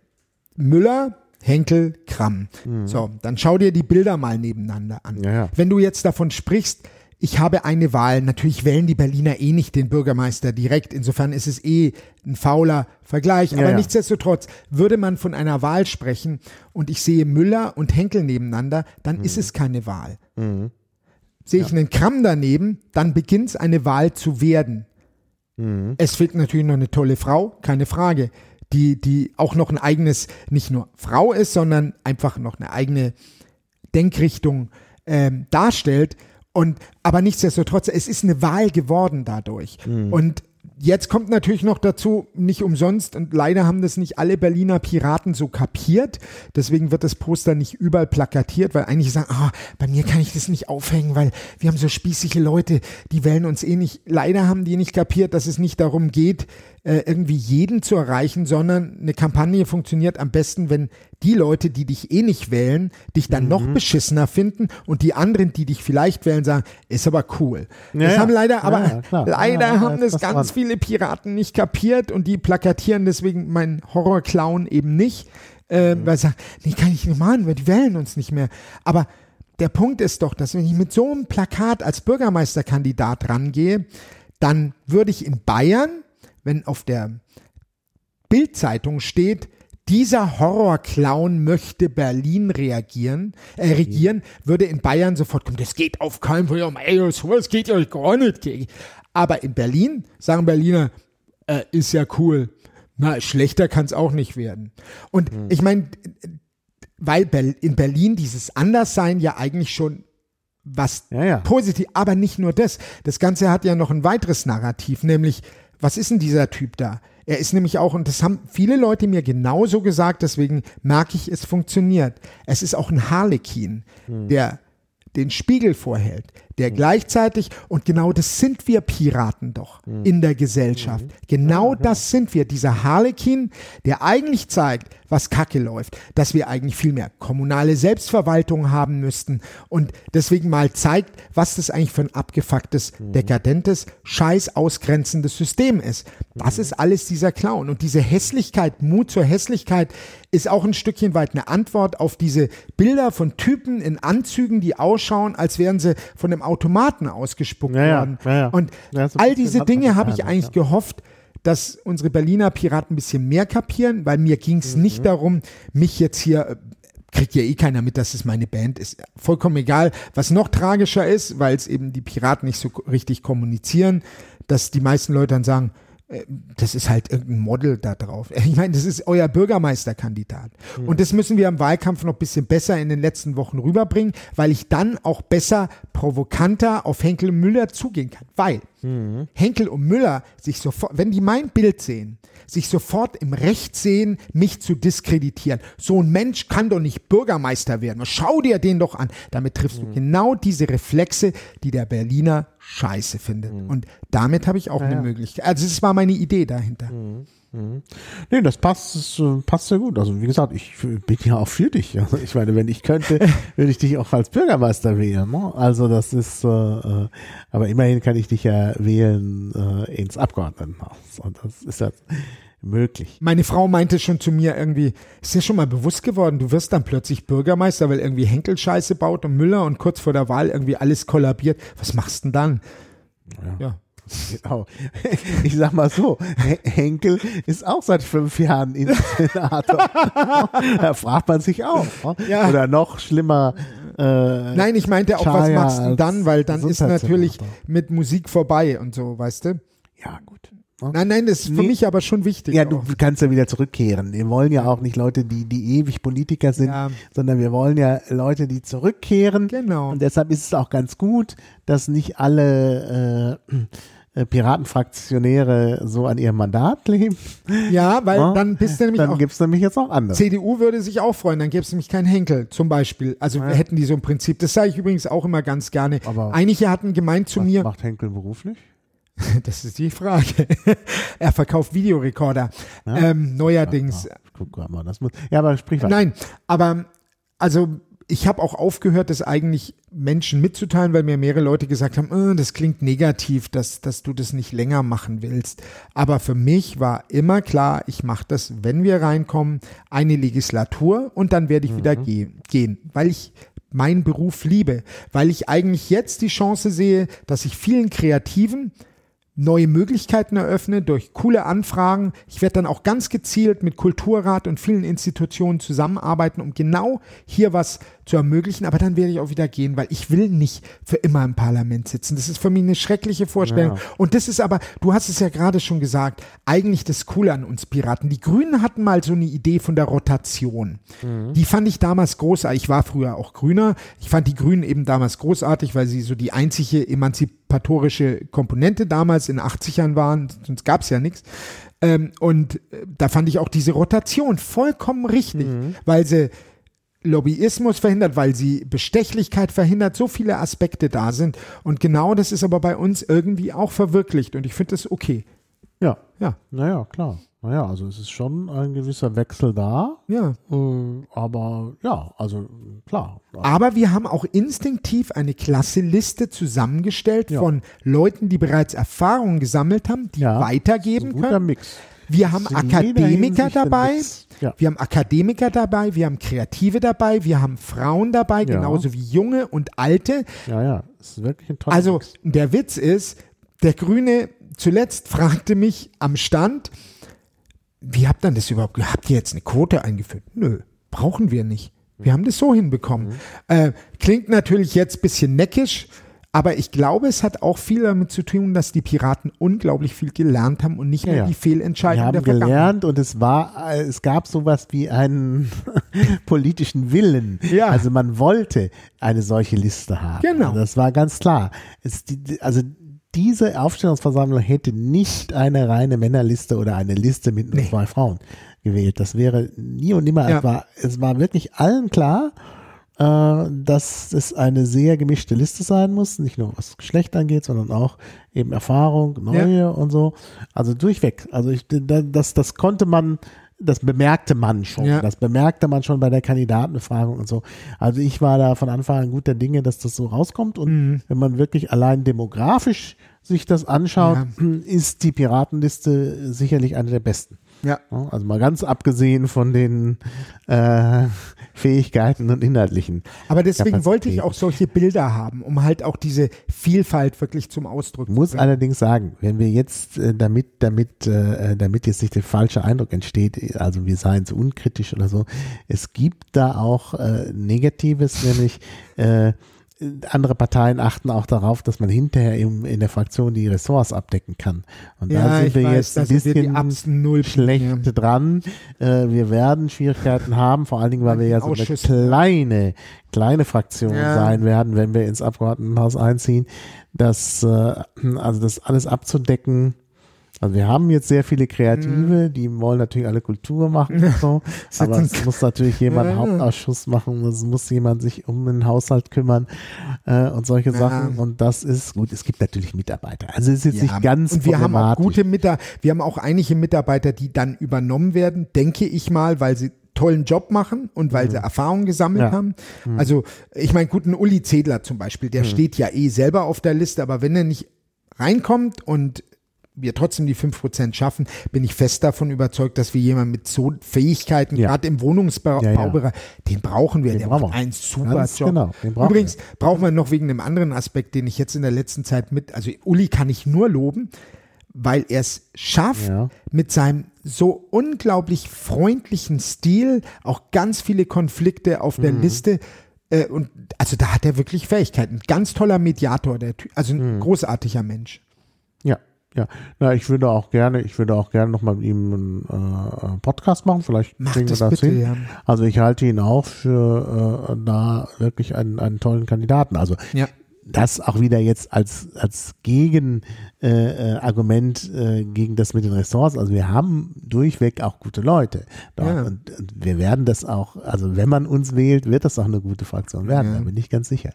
Müller, Henkel, Kramm. So, dann schau dir die Bilder mal nebeneinander an. Ja, ja. Wenn du jetzt davon sprichst, ich habe eine Wahl, natürlich wählen die Berliner eh nicht den Bürgermeister direkt, insofern ist es eh ein fauler Vergleich, aber Ja, ja. nichtsdestotrotz, würde man von einer Wahl sprechen und ich sehe Müller und Henkel nebeneinander, dann ist es keine Wahl. Sehe ich einen Kramm daneben, dann beginnt es eine Wahl zu werden. Es fehlt natürlich noch eine tolle Frau, keine Frage, die, die auch noch ein eigenes, nicht nur Frau ist, sondern einfach noch eine eigene Denkrichtung ähm, darstellt. Und aber nichtsdestotrotz, es ist eine Wahl geworden dadurch. Und jetzt kommt natürlich noch dazu, nicht umsonst, und leider haben das nicht alle Berliner Piraten so kapiert. Deswegen wird das Poster nicht überall plakatiert, weil einige sagen, ah, bei mir kann ich das nicht aufhängen, weil wir haben so spießige Leute, die wählen uns eh nicht. Leider haben die nicht kapiert, dass es nicht darum geht, äh, irgendwie jeden zu erreichen, sondern eine Kampagne funktioniert am besten, wenn die Leute, die dich eh nicht wählen, dich dann Mhm. noch beschissener finden und die anderen, die dich vielleicht wählen, sagen, ist aber cool. Ja, das haben leider, aber Ja, leider Ja, ja, haben das ganz dran. viele Piraten nicht kapiert und die plakatieren deswegen meinen Horrorclown eben nicht, äh, Mhm. weil sie sagen, nee, kann ich nicht machen, weil die wählen uns nicht mehr. Aber der Punkt ist doch, dass wenn ich mit so einem Plakat als Bürgermeisterkandidat rangehe, dann würde ich in Bayern, wenn auf der Bildzeitung steht, dieser Horrorclown möchte Berlin reagieren, äh, regieren, würde in Bayern sofort kommen, das geht auf keinen Fall, ey, sowas geht euch gar nicht. gegen. Aber in Berlin sagen Berliner, äh, ist ja cool. Na, schlechter kann es auch nicht werden. Und ich meine, weil in Berlin dieses Anderssein ja eigentlich schon was Ja, ja. positiv, aber nicht nur das. Das Ganze hat ja noch ein weiteres Narrativ, nämlich, was ist denn dieser Typ da? Er ist nämlich auch, und das haben viele Leute mir genauso gesagt, deswegen merke ich, es funktioniert. Es ist auch ein Harlekin, der den Spiegel vorhält, der gleichzeitig, und genau das sind wir Piraten doch in der Gesellschaft. Genau das sind wir, dieser Harlekin, der eigentlich zeigt, was Kacke läuft, dass wir eigentlich viel mehr kommunale Selbstverwaltung haben müssten und deswegen mal zeigt, was das eigentlich für ein abgefucktes, dekadentes, scheiß ausgrenzendes System ist. Das ist alles dieser Clown. Und diese Hässlichkeit, Mut zur Hässlichkeit ist auch ein Stückchen weit eine Antwort auf diese Bilder von Typen in Anzügen, die ausschauen, als wären sie von einem Automaten ausgespuckt Ja, worden. ja, ja. Und all diese Dinge habe ich eigentlich gehofft, dass unsere Berliner Piraten ein bisschen mehr kapieren, weil mir ging es Mhm. nicht darum, mich jetzt hier äh, kriegt ja eh keiner mit, dass es meine Band ist. Vollkommen egal. Was noch tragischer ist, weil es eben die Piraten nicht so richtig kommunizieren, dass die meisten Leute dann sagen, das ist halt irgendein Model da drauf. Ich meine, das ist euer Bürgermeisterkandidat. Und das müssen wir im Wahlkampf noch ein bisschen besser in den letzten Wochen rüberbringen, weil ich dann auch besser provokanter auf Henkel und Müller zugehen kann. Weil mhm. Henkel und Müller sich sofort, wenn die mein Bild sehen, sich sofort im Recht sehen, mich zu diskreditieren. So ein Mensch kann doch nicht Bürgermeister werden. Schau dir den doch an. Damit triffst mhm. du genau diese Reflexe, die der Berliner scheiße findet. Mhm. Und damit habe ich auch ja, eine Möglichkeit. Also es war meine Idee dahinter. Mhm. Mhm. Nee, das passt, das äh, passt sehr gut. Also wie gesagt, ich bin ja auch für dich. Also ich meine, wenn ich könnte, würde ich dich auch als Bürgermeister wählen. Ne? Also das ist, äh, äh, aber immerhin kann ich dich ja wählen äh, ins Abgeordnetenhaus. Und das ist ja möglich. Meine Frau meinte schon zu mir irgendwie, ist dir schon mal bewusst geworden, du wirst dann plötzlich Bürgermeister, weil irgendwie Henkel Scheiße baut und Müller und kurz vor der Wahl irgendwie alles kollabiert. Was machst du denn dann? ja. ja. Genau. Ich sag mal so, Henkel ist auch seit fünf Jahren Senator. da fragt man sich auch. Ne? Ja. Oder noch schlimmer. Äh, Nein, ich meinte auch, was machst du dann? Weil dann ist natürlich mit Musik vorbei und so, weißt du? Ja, gut. Ne? Nein, nein, das ist für nee. mich aber schon wichtig. Ja, auch. du kannst ja wieder zurückkehren. Wir wollen ja auch nicht Leute, die, die ewig Politiker sind, ja. sondern wir wollen ja Leute, die zurückkehren. Genau. Und deshalb ist es auch ganz gut, dass nicht alle äh, äh, Piratenfraktionäre so an ihrem Mandat leben. Ja, weil ja, dann bist du nämlich dann auch. Dann gibt es nämlich jetzt auch andere. CDU würde sich auch freuen, dann gäbe es nämlich keinen Henkel zum Beispiel. Also ja. hätten die so ein Prinzip. Das sage ich übrigens auch immer ganz gerne. Aber Einige hatten gemeint zu was mir. macht Henkel beruflich? Das ist die Frage. er verkauft Videorekorder. Ja? Ähm, neuerdings. Ja, guck mal, das muss, ja, aber sprich weiter. Nein, aber also ich habe auch aufgehört, das eigentlich Menschen mitzuteilen, weil mir mehrere Leute gesagt haben, oh, das klingt negativ, dass, dass du das nicht länger machen willst. Aber für mich war immer klar, ich mache das, wenn wir reinkommen, eine Legislatur und dann werde ich mhm. wieder ge gehen, weil ich meinen Beruf liebe, weil ich eigentlich jetzt die Chance sehe, dass ich vielen Kreativen neue Möglichkeiten eröffne durch coole Anfragen. Ich werde dann auch ganz gezielt mit Kulturrat und vielen Institutionen zusammenarbeiten, um genau hier was zu ermöglichen, aber dann werde ich auch wieder gehen, weil ich will nicht für immer im Parlament sitzen. Das ist für mich eine schreckliche Vorstellung. Ja. Und das ist aber, du hast es ja gerade schon gesagt, eigentlich das Coole an uns Piraten. Die Grünen hatten mal so eine Idee von der Rotation. Mhm. Die fand ich damals großartig. Ich war früher auch Grüner. Ich fand die Grünen eben damals großartig, weil sie so die einzige emanzipatorische Komponente damals in den 80ern waren. Sonst gab es ja nichts. Ähm, und äh, da fand ich auch diese Rotation vollkommen richtig, mhm. weil sie Lobbyismus verhindert, weil sie Bestechlichkeit verhindert, so viele Aspekte da sind. Und genau das ist aber bei uns irgendwie auch verwirklicht und ich finde das okay. Ja. Ja. Naja, klar. Naja, also es ist schon ein gewisser Wechsel da. Ja. Äh, aber ja, also klar. Aber wir haben auch instinktiv eine klasse Liste zusammengestellt ja. von Leuten, die bereits Erfahrungen gesammelt haben, die ja, weitergeben ein guter können. Mix. Wir haben Akademiker dabei. Ja. Wir haben Akademiker dabei, wir haben Kreative dabei, wir haben Frauen dabei, ja. genauso wie junge und alte. Ja, ja, das ist wirklich ein toller Also Mix. der Witz ist, der Grüne zuletzt fragte mich am Stand, wie habt ihr das überhaupt, habt ihr jetzt eine Quote eingeführt? Nö, brauchen wir nicht. Wir haben das so hinbekommen. Mhm. Äh, klingt natürlich jetzt ein bisschen neckisch, aber ich glaube, es hat auch viel damit zu tun, dass die Piraten unglaublich viel gelernt haben und nicht ja, mehr die Fehlentscheidungen der Vergangenheit. gelernt und es war, es gab sowas wie einen politischen Willen. Ja. Also man wollte eine solche Liste haben. Genau. Also das war ganz klar. Es, also diese Aufstellungsversammlung hätte nicht eine reine Männerliste oder eine Liste mit nur nee. zwei Frauen gewählt. Das wäre nie und nimmer. Ja. Es, war, es war wirklich allen klar, äh, dass es eine sehr gemischte Liste sein muss, nicht nur was Geschlecht angeht, sondern auch eben Erfahrung, neue ja. und so. Also durchweg. Also ich, das, das konnte man, das bemerkte man schon. Ja. Das bemerkte man schon bei der Kandidatenbefragung und so. Also ich war da von Anfang an guter Dinge, dass das so rauskommt. Und mhm. wenn man wirklich allein demografisch sich das anschaut, ja. ist die Piratenliste sicherlich eine der besten. Ja. Also mal ganz abgesehen von den äh, Fähigkeiten und inhaltlichen. Aber deswegen wollte ich auch solche Bilder haben, um halt auch diese Vielfalt wirklich zum Ausdruck zu bringen. Muss allerdings sagen, wenn wir jetzt äh, damit, damit, äh, damit jetzt nicht der falsche Eindruck entsteht, also wir seien zu unkritisch oder so, es gibt da auch äh, Negatives, nämlich äh, andere Parteien achten auch darauf, dass man hinterher im, in der Fraktion die Ressorts abdecken kann. Und Ja, da sind wir weiß, jetzt ein bisschen schlecht ja. dran. Äh, wir werden Schwierigkeiten haben, vor allen Dingen, weil wir ja so eine kleine, kleine Fraktion Ja. sein werden, wenn wir ins Abgeordnetenhaus einziehen, das, äh, also das alles abzudecken. Also wir haben jetzt sehr viele Kreative, die wollen natürlich alle Kultur machen und so, aber es muss natürlich jemand Ja. Hauptausschuss machen, es muss jemand sich um den Haushalt kümmern äh, und solche Ja. Sachen und das ist gut, es gibt natürlich Mitarbeiter. Also es ist jetzt nicht ganz und wir haben auch gute Mitarbeiter, wir haben auch einige Mitarbeiter, die dann übernommen werden, denke ich mal, weil sie tollen Job machen und weil sie Erfahrung gesammelt Mhm. Ja. Mhm. haben. Also ich meine, guten Uli Zedler zum Beispiel, der steht ja eh selber auf der Liste, aber wenn er nicht reinkommt und wir trotzdem die 5% schaffen, bin ich fest davon überzeugt, dass wir jemanden mit so Fähigkeiten, Ja. gerade im Wohnungsbaubereich, Ja, ja. den brauchen wir, Den der brauchen wir. einen super Job. genau, Übrigens brauchen wir noch wegen einem anderen Aspekt, den ich jetzt in der letzten Zeit mit, also Uli kann ich nur loben, weil er es schafft, mit seinem so unglaublich freundlichen Stil auch ganz viele Konflikte auf Mhm. der Liste äh, und also da hat er wirklich Fähigkeiten. Ganz toller Mediator, der Typ, also ein Mhm. großartiger Mensch. Ja. Na, ich würde auch gerne, ich würde auch gerne nochmal mit ihm einen äh, Podcast machen. Vielleicht Mach kriegen wir das bitte, hin. ja. Also ich halte ihn auch für äh, da wirklich einen, einen tollen Kandidaten. Also Ja. das auch wieder jetzt als, als Gegenargument äh, äh, äh, gegen das mit den Ressorts. Also wir haben durchweg auch gute Leute. Ja. Und, und wir werden das auch, also wenn man uns wählt, wird das auch eine gute Fraktion werden. Ja. Da bin ich ganz sicher.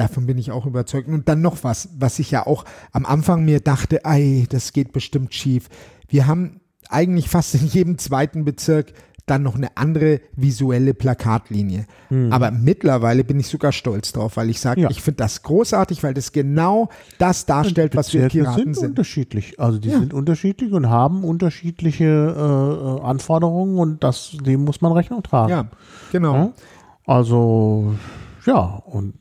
Davon bin ich auch überzeugt. Und dann noch was, was ich ja auch am Anfang mir dachte, ei, das geht bestimmt schief. Wir haben eigentlich fast in jedem zweiten Bezirk dann noch eine andere visuelle Plakatlinie. Aber mittlerweile bin ich sogar stolz drauf, weil ich sage, Hm. Ja. ich finde das großartig, weil das genau das darstellt, was wir Piraten sind, sind. unterschiedlich. Also die sind unterschiedlich und haben unterschiedliche äh, Anforderungen und das, dem muss man Rechnung tragen. Ja, genau. Ja? Also ja, und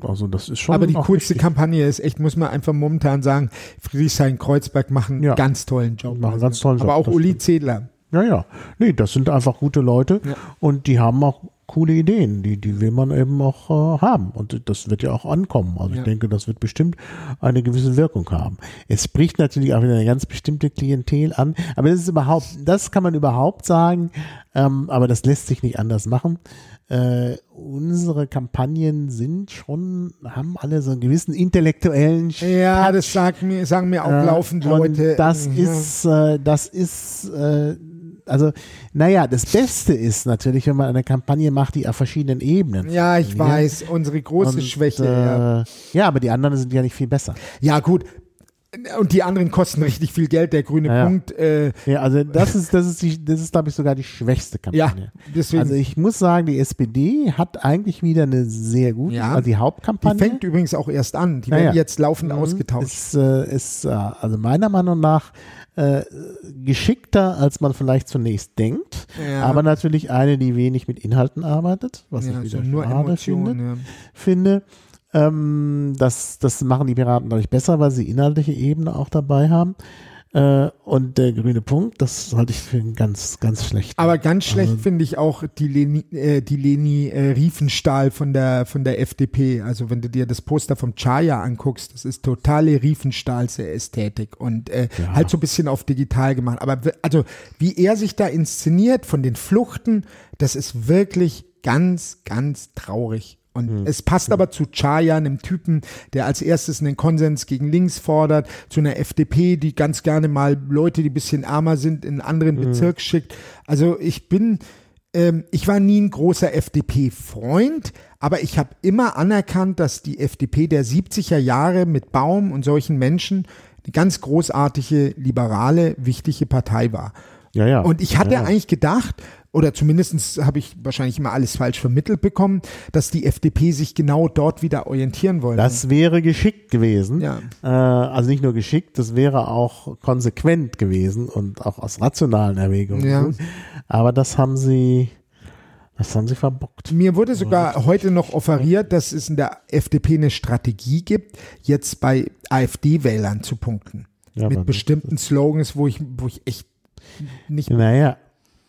also das ist schon. Aber die auch coolste wichtig. Kampagne ist echt, muss man einfach momentan sagen, Friedrichshain-Kreuzberg machen Ja. einen ganz tollen Job. Machen ganz tollen Aber Job, auch das Uli stimmt. Zedler. Ja, ja. Nee, das sind einfach gute Leute Ja. und die haben auch coole Ideen, die, die will man eben auch äh, haben. Und das wird ja auch ankommen. Also Ja. ich denke, das wird bestimmt eine gewisse Wirkung haben. Es spricht natürlich auch wieder eine ganz bestimmte Klientel an. Aber das ist überhaupt, das kann man überhaupt sagen, ähm, aber das lässt sich nicht anders machen. Äh, unsere Kampagnen sind schon, haben alle so einen gewissen intellektuellen Ja, das sagt mir, sagen mir auch ja, laufend Leute. Das ja. ist, äh, das ist, äh, also, naja, das Beste ist natürlich, wenn man eine Kampagne macht, die auf verschiedenen Ebenen. Ja, ich funktioniert. weiß, unsere große Und, Schwäche. ja. Äh, ja, aber die anderen sind ja nicht viel besser. ja, gut. Und die anderen kosten richtig viel Geld. Der grüne Ja, ja. Punkt. Äh, Ja, also das ist, das ist die, das ist, glaube ich, sogar die schwächste ja, Kampagne. deswegen. Also ich muss sagen, die SPD hat eigentlich wieder eine sehr gute, Ja. also die die Hauptkampagne. fängt übrigens auch erst an. Die Ja, werden ja. jetzt laufend Mhm. ausgetauscht. Ist, äh, ist äh, also meiner Meinung nach äh, geschickter, als man vielleicht zunächst denkt. Ja. Aber natürlich eine, die wenig mit Inhalten arbeitet, was ja, ich so wieder nur Emotionen. finde. Ja. finde. Ähm, das, das machen die Piraten dadurch besser, weil sie inhaltliche Ebene auch dabei haben. Äh, und der grüne Punkt, das halte ich für ganz, ganz schlecht. Aber ganz schlecht Also- finde ich auch die Leni, äh, die Leni äh, Riefenstahl von der, von der FDP. Also wenn du dir das Poster vom Chaya anguckst, das ist totale Riefenstahlse Ästhetik und äh, Ja. halt so ein bisschen auf digital gemacht. Aber also wie er sich da inszeniert von den Fluchten, das ist wirklich ganz, ganz traurig. Und Hm. es passt aber zu Chaya, einem Typen, der als erstes einen Konsens gegen links fordert, zu einer FDP, die ganz gerne mal Leute, die ein bisschen ärmer sind, in einen anderen Bezirk schickt. Also ich bin, ähm, ich war nie ein großer FDP-Freund, aber ich habe immer anerkannt, dass die FDP der 70er Jahre mit Baum und solchen Menschen eine ganz großartige, liberale, wichtige Partei war. ja, ja. Und ich hatte ja. eigentlich gedacht, oder zumindest habe ich wahrscheinlich immer alles falsch vermittelt bekommen, dass die FDP sich genau dort wieder orientieren wollte. Das wäre geschickt gewesen. Ja. Äh, also nicht nur geschickt, das wäre auch konsequent gewesen und auch aus rationalen Erwägungen. Ja. Aber das haben sie, das haben sie verbockt. Mir wurde sogar heute noch offeriert, dass es in der FDP eine Strategie gibt, jetzt bei AfD-Wählern zu punkten. Ja, mit bestimmten Slogans, wo ich, wo ich echt nicht. Naja,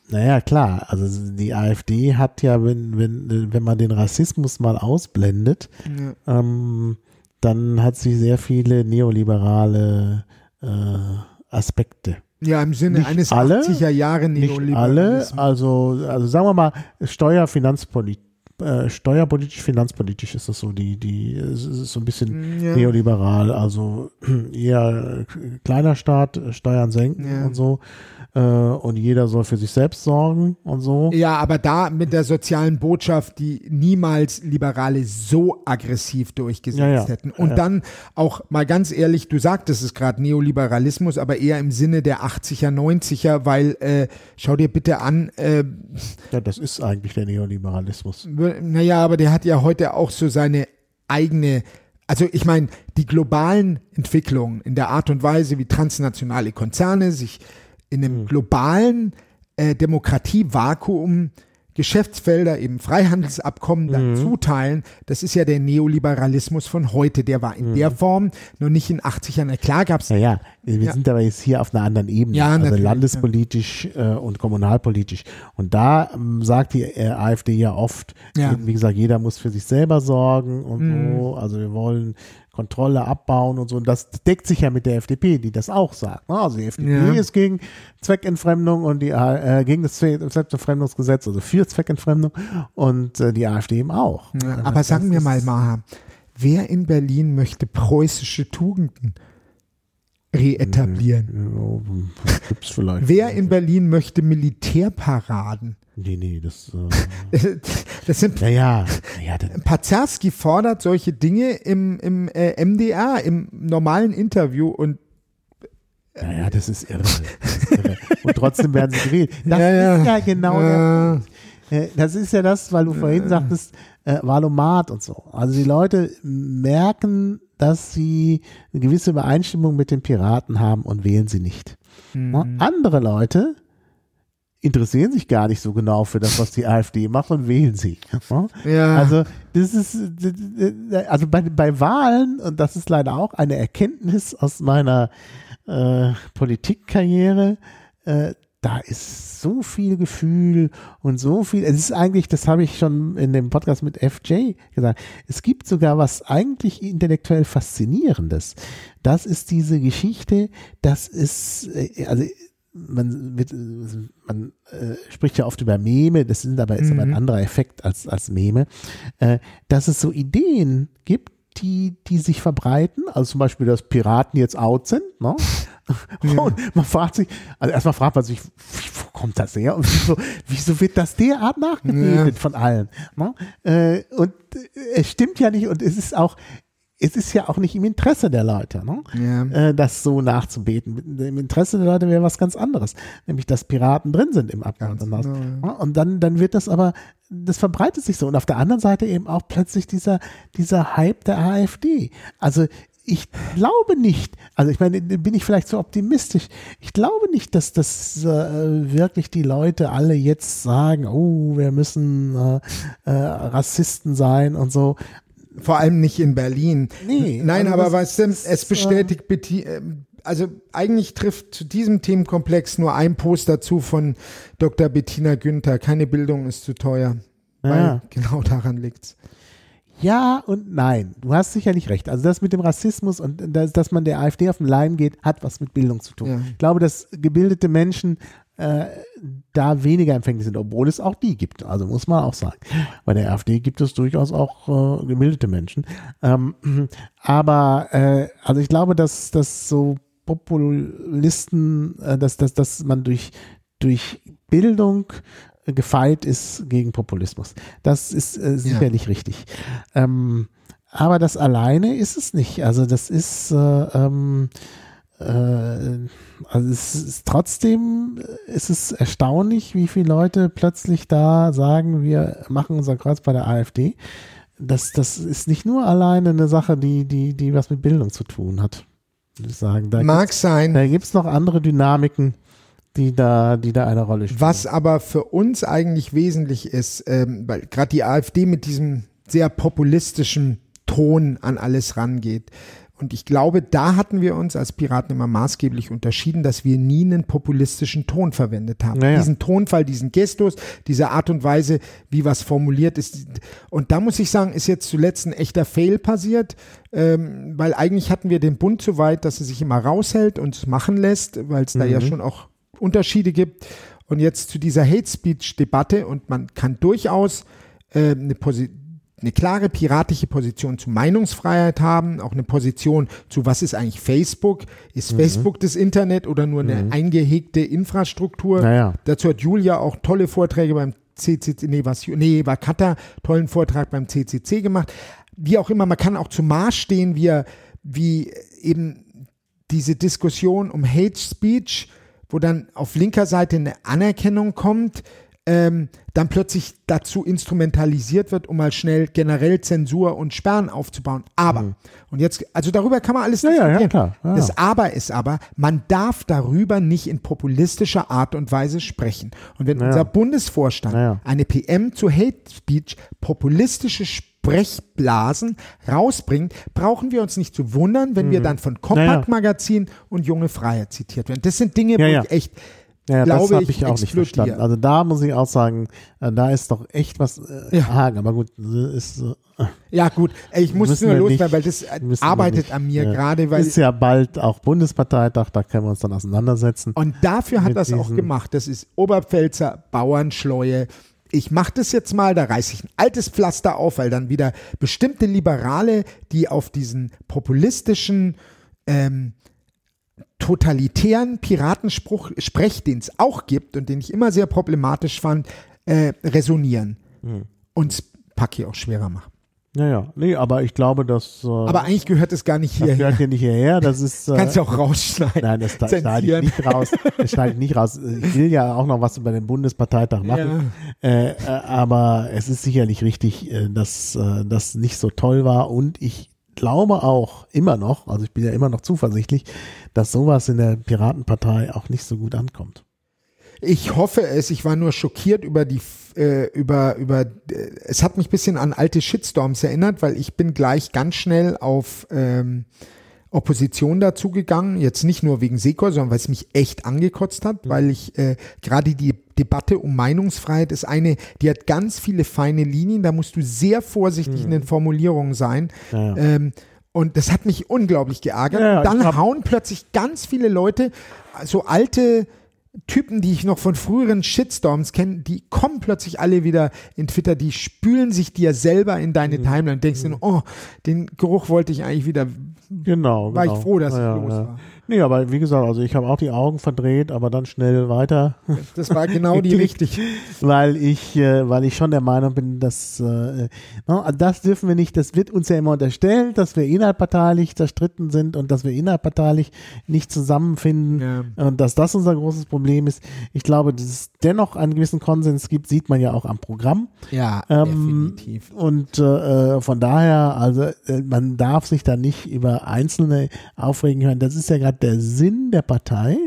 Naja, klar. Also die AfD hat ja, wenn, wenn, wenn man den Rassismus mal ausblendet, ja. ähm, dann hat sie sehr viele neoliberale äh, Aspekte. Ja, im Sinne nicht eines alle, 80er Jahre Nicht alle, also, also sagen wir mal, Steuerfinanzpolitik. Äh, steuerpolitisch, finanzpolitisch ist das so, die, die, es ist so ein bisschen ja. neoliberal, also eher kleiner Staat, Steuern senken ja. und so äh, und jeder soll für sich selbst sorgen und so. Ja, aber da mit der sozialen Botschaft, die niemals Liberale so aggressiv durchgesetzt ja, hätten. Und dann auch mal ganz ehrlich, du sagtest es gerade, Neoliberalismus, aber eher im Sinne der 80er, 90er, weil äh, schau dir bitte an. Äh, ja, das ist eigentlich der Neoliberalismus. Naja, aber der hat ja heute auch so seine eigene also ich meine, die globalen Entwicklungen in der Art und Weise, wie transnationale Konzerne sich in einem mhm. globalen äh, Demokratievakuum Geschäftsfelder, eben Freihandelsabkommen dann mhm. zuteilen. Das ist ja der Neoliberalismus von heute. Der war in mhm. der Form noch nicht in 80 Jahren. Klar gab es. Ja, ja, wir ja. sind aber jetzt hier auf einer anderen Ebene. Ja, also landespolitisch ja. äh, und kommunalpolitisch. Und da ähm, sagt die äh, AfD ja oft, ja. wie gesagt, jeder muss für sich selber sorgen und mhm. so. Also wir wollen Kontrolle abbauen und so. Und das deckt sich ja mit der FDP, die das auch sagt. Ne? Also die FDP ja. ist gegen Zweckentfremdung und die äh, gegen das Zweckentfremdungsgesetz, also für Zweckentfremdung und äh, die AfD eben auch. Ja, aber sagen wir mal, Maha, wer in Berlin möchte preußische Tugenden reetablieren? Ja, gibt's vielleicht. wer in Berlin möchte Militärparaden? Nee, nee, das. Äh das sind. Naja, ja, Pazerski fordert solche Dinge im, im äh, MDR, im normalen Interview und. Naja, das ist irre. Das ist irre. und trotzdem werden sie gewählt. Das ja, ja. ist ja genau der äh, Das ist ja das, weil du vorhin sagtest, äh, Valomat und so. Also die Leute merken, dass sie eine gewisse Übereinstimmung mit den Piraten haben und wählen sie nicht. Mhm. Andere Leute interessieren sich gar nicht so genau für das, was die AfD macht und wählen sie. Ja. Also das ist also bei, bei Wahlen und das ist leider auch eine Erkenntnis aus meiner äh, Politikkarriere. Äh, da ist so viel Gefühl und so viel. Es ist eigentlich, das habe ich schon in dem Podcast mit FJ gesagt. Es gibt sogar was eigentlich intellektuell faszinierendes. Das ist diese Geschichte, das ist, äh, also man, wird, man äh, spricht ja oft über Meme, das sind aber, ist mhm. aber ein mhm. anderer Effekt als, als Meme, äh, dass es so Ideen gibt, die, die sich verbreiten, also zum Beispiel, dass Piraten jetzt out sind, ne? Ja. Und man fragt sich, also erstmal fragt man sich, wo kommt das her? Und wieso, wieso wird das derart nachgebildet ja. von allen? Ne? Äh, und es stimmt ja nicht und es ist auch, es ist ja auch nicht im Interesse der Leute, ne? ja. äh, das so nachzubeten. Im Interesse der Leute wäre was ganz anderes, nämlich dass Piraten drin sind im Abgeordnetenhaus. Genau, ja. Und dann, dann wird das aber, das verbreitet sich so. Und auf der anderen Seite eben auch plötzlich dieser, dieser Hype der AfD. Also ich glaube nicht, also ich meine, bin ich vielleicht so optimistisch. Ich glaube nicht, dass das äh, wirklich die Leute alle jetzt sagen, oh, wir müssen äh, äh, Rassisten sein und so. Vor allem nicht in Berlin. Nee, Nein, also aber weißt du, es bestätigt, äh, also eigentlich trifft zu diesem Themenkomplex nur ein Poster zu von Dr. Bettina Günther. Keine Bildung ist zu teuer. Ja. Weil genau daran liegt's. Ja und nein. Du hast sicherlich recht. Also das mit dem Rassismus und das, dass man der AfD auf den Leim geht, hat was mit Bildung zu tun. Ja. Ich glaube, dass gebildete Menschen äh, da weniger empfänglich sind, obwohl es auch die gibt. Also muss man auch sagen. Bei der AfD gibt es durchaus auch äh, gebildete Menschen. Ähm, aber äh, also ich glaube, dass, dass so Populisten, äh, dass, dass, dass man durch, durch Bildung gefeit ist gegen Populismus. Das ist äh, sicherlich ja. richtig. Ähm, aber das alleine ist es nicht. Also das ist äh, ähm, äh, also es ist trotzdem ist es erstaunlich, wie viele Leute plötzlich da sagen, wir machen unser Kreuz bei der AfD. Das, das ist nicht nur alleine eine Sache, die, die, die was mit Bildung zu tun hat. Ich sagen. Da Mag sein. Da gibt es noch andere Dynamiken, die da, die da eine Rolle spielen. Was aber für uns eigentlich wesentlich ist, ähm, weil gerade die AfD mit diesem sehr populistischen Ton an alles rangeht Und ich glaube, da hatten wir uns als Piraten immer maßgeblich unterschieden, dass wir nie einen populistischen Ton verwendet haben. Naja. Diesen Tonfall, diesen Gestus, diese Art und Weise, wie was formuliert ist. Und da muss ich sagen, ist jetzt zuletzt ein echter Fail passiert, ähm, weil eigentlich hatten wir den Bund so weit, dass er sich immer raushält und es machen lässt, weil es da ja schon auch Unterschiede gibt. Und jetzt zu dieser Hate Speech Debatte und man kann durchaus äh, eine eine klare piratische Position zu Meinungsfreiheit haben, auch eine Position zu, was ist eigentlich Facebook? Ist Mhm. Facebook das Internet oder nur eine eingehegte Infrastruktur? Naja. Dazu hat Julia auch tolle Vorträge beim CCC, nee, was, nee, war Katha, tollen Vortrag beim CCC gemacht. Wie auch immer, man kann auch zum Maß stehen, wie, er, wie eben diese Diskussion um Hate Speech, wo dann auf linker Seite eine Anerkennung kommt, ähm, dann plötzlich dazu instrumentalisiert wird, um mal schnell generell Zensur und Sperren aufzubauen. Aber, und jetzt, also darüber kann man alles Mhm. Ja, ja, ja, diskutieren. klar. Ja, Das. Aber ist aber, man darf darüber nicht in populistischer Art und Weise sprechen. Und wenn Naja. unser Bundesvorstand Naja. eine PM zu Hate Speech populistische Sprechblasen rausbringt, brauchen wir uns nicht zu wundern, wenn wir dann von Compact Magazin und Junge Freiheit zitiert werden. Das sind Dinge, Ja, wo ja. ich echt Ja, das glaube habe ich, ich auch nicht explodiere. verstanden. Also da muss ich auch sagen, äh, da ist doch echt was äh, Ja. hagen. Aber gut, ist äh, Ja, gut, ich muss nur loswerden, nicht- weil das arbeitet nicht. an mir Ja. gerade, weil ist ja bald auch Bundesparteitag, da können wir uns dann auseinandersetzen. Und dafür hat das auch gemacht. Das ist Oberpfälzer Bauernschleue. Ich mache das jetzt mal, da reiße ich ein altes Pflaster auf, weil dann wieder bestimmte Liberale, die auf diesen populistischen, ähm, totalitären Piratenspruch, Sprech, den es auch gibt und den ich immer sehr problematisch fand, äh, resonieren. Hm. Und Paki auch schwerer machen. Ja, ja. Nee, aber ich glaube, dass äh, Aber eigentlich gehört es gar nicht das hierher. gehört hier nicht hierher. Das ist äh, Kannst du auch rausschneiden. Nein, das schneide ich nicht raus. Das schneide ich nicht raus. Ich will ja auch noch was über den Bundesparteitag machen. Äh, äh, aber es ist sicherlich richtig, äh, dass äh, das nicht so toll war. Und ich glaube auch immer noch, also ich bin ja immer noch zuversichtlich, dass sowas in der Piratenpartei auch nicht so gut ankommt. Ich hoffe es. Ich war nur schockiert über die, äh, über, über, äh, es hat mich ein bisschen an alte Shitstorms erinnert, weil ich bin gleich ganz schnell auf ähm, Opposition dazugegangen. Jetzt nicht nur wegen Sekor, sondern weil es mich echt angekotzt hat, weil ich äh, gerade die Debatte um Meinungsfreiheit ist eine, die hat ganz viele feine Linien. Da musst du sehr vorsichtig in den Formulierungen sein. Ja. Ähm, und das hat mich unglaublich geärgert. Ja, dann hauen plötzlich ganz viele Leute, so alte Typen, die ich noch von früheren Shitstorms kenne, die kommen plötzlich alle wieder in Twitter, die spülen sich dir selber in Mhm. deine Timeline und denkst dir, oh, den Geruch wollte ich eigentlich wieder. Genau. War ich genau. froh, dass ja, ich los ja. war. Nee, aber wie gesagt, also ich habe auch die Augen verdreht, aber dann schnell weiter. Das war genau die richtig. weil ich, äh, weil ich schon der Meinung bin, dass äh, no, das dürfen wir nicht, das wird uns ja immer unterstellt, dass wir innerparteilich zerstritten sind und dass wir innerparteilich nicht zusammenfinden und dass das unser großes Problem ist. Ich glaube, dass es dennoch einen gewissen Konsens gibt, sieht man ja auch am Programm. Ja, Ähm, definitiv. Und äh, von daher, also äh, man darf sich da nicht über Einzelne aufregen hören. Das ist ja gerade der Sinn der Partei.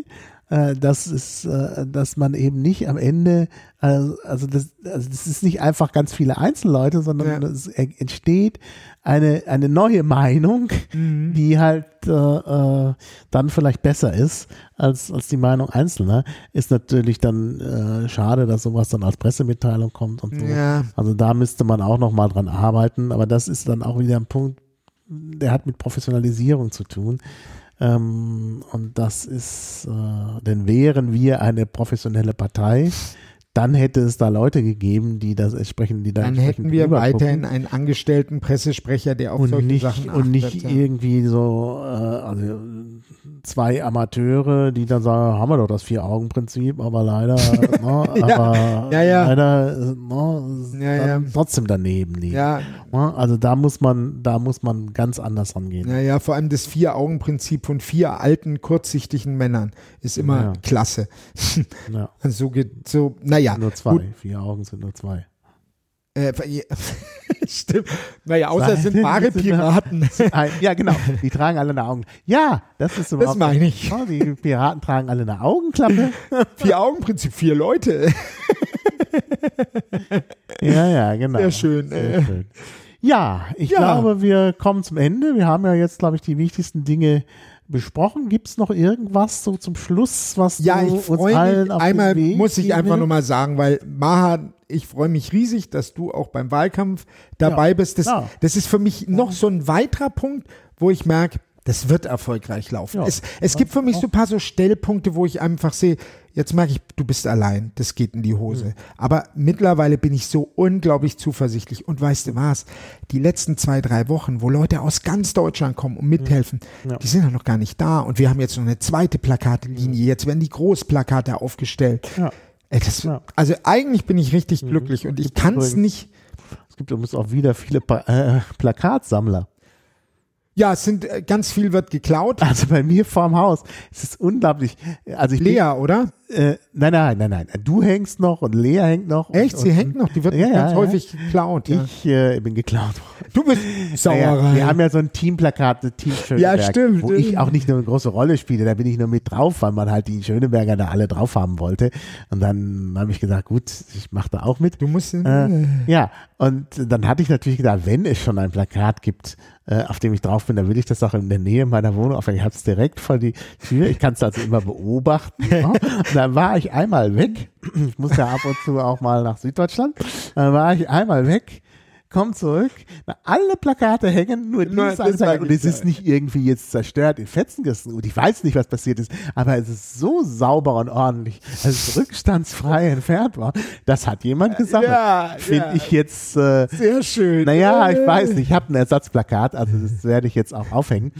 Äh, das ist, äh, dass man eben nicht am Ende, also, also, das, also das ist nicht einfach ganz viele Einzelleute, sondern Ja. es entsteht eine, eine neue Meinung, Mhm. die halt äh, äh, dann vielleicht besser ist als, als die Meinung Einzelner. Ist natürlich dann äh, schade, dass sowas dann als Pressemitteilung kommt und so. Ja. Also da müsste man auch noch mal dran arbeiten, aber das ist dann auch wieder ein Punkt, der hat mit Professionalisierung zu tun. Ähm, und das ist, äh, denn wären wir eine professionelle Partei, dann hätte es da Leute gegeben, die das entsprechend, die da Dann hätten wir weiterhin einen angestellten Pressesprecher, der auf und solche nicht, Sachen und nicht achtet, ja. irgendwie so, äh, also zwei Amateure, die dann sagen, haben wir doch das Vier-Augen-Prinzip, aber leider, ne, aber ja, ja. leider äh, ne, dann trotzdem daneben liegen. Ja, Ne, Also da muss man, da muss man ganz anders rangehen. Naja, vor allem das Vier-Augen-Prinzip von vier alten, kurzsichtigen Männern ist immer klasse. Also so geht so, naja. Nur zwei, Gut, vier Augen sind nur zwei. äh, stimmt. Naja, außer es sind wahre Piraten. Ja, genau. Die tragen alle eine Augen. Ja, das ist überhaupt. meine ich. Ja, die Piraten tragen alle eine Augenklappe. Vier-Augen-Prinzip, vier Leute. Ja, ja, genau. Sehr schön, Sehr äh. schön. Ja, ich Ja. glaube, wir kommen zum Ende. Wir haben ja jetzt, glaube ich, die wichtigsten Dinge besprochen. Gibt es noch irgendwas so zum Schluss, was Ja, du ich uns freue allen mich. auf Einmal den Weg muss ich einfach willst? nochmal sagen, weil Maha, ich freue mich riesig, dass du auch beim Wahlkampf dabei Ja, bist. Das, das ist für mich noch so ein weiterer Punkt, wo ich merke, das wird erfolgreich laufen. Ja, es es gibt für mich so ein paar so Stellpunkte, wo ich einfach sehe, jetzt merke ich, du bist allein, das geht in die Hose. Mhm. Aber mittlerweile bin ich so unglaublich zuversichtlich. Und weißt du was? Die letzten zwei, drei Wochen, wo Leute aus ganz Deutschland kommen und mithelfen, Mhm. Ja. die sind ja noch gar nicht da. Und wir haben jetzt noch eine zweite Plakatelinie. Jetzt werden die Großplakate aufgestellt. Ja. Ey, das. Also eigentlich bin ich richtig glücklich und ich kann es nicht. Es gibt übrigens auch wieder viele pa äh, Plakatsammler. Ja, es sind äh, ganz viel wird geklaut. Also bei mir vorm Haus. Es ist unglaublich. Also ich Lea, oder? Bin, äh, nein, nein, nein, nein. Du hängst noch und Lea hängt noch. Echt? Und, Sie und, hängt noch, die wird Ja, ja, ganz ja. häufig geklaut. Ja. Ich äh, bin geklaut. Du bist Naja, Sauerei. wir haben ja so ein Teamplakat, das Team Schöneberg, stimmt, wo ich auch nicht nur eine große Rolle spiele, da bin ich nur mit drauf, weil man halt die Schöneberger da alle drauf haben wollte. Und dann habe ich gesagt, gut, ich mache da auch mit. du musst Äh, ja, und dann hatte ich natürlich gedacht, wenn es schon ein Plakat gibt, äh, auf dem ich drauf bin, dann will ich das auch in der Nähe meiner Wohnung aufhängen. Ich habe es direkt vor die Tür. Ich kann es also immer beobachten. ja. Und dann war ich einmal weg. Ich muss ja ab und zu auch mal nach Süddeutschland. Dann war ich einmal weg. Komm zurück. Na, alle Plakate hängen, nur Nur dieses Plakat. war Und es ist nicht irgendwie jetzt zerstört in Fetzen gerissen. Und ich weiß nicht, was passiert ist. Aber es ist so sauber und ordentlich, dass es rückstandsfrei entfernt war. Das hat jemand gesammelt. Ja, Finde ja. ich jetzt, äh, Sehr schön. naja, ich weiß nicht, ich habe ein Ersatzplakat, also das werde ich jetzt auch aufhängen.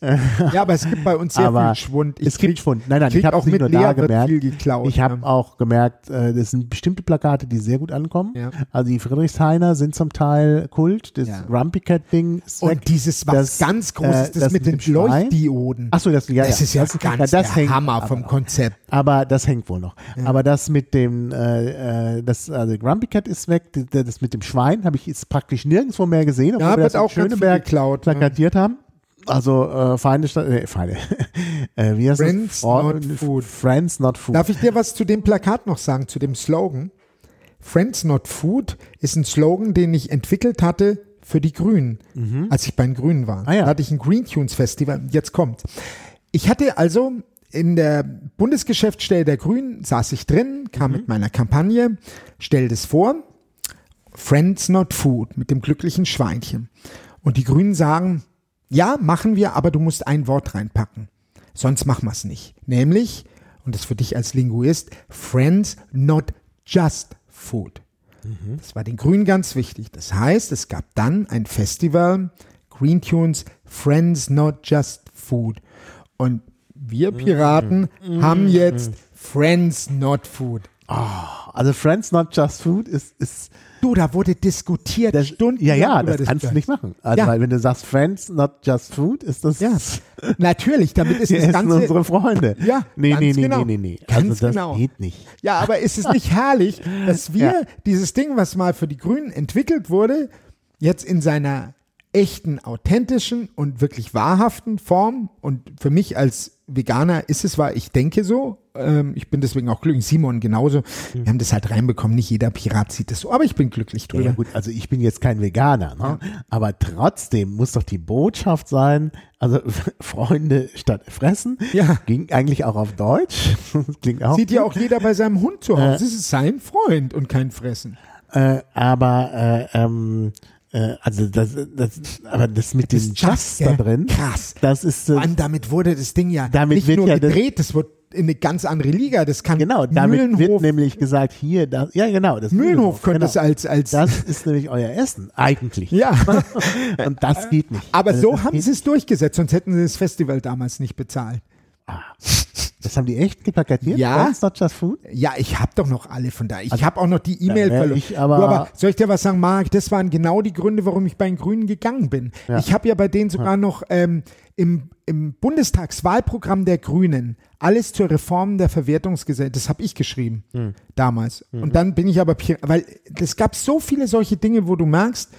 Ja, aber es gibt bei uns sehr Aber viel Schwund. es gibt Schwund. Nein, nein, krieg ich habe auch nicht nur Lea da gemerkt. geklaut. Ich habe ja. auch gemerkt, äh, das sind bestimmte Plakate, die sehr gut ankommen. Ja. Also die Friedrichshainer sind zum Teil Kult. Das Ja. Grumpy Cat Ding. Und dieses was Das, ganz Großes, äh, das, das mit mit den. Leuchtdioden. Achso, das, ja, das ja, ist ja das, ganz das der hängt Hammer aber vom noch. Konzept. Aber das hängt wohl noch. Aber das mit dem, äh, äh, das, also Grumpy Cat ist weg. Das, das mit dem Schwein habe ich jetzt praktisch nirgendwo mehr gesehen, obwohl Ja, wir das auch Schöneberg geklaut. ne? plakatiert haben. Also äh, Feinde, äh, Feinde. äh, wie heißt Friends das? Not food. Friends not food. Darf ich dir was zu dem Plakat noch sagen, zu dem Slogan? Friends Not Food ist ein Slogan, den ich entwickelt hatte für die Grünen, als ich bei den Grünen war. Mhm. Ah, ja. Da hatte ich ein Green Tunes Festival. Jetzt kommt. Ich hatte also in der Bundesgeschäftsstelle der Grünen, saß ich drin, kam Mhm. mit meiner Kampagne, stell das vor, Friends Not Food mit dem glücklichen Schweinchen. Und die Grünen sagen, ja, machen wir, aber du musst ein Wort reinpacken. Sonst machen wir es nicht. Nämlich, und das für dich als Linguist, Friends Not Just Food. Das war den Grünen ganz wichtig. Das heißt, es gab dann ein Festival, Green Tunes, Friends Not Just Food. Und wir Piraten haben jetzt Friends Not Food. Also Friends not just food ist, ist Du, da wurde diskutiert, das, Stunden ja, ja, das kannst du nicht machen. Also, Ja. weil wenn du sagst Friends not just food, ist das, Ja, natürlich, damit ist wir das Ganze... unsere Freunde. Ja, nee, ganz nee, nee, genau. nee, nee, nee. Ganz also das genau. geht nicht. Ja, aber ist es nicht herrlich, dass wir Ja. dieses Ding, was mal für die Grünen entwickelt wurde, jetzt in seiner echten, authentischen und wirklich wahrhaften Form und für mich als Veganer ist es wahr, ich denke so, ähm, ich bin deswegen auch glücklich, Simon genauso, wir haben das halt reinbekommen, nicht jeder Pirat sieht das so, aber ich bin glücklich Ja, drüber. ja, gut, also ich bin jetzt kein Veganer, ne? aber trotzdem muss doch die Botschaft sein, also Freunde statt fressen, Ja. ging eigentlich auch auf Deutsch, klingt auch Sieht ja gut. auch jeder bei seinem Hund zu Hause, es ist sein Freund und kein Fressen. äh, aber äh, ähm, äh, also das, das, aber das mit dem ist Just da drin, Krass. das ist äh, allem damit wurde das Ding ja Damit nicht wird nur ja das- gedreht, das wird in eine ganz andere Liga. Das kann genau, damit wird Mühlenhof, nämlich gesagt, hier, das, ja genau, das Mühlenhof könnte genau. es als, als Das ist nämlich euer Essen, eigentlich. ja. Und das geht nicht. Aber Also so das haben sie es durchgesetzt, sonst hätten sie das Festival damals nicht bezahlt. Das haben die echt geplakatiert? Ja. Friends not just food? Ja, ich habe doch noch alle von da. Ich habe auch noch die E-Mail wär verloren. ich aber- Du, aber soll ich dir was sagen, Marc? Das waren genau die Gründe, warum ich bei den Grünen gegangen bin. Ja. Ich habe ja bei denen sogar noch ähm, im, im Bundestagswahlprogramm der Grünen alles zur Reform der Verwertungsgesellschaft, das habe ich geschrieben Hm. damals. Mhm. Und dann bin ich aber, weil es gab so viele solche Dinge, wo du merkst,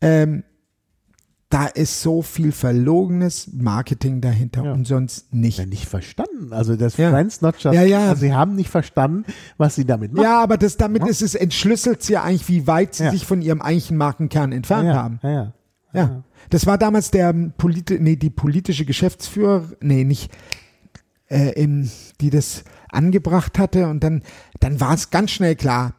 ähm, da ist so viel verlogenes Marketing dahinter Ja. und sonst nicht. Ja, nicht verstanden. Also das Ja. Friends Not Just Ja, ja. Also sie haben nicht verstanden, was sie damit machen. Ja, aber das damit ist es entschlüsselt sie ja eigentlich, wie weit sie Ja. sich von ihrem eigentlichen Markenkern entfernt ja, haben. ja, ja. Ja. Das war damals der ähm, politi nee, die politische Geschäftsführer, nee, nicht, äh, im, die das angebracht hatte und dann, dann war es ganz schnell klar.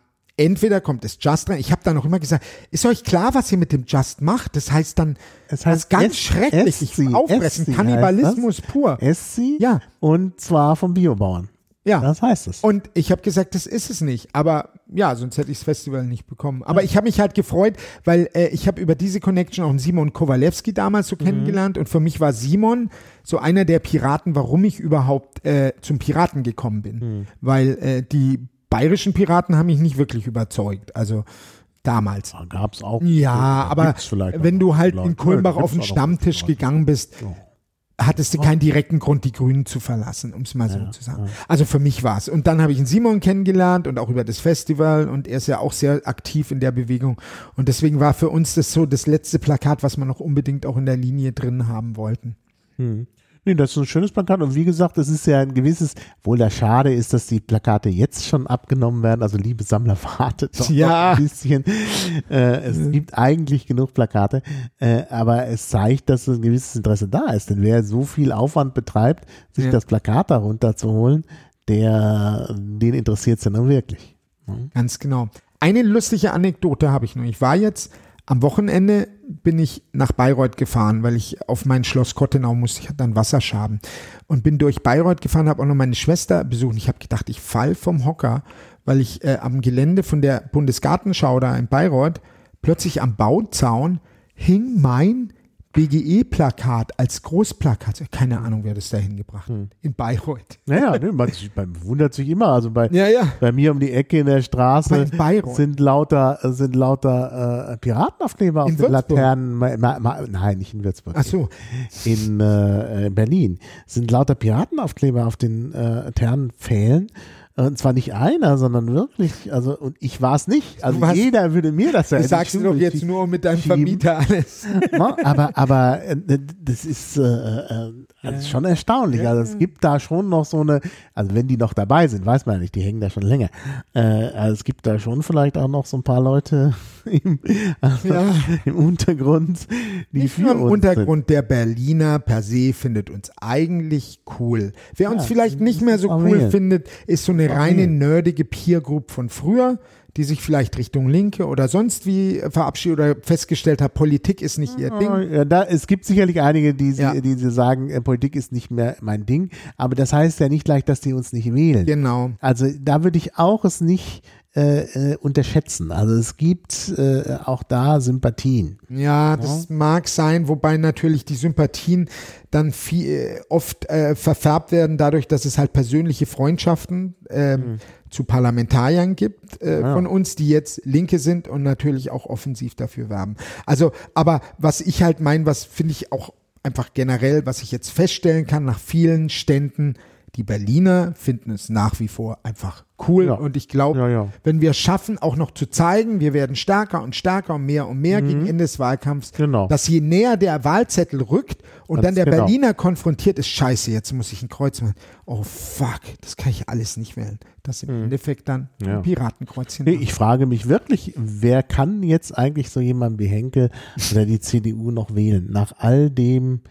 Entweder kommt es Just rein. Ich habe da noch immer gesagt, ist euch klar, was ihr mit dem Just macht? Das heißt dann, Es was ganz Ess- schrecklich, ich Essi, auffressen, Essi Kannibalismus heißt das. pur. Essi Ja. und zwar vom Biobauern. Ja. Das heißt es. Und ich habe gesagt, das ist es nicht. Aber ja, sonst hätte ich das Festival nicht bekommen. Aber ich habe mich halt gefreut, weil äh, ich habe über diese Connection auch einen Simon Kowalewski damals so kennengelernt. Und für mich war Simon so einer der Piraten, warum ich überhaupt äh, zum Piraten gekommen bin. Weil äh, die bayerischen Piraten haben mich nicht wirklich überzeugt. Also damals. Da gab es auch. Ja, aber wenn du halt in Kulmbach Ja, auf den Stammtisch gegangen bist, hattest du keinen direkten Grund, die Grünen zu verlassen, um es mal so zu sagen. Also für mich war es. Und dann habe ich einen Simon kennengelernt und auch über das Festival und er ist ja auch sehr aktiv in der Bewegung. Und deswegen war für uns das so das letzte Plakat, was wir noch unbedingt auch in der Linie drin haben wollten. Nee, das ist ein schönes Plakat und wie gesagt, es ist ja ein gewisses, wohl da schade ist, dass die Plakate jetzt schon abgenommen werden, also liebe Sammler, wartet doch Ja. noch ein bisschen. Äh, es gibt eigentlich genug Plakate, äh, aber es zeigt, dass ein gewisses Interesse da ist, denn wer so viel Aufwand betreibt, sich Ja. das Plakat darunter zu holen, der, den interessiert es ja nun wirklich. Ganz genau. Eine lustige Anekdote habe ich noch. Ich war jetzt am Wochenende bin ich nach Bayreuth gefahren, weil ich auf mein Schloss Kottenau musste. Ich hatte dann Wasserschaden und bin durch Bayreuth gefahren, habe auch noch meine Schwester besucht. Ich habe gedacht, ich fall vom Hocker, weil ich äh, am Gelände von der Bundesgartenschau da in Bayreuth plötzlich am Bauzaun hing mein BGE-Plakat als Großplakat. Keine Ahnung, wer das da hingebracht hat. In Bayreuth. Naja, ne, man, man wundert sich immer. Also bei, Ja, ja. bei mir um die Ecke in der Straße sind lauter, sind lauter äh, Piratenaufkleber auf den? Laternen. Ma, ma, ma, nein, nicht in Würzburg. Ach so. In äh, Berlin sind lauter Piratenaufkleber auf den äh, Laternenpfählen. Und zwar nicht einer, sondern wirklich, also, und ich war es nicht. Also warst- jeder würde mir das sagst du Schuhe doch jetzt schieben. nur mit deinem. Vermieter alles. Ne? aber aber äh, das ist äh, äh, also schon erstaunlich. Also es gibt da schon noch so eine, also wenn die noch dabei sind, weiß man ja nicht, die hängen da schon länger. Äh, also es gibt da schon vielleicht auch noch so ein paar Leute im, Ja. im Untergrund, die Nicht für im uns Untergrund der Berliner per se findet uns eigentlich cool. Wer uns Ja, vielleicht nicht mehr so cool findet, ist so eine reine nerdige Peer Group von früher, die sich vielleicht Richtung Linke oder sonst wie verabschiedet oder festgestellt hat, Politik ist nicht ihr. Ding. Ja, da, es gibt sicherlich einige, die, sie- Ja. die, sie sagen, äh, Politik ist nicht mehr mein Ding, aber das heißt ja nicht gleich, dass die uns nicht wählen. Genau. Also da würde ich auch es nicht äh, äh, unterschätzen. Also es gibt äh, auch da Sympathien. Ja, das mag sein, wobei natürlich die Sympathien dann viel, äh, oft äh, verfärbt werden dadurch, dass es halt persönliche Freundschaften ähm, zu Parlamentariern gibt äh, von uns, die jetzt Linke sind und natürlich auch offensiv dafür werben. Also, aber was ich halt meine, was finde ich auch einfach generell, was ich jetzt feststellen kann nach vielen Ständen, die Berliner finden es nach wie vor einfach cool Ja. und ich glaube, Ja, ja. wenn wir es schaffen, auch noch zu zeigen, wir werden stärker und stärker und mehr und mehr gegen Ende des Wahlkampfs, Mhm. Genau. dass je näher der Wahlzettel rückt und Ganz dann der genau. Berliner konfrontiert ist, scheiße, jetzt muss ich ein Kreuz machen. Oh fuck, das kann ich alles nicht wählen. Das im Endeffekt dann Mhm. Ein Piratenkreuzchen. Nee, ich frage mich wirklich, wer kann jetzt eigentlich so jemand wie Henke oder die CDU noch wählen? Nach all dem,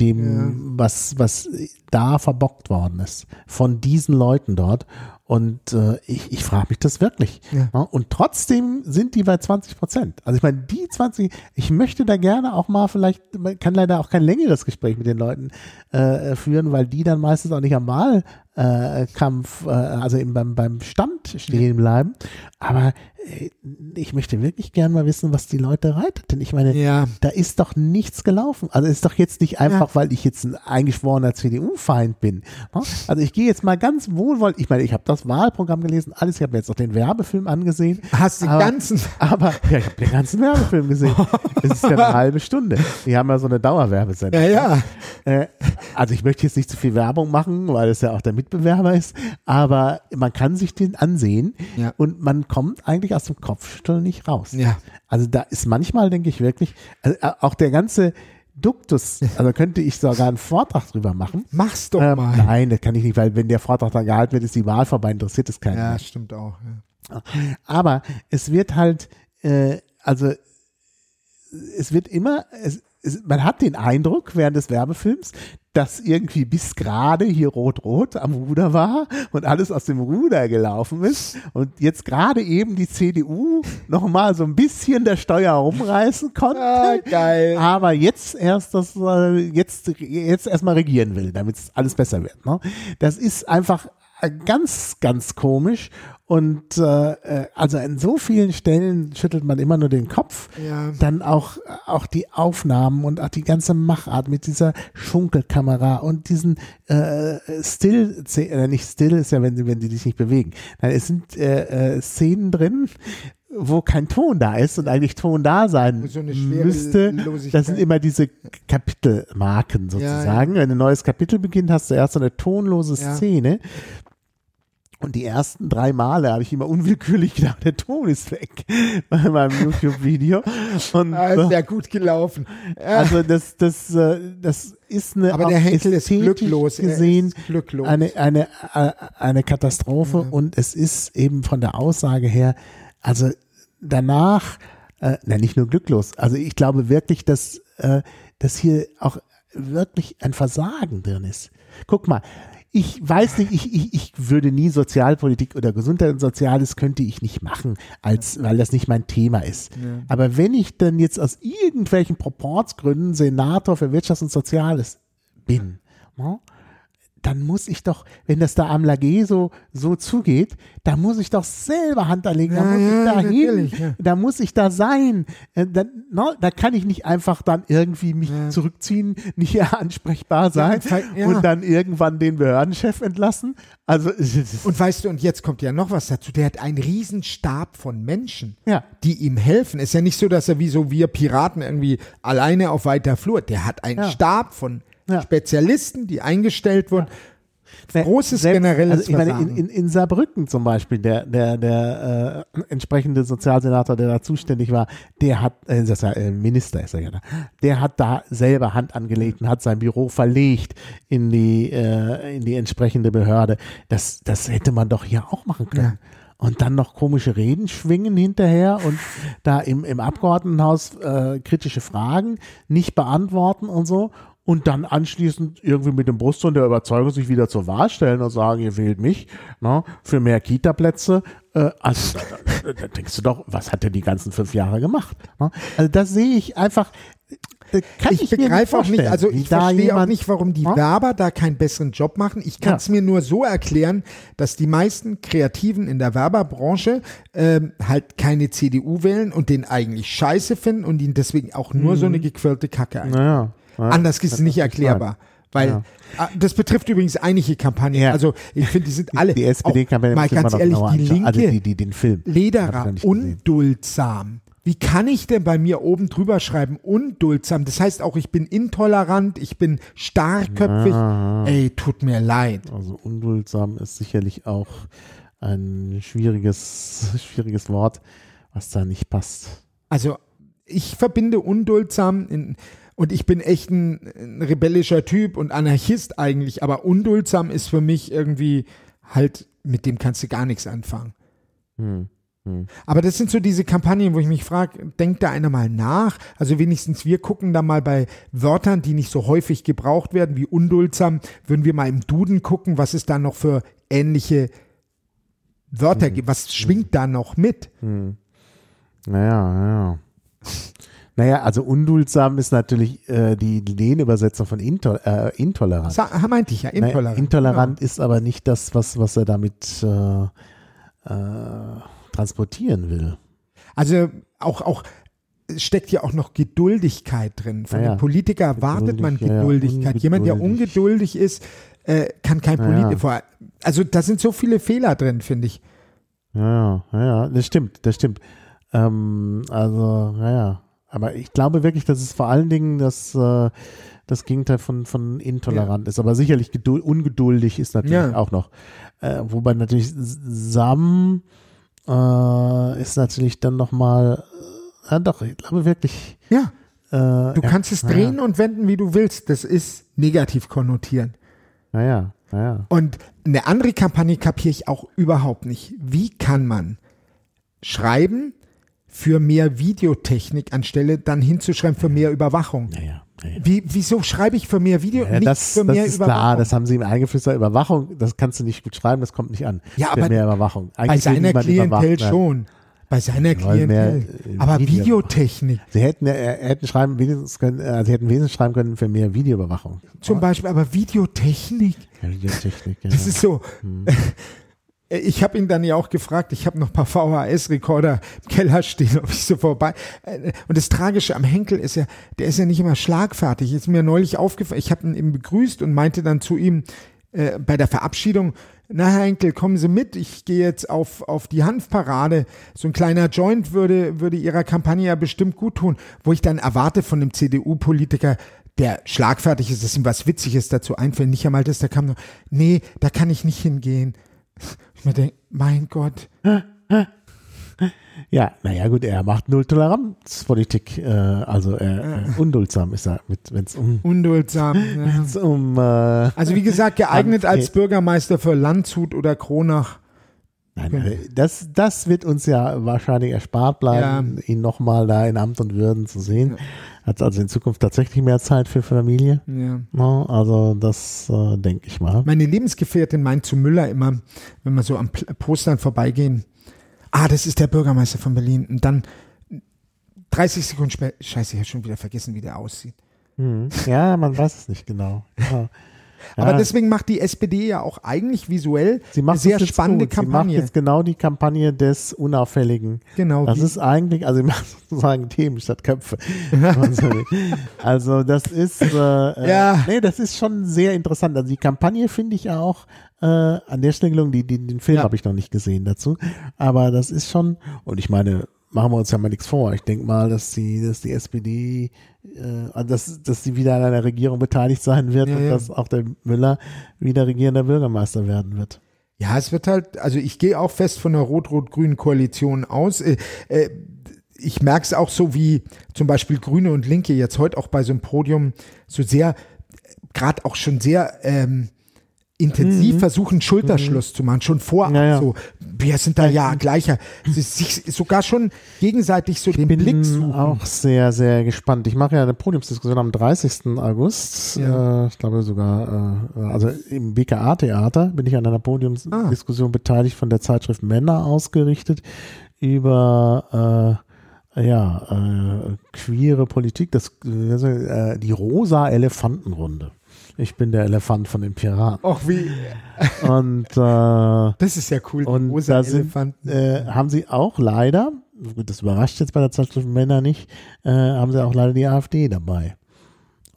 dem, was, was da verbockt worden ist von diesen Leuten dort. Und äh, ich, ich frage mich das wirklich. Ja. Ja, und trotzdem sind die bei 20 Prozent. Also ich meine, die 20, ich möchte da gerne auch mal vielleicht, man kann leider auch kein längeres Gespräch mit den Leuten äh, führen, weil die dann meistens auch nicht am Wahlkampf, äh, also eben beim, beim Stand stehen bleiben. Aber äh, ich möchte wirklich gerne mal wissen, was die Leute reitet. Denn ich meine, Ja. da ist doch nichts gelaufen. Also ist doch jetzt nicht einfach, weil ich jetzt ein eingeschworener CDU-Feind bin. ne? Also ich gehe jetzt mal ganz wohlwollend, ich meine, ich habe das Wahlprogramm gelesen, alles, ich habe mir jetzt auch den Werbefilm angesehen. Hast den aber, ganzen- Aber, ja, ich habe den ganzen Werbefilm gesehen. Es ist ja eine halbe Stunde. Die haben ja so eine Dauerwerbesendung. Ja, ja. Äh, also ich möchte jetzt nicht zu viel Werbung machen, weil es ja auch der Mitbewerber ist, aber man kann sich den ansehen Ja. und man kommt eigentlich aus dem Kopfschütteln nicht raus. Ja. Also da ist manchmal, denke ich wirklich, also äh, auch der ganze Duktus, also könnte ich sogar einen Vortrag drüber machen. Mach's doch Ähm, mal. nein, das kann ich nicht, weil wenn der Vortrag dann gehalten wird, ist die Wahl vorbei, interessiert es keinen. Ja, mehr. stimmt auch. Ja. Aber es wird halt, äh, also es wird immer, es, man hat den Eindruck während des Werbefilms, dass irgendwie bis gerade hier Rot-Rot am Ruder war und alles aus dem Ruder gelaufen ist und jetzt gerade eben die CDU noch mal so ein bisschen der Steuer rumreißen konnte. Ah, geil. Aber jetzt erst das, äh, jetzt, jetzt erstmal regieren will, damit es alles besser wird. Ne? Das ist einfach äh, ganz, ganz komisch. Und äh, äh, also an so vielen Stellen schüttelt man immer nur den Kopf. Ja. Dann auch, auch die Aufnahmen und auch die ganze Machart mit dieser Schunkelkamera und diesen äh, Still, äh, nicht Still ist ja, wenn, sie- wenn die sich nicht bewegen. Nein, es sind äh, äh, Szenen drin, wo kein Ton da ist und eigentlich Ton da sein So müsste. Das sind immer diese Kapitelmarken sozusagen. Wenn ein neues Kapitel beginnt, hast du erst so eine tonlose Ja. Und die ersten drei Male habe ich immer unwillkürlich gedacht, der Ton ist weg bei meinem YouTube-Video. Und Ah, ist ja gut gelaufen. Ja. also das, das, äh, das ist eine Aber der Henkel ist glücklos. Gesehen ist glücklos. eine eine äh, eine Katastrophe und es ist eben von der Aussage her, also danach, äh, na nicht nur glücklos, also ich glaube wirklich, dass äh, dass hier auch wirklich ein Versagen drin ist. Guck mal. Ich weiß nicht, ich, ich, ich würde nie Sozialpolitik oder Gesundheit und Soziales könnte ich nicht machen, als, weil das nicht mein Thema ist. Aber wenn ich dann jetzt aus irgendwelchen Proportsgründen Senator für Wirtschafts- und Soziales bin, ne, dann muss ich doch, wenn das da am Lagé so, so zugeht, da muss ich doch selber Hand anlegen, da Ja, muss ja, ich da hin, ja. da muss ich da sein. Äh, Dann, no, da kann ich nicht einfach dann irgendwie mich zurückziehen, nicht ansprechbar sein ja. und dann irgendwann den Behördenchef entlassen. Also, Und weißt du, und jetzt kommt ja noch was dazu. Der hat einen Riesenstab von Menschen, Ja. die ihm helfen. Ist ja nicht so, dass er wie so wir Piraten irgendwie alleine auf weiter Flur. Der hat einen Ja. Stab von Ja. Spezialisten, die eingestellt wurden. Großes generelles also ich meine, in, in, in Saarbrücken zum Beispiel, der, der, der äh, entsprechende Sozialsenator, der da zuständig war, der hat, äh, das ist ja, äh, Minister ist er ja da, der hat da selber Hand angelegt und hat sein Büro verlegt in die, äh, in die entsprechende Behörde. Das, das hätte man doch hier auch machen können. Und dann noch komische Reden schwingen hinterher und da im, im Abgeordnetenhaus äh, kritische Fragen nicht beantworten und so. Und dann anschließend irgendwie mit dem Brustton der Überzeugung sich wieder zur Wahl stellen und sagen, ihr wählt mich ne, für mehr Kita-Plätze. Äh, also da, da, da denkst du doch, was hat er die ganzen fünf Jahre gemacht? Ne? Also das sehe ich einfach, äh, kann ich, ich begreife auch nicht, also ich verstehe auch nicht, warum die Ja? Werber da keinen besseren Job machen. Ich kann es Ja. mir nur so erklären, dass die meisten Kreativen in der Werberbranche ähm, halt keine CDU wählen und den eigentlich scheiße finden und ihnen deswegen auch nur so eine gequirlte Kacke ein. Mhm. Naja, ja, Anders ist es nicht erklärbar. Weil Ja. ah, das betrifft übrigens einige Kampagnen. Ja. Also ich finde, die sind alle. Die SPD-Kampagne mal ganz ehrlich, die anschauen. Linke, Also die, die, den Film. Lederer, unduldsam. Wie kann ich denn bei mir oben drüber schreiben, unduldsam? Das heißt auch, ich bin intolerant, ich bin starrköpfig. Ey, tut mir leid. Also unduldsam ist sicherlich auch ein schwieriges, schwieriges Wort, was da nicht passt. Also ich verbinde unduldsam in, und ich bin echt ein, ein rebellischer Typ und Anarchist eigentlich, aber unduldsam ist für mich irgendwie halt, mit dem kannst du gar nichts anfangen. Hm. Aber das sind so diese Kampagnen, wo ich mich frage, denkt da einer mal nach? Also wenigstens wir gucken da mal bei Wörtern, die nicht so häufig gebraucht werden wie unduldsam, würden wir mal im Duden gucken, was es da noch für ähnliche Wörter gibt. Was schwingt da noch mit? Naja, naja. Naja, also unduldsam ist natürlich äh, die Lehnübersetzung von Intol äh, intolerant. Sa meinte ich ja, Naja, intolerant. intolerant ist aber nicht das, was, was er damit äh, äh, transportieren will. Also auch, auch steckt ja auch noch Geduldigkeit drin. Von Ja, einem Politiker erwartet man Geduldig, ja, Geduldigkeit. Jemand, der ungeduldig. ist, äh, kann kein Ja, ja. Politiker. Also da sind so viele Fehler drin, finde ich. Ja, ja, ja, das stimmt, das stimmt. Ähm, also, naja. Aber ich glaube wirklich, dass es vor allen Dingen das, äh, das Gegenteil von, von intolerant ist. Aber sicherlich ungeduldig ist natürlich ja. auch noch. Äh, wobei natürlich Sam äh, ist natürlich dann nochmal, äh, ja doch, ich glaube wirklich. Ja. Äh, du kannst es drehen und wenden, wie du willst. Das ist negativ konnotieren. Naja, naja. Und eine andere Kampagne kapiere ich auch überhaupt nicht. Wie kann man schreiben für mehr Videotechnik anstelle dann hinzuschreiben für mehr Überwachung? Naja. Wie, wieso schreibe ich für mehr Video? Ja, das, für das mehr ist Überwachung? klar, das haben sie ihm eingeflüstert. Überwachung, das kannst du nicht gut schreiben, das kommt nicht an. Ja, aber mehr Überwachung. Eigentlich bei seiner Klientel schon. Bei seiner Klientel. Äh, aber Video. Videotechnik. Sie hätten, äh, hätten schreiben können, äh, sie hätten wesentlich schreiben können für mehr Videoüberwachung. Zum Beispiel, aber Videotechnik. Ja, Videotechnik, ja. Das ist so. Hm. Ich habe ihn dann ja auch gefragt, ich habe noch ein paar VHS-Rekorder im Keller stehen, ob ich so vorbei. Äh, und das Tragische am Henkel ist ja, der ist ja nicht immer schlagfertig. Ist mir neulich aufgefallen, ich habe ihn eben begrüßt und meinte dann zu ihm äh, bei der Verabschiedung, na Herr Henkel, kommen Sie mit, ich gehe jetzt auf, auf die Hanfparade. So ein kleiner Joint würde, würde Ihrer Kampagne ja bestimmt gut tun. Wo ich dann erwarte von dem CDU-Politiker, der schlagfertig ist, dass ihm was Witziges dazu einfällt, nicht einmal das, da kam noch, nee, da kann ich nicht hingehen. Mir denke, mein Gott. Ja, naja gut, er macht null Toleranzpolitik, äh, also äh, unduldsam ist er, wenn es um unduldsam, ja. um äh, also wie gesagt geeignet als Bürgermeister für Landshut oder Kronach. Nein, das, das wird uns ja wahrscheinlich erspart bleiben, ja. ihn nochmal da in Amt und Würden zu sehen. Ja. Hat also in Zukunft tatsächlich mehr Zeit für Familie. Ja. No, also das äh, denke ich mal. Meine Lebensgefährtin meint zu Müller immer, wenn wir so am Postern vorbeigehen, ah, das ist der Bürgermeister von Berlin. Und dann 30 Sekunden später, scheiße, ich habe schon wieder vergessen, wie der aussieht. Hm. Ja, man weiß es nicht genau. Ja. Aber ja. deswegen macht die SPD ja auch eigentlich visuell eine sehr spannende gut. Kampagne. Sie macht jetzt genau die Kampagne des Unauffälligen. Genau. Das ist eigentlich, also sie macht sozusagen Themen statt Köpfe. also das ist, äh, äh, ja. nee, das ist schon sehr interessant. Also die Kampagne finde ich auch äh, an der Stelle gelungen. Die, die, den Film ja. habe ich noch nicht gesehen dazu. Aber das ist schon, und ich meine, machen wir uns ja mal nichts vor. Ich denke mal, dass die, dass die SPD, äh, dass, dass sie wieder an einer Regierung beteiligt sein wird ja, und ja. dass auch der Müller wieder regierender Bürgermeister werden wird. Ja, es wird halt, also ich gehe auch fest von der rot-rot-grünen Koalition aus. Äh, äh, ich merke es auch so wie zum Beispiel Grüne und Linke jetzt heute auch bei so einem Podium so sehr, gerade auch schon sehr ähm, intensiv mhm. versuchen, Schulterschluss mhm. zu machen, schon vorab ja, ja. so, wir sind da ja gleicher, sich sogar schon gegenseitig so ich den bin Blick suchen. auch sehr, sehr gespannt. Ich mache ja eine Podiumsdiskussion am 30. August, ja. äh, ich glaube sogar, äh, also im BKA-Theater bin ich an einer Podiumsdiskussion ah. beteiligt, von der Zeitschrift Männer ausgerichtet, über äh, ja, äh, queere Politik, das, äh, die rosa Elefantenrunde. Ich bin der Elefant von den Piraten. Och, wie. Und äh, das ist ja cool. Und da sind, äh, haben sie auch leider, das überrascht jetzt bei der Zeitschrift Männer nicht, äh, haben sie auch leider die AfD dabei.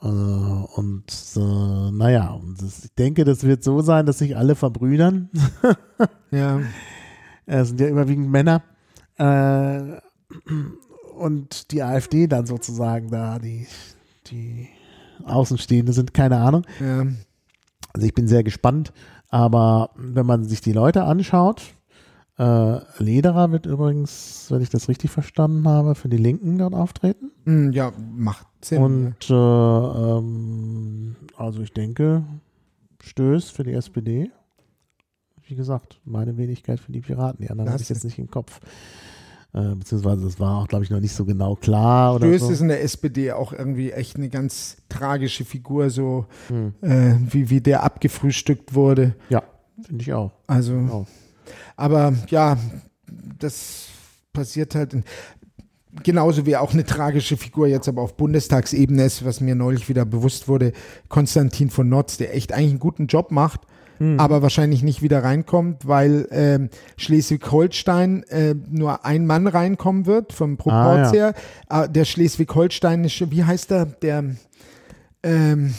Äh, und äh, naja, das, ich denke, das wird so sein, dass sich alle verbrüdern. ja. Es sind ja überwiegend Männer. Äh, und die AfD dann sozusagen da, die, die Außenstehende sind, keine Ahnung. Ja. Also ich bin sehr gespannt, aber wenn man sich die Leute anschaut, äh, Lederer wird übrigens, wenn ich das richtig verstanden habe, für die Linken dort auftreten. Hm, ja, macht Sinn. Und äh, ähm, also ich denke, Stöß für die SPD. Wie gesagt, meine Wenigkeit für die Piraten. Die anderen habe ich jetzt nicht im Kopf. Äh, beziehungsweise das war auch, glaube ich, noch nicht so genau klar. Oder Stöß so. ist in der SPD auch irgendwie echt eine ganz tragische Figur, so hm. äh, wie, wie der abgefrühstückt wurde. Ja, finde ich auch. Also, auch. aber ja, das passiert halt. In, genauso wie auch eine tragische Figur jetzt aber auf Bundestagsebene ist, was mir neulich wieder bewusst wurde, Konstantin von Notz, der echt eigentlich einen guten Job macht, hm. aber wahrscheinlich nicht wieder reinkommt, weil ähm, Schleswig-Holstein äh, nur ein Mann reinkommen wird, vom Proporz ah, her. Äh, der Schleswig-Holsteinische, wie heißt er, der, ähm,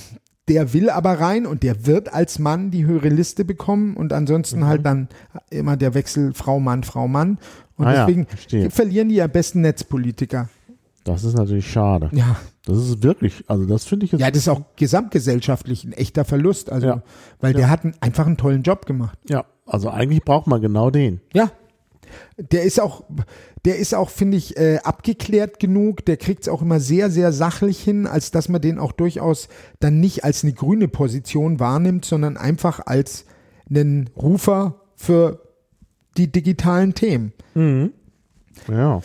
der will aber rein und der wird als Mann die höhere Liste bekommen und ansonsten mhm. halt dann immer der Wechsel Frau, Mann, Frau, Mann. Und ah, deswegen ja, verlieren die ja besten Netzpolitiker. Das ist natürlich schade. Ja. Das ist wirklich, also das finde ich jetzt. Ja, das ist auch gesamtgesellschaftlich ein echter Verlust. Also, Ja. weil der hat einen, einfach einen tollen Job gemacht. Ja, also eigentlich braucht man genau den. Ja. Der ist auch, der ist auch, finde ich, äh, abgeklärt genug. Der kriegt es auch immer sehr, sehr sachlich hin, als dass man den auch durchaus dann nicht als eine grüne Position wahrnimmt, sondern einfach als einen Rufer für die digitalen Themen. Ja.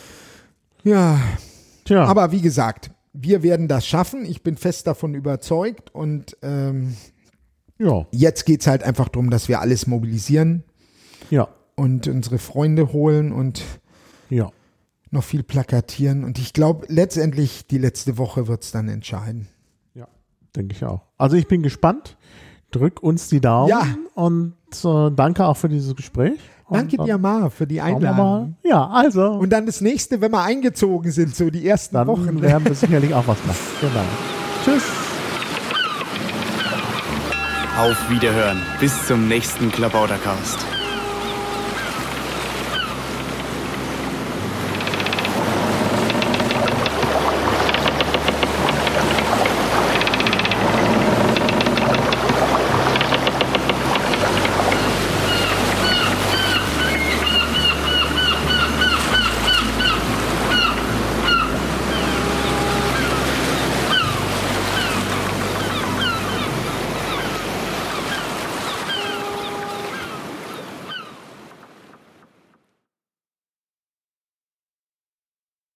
Ja, Tja. aber wie gesagt, wir werden das schaffen. Ich bin fest davon überzeugt und ähm, ja. jetzt geht es halt einfach darum, dass wir alles mobilisieren Ja. und unsere Freunde holen und Ja. noch viel plakatieren. Und ich glaube, letztendlich die letzte Woche wird es dann entscheiden. Ja. Denke ich auch. Also ich bin gespannt. Drück uns die Daumen. Ja. Und äh, danke auch für dieses Gespräch. Danke dir, Mar, für die Einladung. mal. Ja, also. Und dann das nächste, wenn wir eingezogen sind, so die ersten dann Wochen. werden wir sicherlich auch was machen. Genau. Tschüss. Auf Wiederhören. Bis zum nächsten Klabautercast.